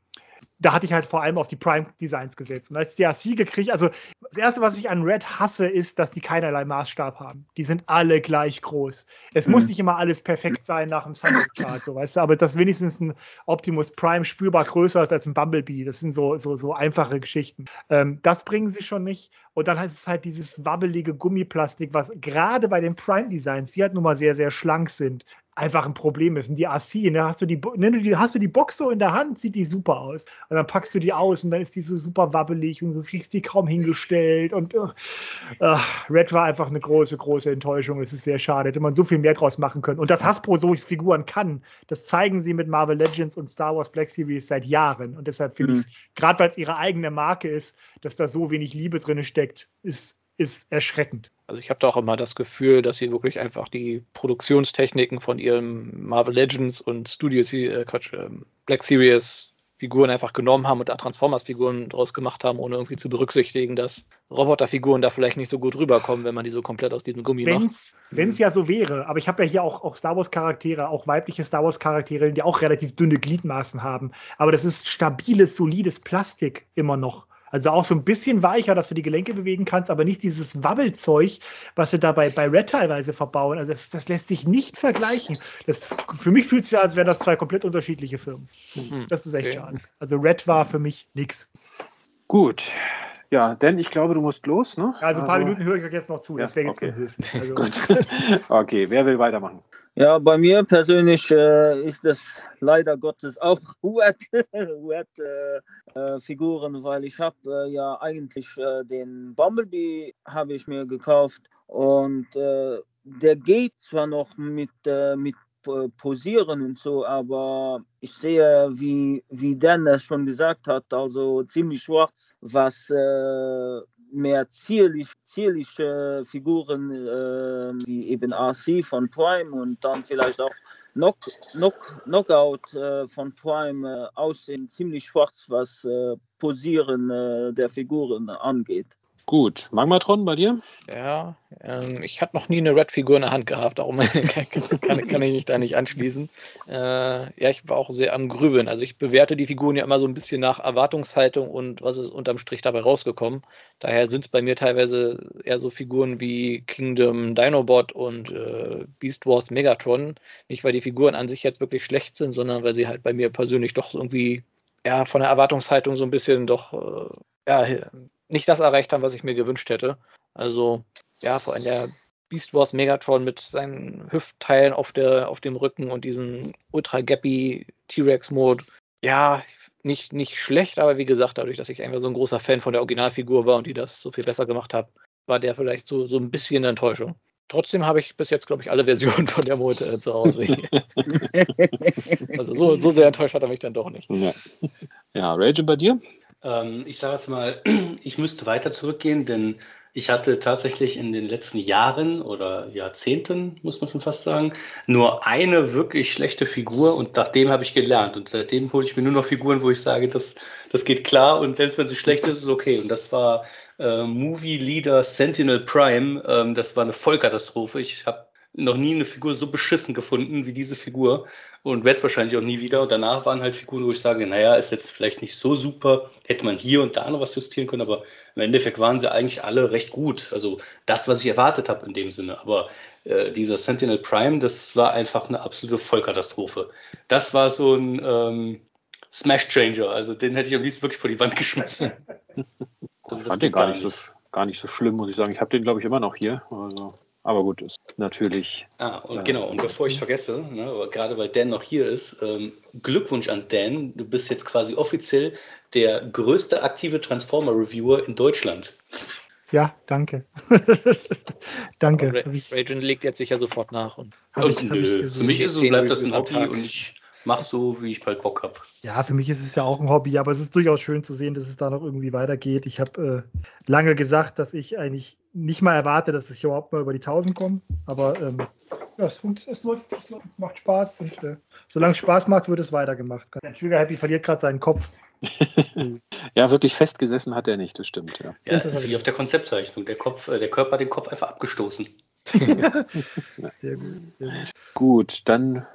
da hatte ich halt vor allem auf die Prime-Designs gesetzt. Und als ich die AC gekriegt, also das Erste, was ich an Red hasse, ist, dass die keinerlei Maßstab haben. Die sind alle gleich groß. Es mhm. muss nicht immer alles perfekt sein nach dem Sunset-Chart, so weißt du, aber dass wenigstens ein Optimus Prime spürbar größer ist als ein Bumblebee, das sind so, so, so einfache Geschichten. Ähm, das bringen sie schon nicht. Und dann heißt es halt dieses wabbelige Gummiplastik, was gerade bei den Prime-Designs, die halt nun mal sehr, sehr schlank sind, einfach ein Problem ist. Und die AC, ne, hast du die, ne, hast du die Box so in der Hand, sieht die super aus. Und dann packst du die aus und dann ist die so super wabbelig und du kriegst die kaum hingestellt. Und uh, uh, Red war einfach eine große, große Enttäuschung. Es ist sehr schade. Hätte man so viel mehr draus machen können. Und dass Hasbro so Figuren kann, das zeigen sie mit Marvel Legends und Star Wars Black Series seit Jahren. Und deshalb finde mhm. ich, gerade weil es ihre eigene Marke ist, dass da so wenig Liebe drin steckt, ist ist erschreckend. Also ich habe da auch immer das Gefühl, dass sie wirklich einfach die Produktionstechniken von ihrem Marvel Legends und Studio äh, Quatsch, äh, Black Series Figuren einfach genommen haben und da Transformers-Figuren draus gemacht haben, ohne irgendwie zu berücksichtigen, dass Roboterfiguren da vielleicht nicht so gut rüberkommen, wenn man die so komplett aus diesem Gummi Wenn's, macht. Wenn es ja so wäre, aber ich habe ja hier auch, auch Star Wars-Charaktere, auch weibliche Star Wars-Charaktere, die auch relativ dünne Gliedmaßen haben. Aber das ist stabiles, solides Plastik immer noch. Also auch so ein bisschen weicher, dass du die Gelenke bewegen kannst, aber nicht dieses Wabbelzeug, was sie da bei, bei Red teilweise verbauen. Also das, das lässt sich nicht vergleichen. Das, für mich fühlt es sich an, als wären das zwei komplett unterschiedliche Firmen. Hm, Das ist echt okay. schade. Also Red war für mich nix. Gut. Ja, denn ich glaube, du musst los, ne? Also ein paar Minuten höre ich euch jetzt noch zu. Das Ja, wäre jetzt okay. unhöflich. Also, Gut. okay, wer will weitermachen? Ja, bei mir persönlich äh, ist das leider Gottes auch Wet-Figuren, weil ich habe äh, ja eigentlich äh, den Bumblebee habe ich mir gekauft und äh, der geht zwar noch mit, äh, mit äh, Posieren und so, aber ich sehe, wie, wie Dennis schon gesagt hat, also ziemlich schwarz, was äh, mehr zierlich, zierliche Figuren äh, wie eben RC von Prime und dann vielleicht auch Knock, Knock, Knockout äh, von Prime äh, aussehen ziemlich schwarz, was äh, Posieren äh, der Figuren angeht. Gut. Magmatron, bei dir? Ja, ähm, ich habe noch nie eine Red-Figur in der Hand gehabt, darum kann, kann, ich mich da nicht anschließen. Äh, ja, ich war auch sehr am Grübeln. Also ich bewerte die Figuren ja immer so ein bisschen nach Erwartungshaltung und was ist unterm Strich dabei rausgekommen. Daher sind es bei mir teilweise eher so Figuren wie Kingdom Dinobot und äh, Beast Wars Megatron. Nicht, weil die Figuren an sich jetzt wirklich schlecht sind, sondern weil sie halt bei mir persönlich doch irgendwie ja von der Erwartungshaltung so ein bisschen doch äh, ja, nicht das erreicht haben, was ich mir gewünscht hätte. Also, ja, vor allem der Beast Wars Megatron mit seinen Hüftteilen auf, der, auf dem Rücken und diesen Ultra Gappy T-Rex-Mode. Ja, nicht, nicht schlecht, aber wie gesagt, dadurch, dass ich einfach so ein großer Fan von der Originalfigur war und die das so viel besser gemacht hat, war der vielleicht so, so ein bisschen eine Enttäuschung. Trotzdem habe ich bis jetzt, glaube ich, alle Versionen von der Mode äh, zu Hause. also so, so sehr enttäuscht hat er mich dann doch nicht. Ja. Ja, Rage bei dir? Ähm, ich sage jetzt mal, ich müsste weiter zurückgehen, denn ich hatte tatsächlich in den letzten Jahren oder Jahrzehnten, muss man schon fast sagen, nur eine wirklich schlechte Figur und nach dem habe ich gelernt. Und seitdem hole ich mir nur noch Figuren, wo ich sage, das, das geht klar und selbst wenn sie schlecht ist, ist es okay. Und das war äh, Movie Leader Sentinel Prime. Ähm, das war eine Vollkatastrophe. Ich habe noch nie eine Figur so beschissen gefunden wie diese Figur und werde es wahrscheinlich auch nie wieder. Und danach waren halt Figuren, wo ich sage, naja, ist jetzt vielleicht nicht so super, hätte man hier und da noch was justieren können, aber im Endeffekt waren sie eigentlich alle recht gut. Also das, was ich erwartet habe in dem Sinne. Aber äh, dieser Sentinel Prime, das war einfach eine absolute Vollkatastrophe. Das war so ein ähm, Smash Changer, also den hätte ich am liebsten wirklich vor die Wand geschmissen. Ich Also fand den gar nicht, so, gar nicht so schlimm, muss ich sagen. Ich habe den, glaube ich, immer noch hier. Also, aber gut, ist natürlich. Ah, und Ja. genau, und bevor ich vergesse, ne, gerade weil Dan noch hier ist, ähm, Glückwunsch an Dan. Du bist jetzt quasi offiziell der größte aktive Transformer-Reviewer in Deutschland. ja, danke. danke. Rajan legt jetzt sicher sofort nach. Und und ich nö, für mich ist es, bleibt das ein Hobby Tag. und ich mache so, wie ich halt Bock habe. Ja, für mich ist es ja auch ein Hobby, aber es ist durchaus schön zu sehen, dass es da noch irgendwie weitergeht. Ich habe äh, lange gesagt, dass ich eigentlich nicht mal erwarte, dass ich überhaupt mal über die 1000 komme, aber ähm, ja, es, es, läuft, es läuft, macht Spaß und äh, solange es Spaß macht, wird es weitergemacht. Der Trigger Happy verliert gerade seinen Kopf. Ja, wirklich festgesessen hat er nicht, das stimmt. Ja. Ja, das ist wie auf der Konzeptzeichnung. Der, Kopf, äh, der Körper hat den Kopf einfach abgestoßen. Sehr gut, sehr gut. Gut, dann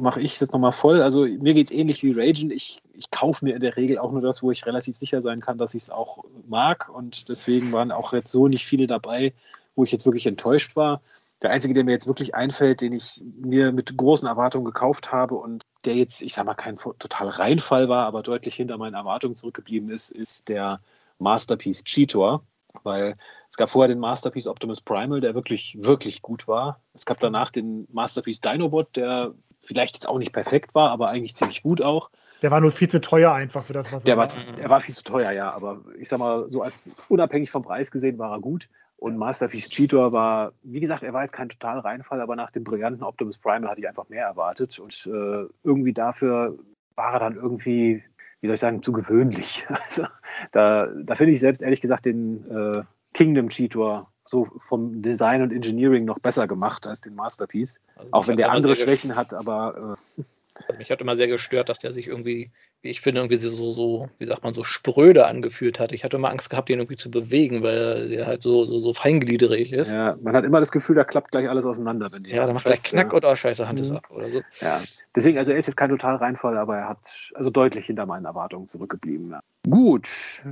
mache ich das nochmal voll. Also mir geht es ähnlich wie Ragen. Ich, ich kaufe mir in der Regel auch nur das, wo ich relativ sicher sein kann, dass ich es auch mag. Und deswegen waren auch jetzt so nicht viele dabei, wo ich jetzt wirklich enttäuscht war. Der einzige, der mir jetzt wirklich einfällt, den ich mir mit großen Erwartungen gekauft habe und der jetzt, ich sag mal, kein total Reinfall war, aber deutlich hinter meinen Erwartungen zurückgeblieben ist, ist der Masterpiece Cheetor. Weil es gab vorher den Masterpiece Optimus Primal, der wirklich, wirklich gut war. Es gab danach den Masterpiece Dinobot, der vielleicht jetzt auch nicht perfekt war, aber eigentlich ziemlich gut auch. Der war nur viel zu teuer einfach für das, was Der er war, der war viel zu teuer, ja, aber ich sag mal, so als unabhängig vom Preis gesehen war er gut. Und Masterpiece Cheetor war, wie gesagt, er war jetzt kein total Reinfall, aber nach dem brillanten Optimus Primal hatte ich einfach mehr erwartet. Und äh, irgendwie dafür war er dann irgendwie, wie soll ich sagen, zu gewöhnlich. Also, da da finde ich selbst ehrlich gesagt den äh, Kingdom Cheetor so vom Design und Engineering noch besser gemacht als den Masterpiece. also Auch wenn der andere Schwächen hat, aber äh, Mich hat immer sehr gestört, dass der sich irgendwie, wie ich finde, irgendwie so, so, so, wie sagt man, so spröde angefühlt hat. Ich hatte immer Angst gehabt, den irgendwie zu bewegen, weil der halt so, so, so feingliederig ist. Ja, man hat immer das Gefühl, da klappt gleich alles auseinander. Wenn Ja, dann macht fest, Knack ja. und oh, scheiße, Hand ist Mhm. ab oder so. Ja, deswegen, also er ist jetzt kein total Reinfall, aber er hat also deutlich hinter meinen Erwartungen zurückgeblieben. Gut,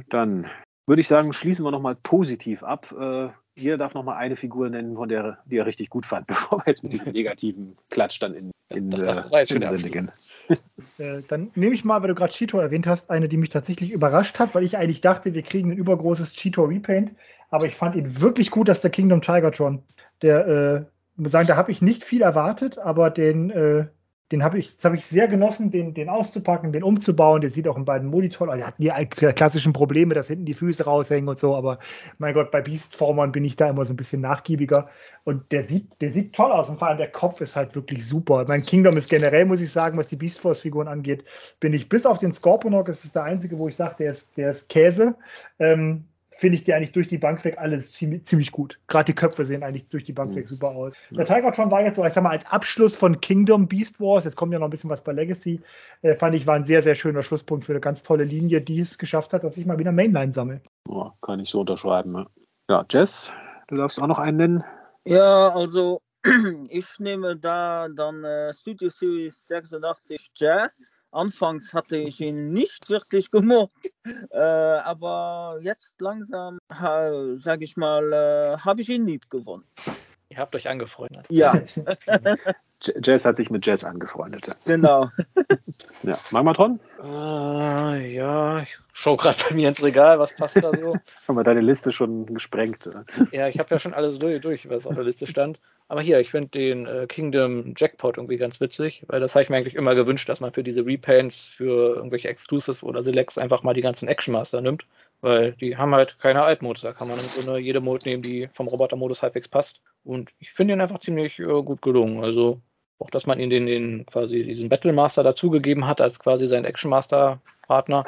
dann würde ich sagen, schließen wir nochmal positiv ab. Äh, jeder darf nochmal eine Figur nennen, von der, die er richtig gut fand, bevor wir jetzt mit diesem negativen Klatsch dann in, in, Das- äh, der Sende gehen. Äh, dann nehme ich mal, weil du gerade Cheetor erwähnt hast, eine, die mich tatsächlich überrascht hat, weil ich eigentlich dachte, wir kriegen ein übergroßes Cheetor Repaint. Aber ich fand ihn wirklich gut, dass der Kingdom Tigertron. Der, äh, muss sagen, da habe ich nicht viel erwartet, aber den, äh, den habe ich, habe ich sehr genossen, den, den auszupacken, den umzubauen. Der sieht auch in beiden Modi toll aus. Er hat die klassischen Probleme, dass hinten die Füße raushängen und so, aber mein Gott, bei Beastformern bin ich da immer so ein bisschen nachgiebiger. Und der sieht, der sieht toll aus und vor allem der Kopf ist halt wirklich super. Mein Kingdom ist generell, muss ich sagen, was die Beast Force-Figuren angeht, bin ich bis auf den Scorponok, das ist der einzige, wo ich sage, der ist, der ist Käse. Ähm, Finde ich die eigentlich durch die Bank weg alles ziemlich, ziemlich gut. Gerade die Köpfe sehen eigentlich durch die Bank weg super aus. Der Tigertron war jetzt so, ich sag mal, als Abschluss von Kingdom Beast Wars, jetzt kommt ja noch ein bisschen was bei Legacy, äh, fand ich, war ein sehr, sehr schöner Schlusspunkt für eine ganz tolle Linie, die es geschafft hat, dass ich mal wieder Mainline sammle. Ja, kann ich so unterschreiben. Ja. ja, Jess, du darfst auch noch einen nennen. Ja, also ich nehme da dann äh, Studio Series 86 Jazz. Anfangs hatte ich ihn nicht wirklich gemocht, äh, aber jetzt langsam, sage ich mal, äh, habe ich ihn lieb gewonnen. Ihr habt euch angefreundet. Ja, J- Jess hat sich mit Jess angefreundet. genau. Ja, Magmatron, Äh, ja, ich schaue gerade bei mir ins Regal, was passt da so. haben wir deine Liste schon gesprengt. oder? ja, ich habe ja schon alles durch, durch, was auf der Liste stand. Aber hier, ich finde den äh, Kingdom Jackpot irgendwie ganz witzig, weil das habe ich mir eigentlich immer gewünscht, dass man für diese Repaints, für irgendwelche Exclusives oder Selects einfach mal die ganzen Action Master nimmt. Weil die haben halt keine Altmodes. Da kann man im Grunde jede Mode nehmen, die vom Robotermodus halbwegs passt. Und ich finde ihn einfach ziemlich äh, gut gelungen. Also auch, dass man ihn den, den quasi diesen Battle Master dazugegeben hat, als quasi sein Action Master Partner.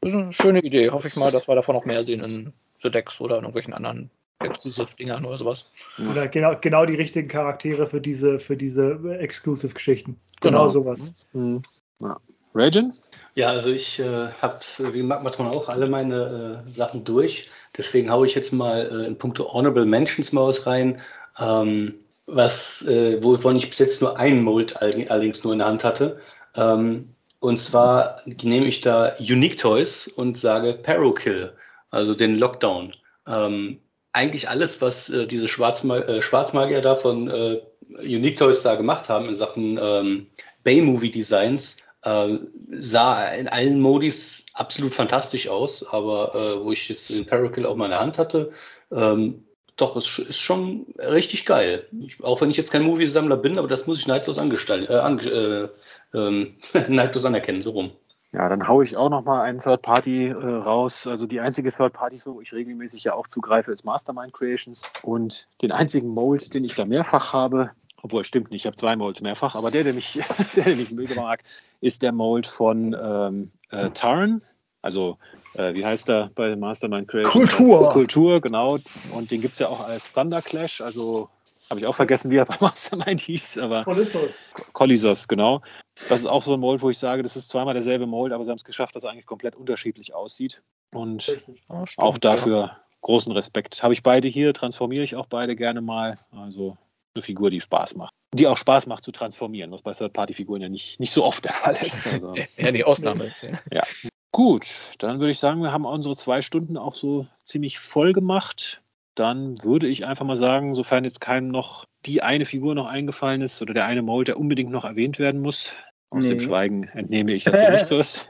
Das ist eine schöne Idee. Hoffe ich mal, dass wir davon noch mehr sehen in Sedex oder in irgendwelchen anderen Exclusive-Dingern oder sowas. Oder genau, genau die richtigen Charaktere für diese, für diese Exclusive-Geschichten. Genau, Genau. sowas. Mhm. Ja. Ragin? Ja, also ich äh, habe wie Magmatron auch alle meine äh, Sachen durch. Deswegen haue ich jetzt mal äh, in puncto Honorable Mentions mal was rein, ähm, was, äh, wovon ich bis jetzt nur einen Mold all- allerdings nur in der Hand hatte. Ähm, und zwar nehme ich da Unique Toys und sage Parakill, also den Lockdown. Ähm, eigentlich alles, was äh, diese Schwarzma äh, Schwarzmagier da von äh, Unique Toys da gemacht haben in Sachen ähm, Bay-Movie-Designs, äh, sah in allen Modis absolut fantastisch aus, aber äh, wo ich jetzt den Parakill auf meiner Hand hatte, ähm, doch, es ist schon richtig geil. Ich, auch wenn ich jetzt kein Moviesammler bin, aber das muss ich neidlos, angestell- äh, an, äh, ähm, neidlos anerkennen, so rum. Ja, dann haue ich auch noch mal einen Third Party äh, raus. Also die einzige Third Party, wo ich regelmäßig ja auch zugreife, ist Mastermind Creations. Und den einzigen Mold, den ich da mehrfach habe, obwohl stimmt nicht, ich habe zwei Molds mehrfach, aber der, der mich, der, den ich mag, ist der Mold von ähm, äh, Tarn. Also äh, wie heißt er bei Mastermind Creations? Kultur. Kultur, genau. Und den gibt es ja auch als Thunder Clash. Also habe ich auch vergessen, wie er bei Mastermind hieß, aber Polissus. Colisos, genau. Das ist auch so ein Mold, wo ich sage, das ist zweimal derselbe Mold, aber sie haben es geschafft, dass er eigentlich komplett unterschiedlich aussieht. Und Oh, stimmt, auch dafür großen Respekt. Habe ich beide hier, transformiere ich auch beide gerne mal. Also eine Figur, die Spaß macht. Die auch Spaß macht zu transformieren, was bei Third-Party-Figuren ja nicht, nicht so oft der Fall ist. Also, Ja, ja, die Ausnahme ist. Ja. Gut, dann würde ich sagen, wir haben unsere zwei Stunden auch so ziemlich voll gemacht. Dann würde ich einfach mal sagen, sofern jetzt keinem noch die eine Figur noch eingefallen ist oder der eine Mold, der unbedingt noch erwähnt werden muss, aus dem Nee. Schweigen entnehme ich, dass es nicht so ist.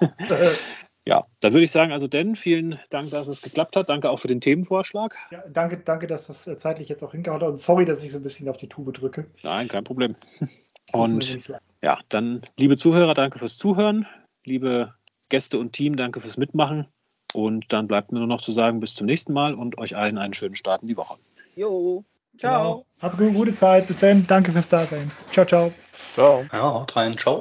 Ja, dann würde ich sagen, also Dan, vielen Dank, dass es geklappt hat. Danke auch für den Themenvorschlag. Ja, danke, danke, dass das äh, zeitlich jetzt auch hingehauen hat. Und sorry, dass ich so ein bisschen auf die Tube drücke. Nein, kein Problem. Und ja, dann, liebe Zuhörer, danke fürs Zuhören. Liebe Gäste und Team, danke fürs Mitmachen. Und dann bleibt mir nur noch zu sagen, bis zum nächsten Mal und euch allen einen schönen Start in die Woche. Jo, ciao. Genau. Habt eine gute Zeit. Bis dann. Danke fürs Dasein. Ciao, ciao. Ciao. Ja, haut rein, ciao.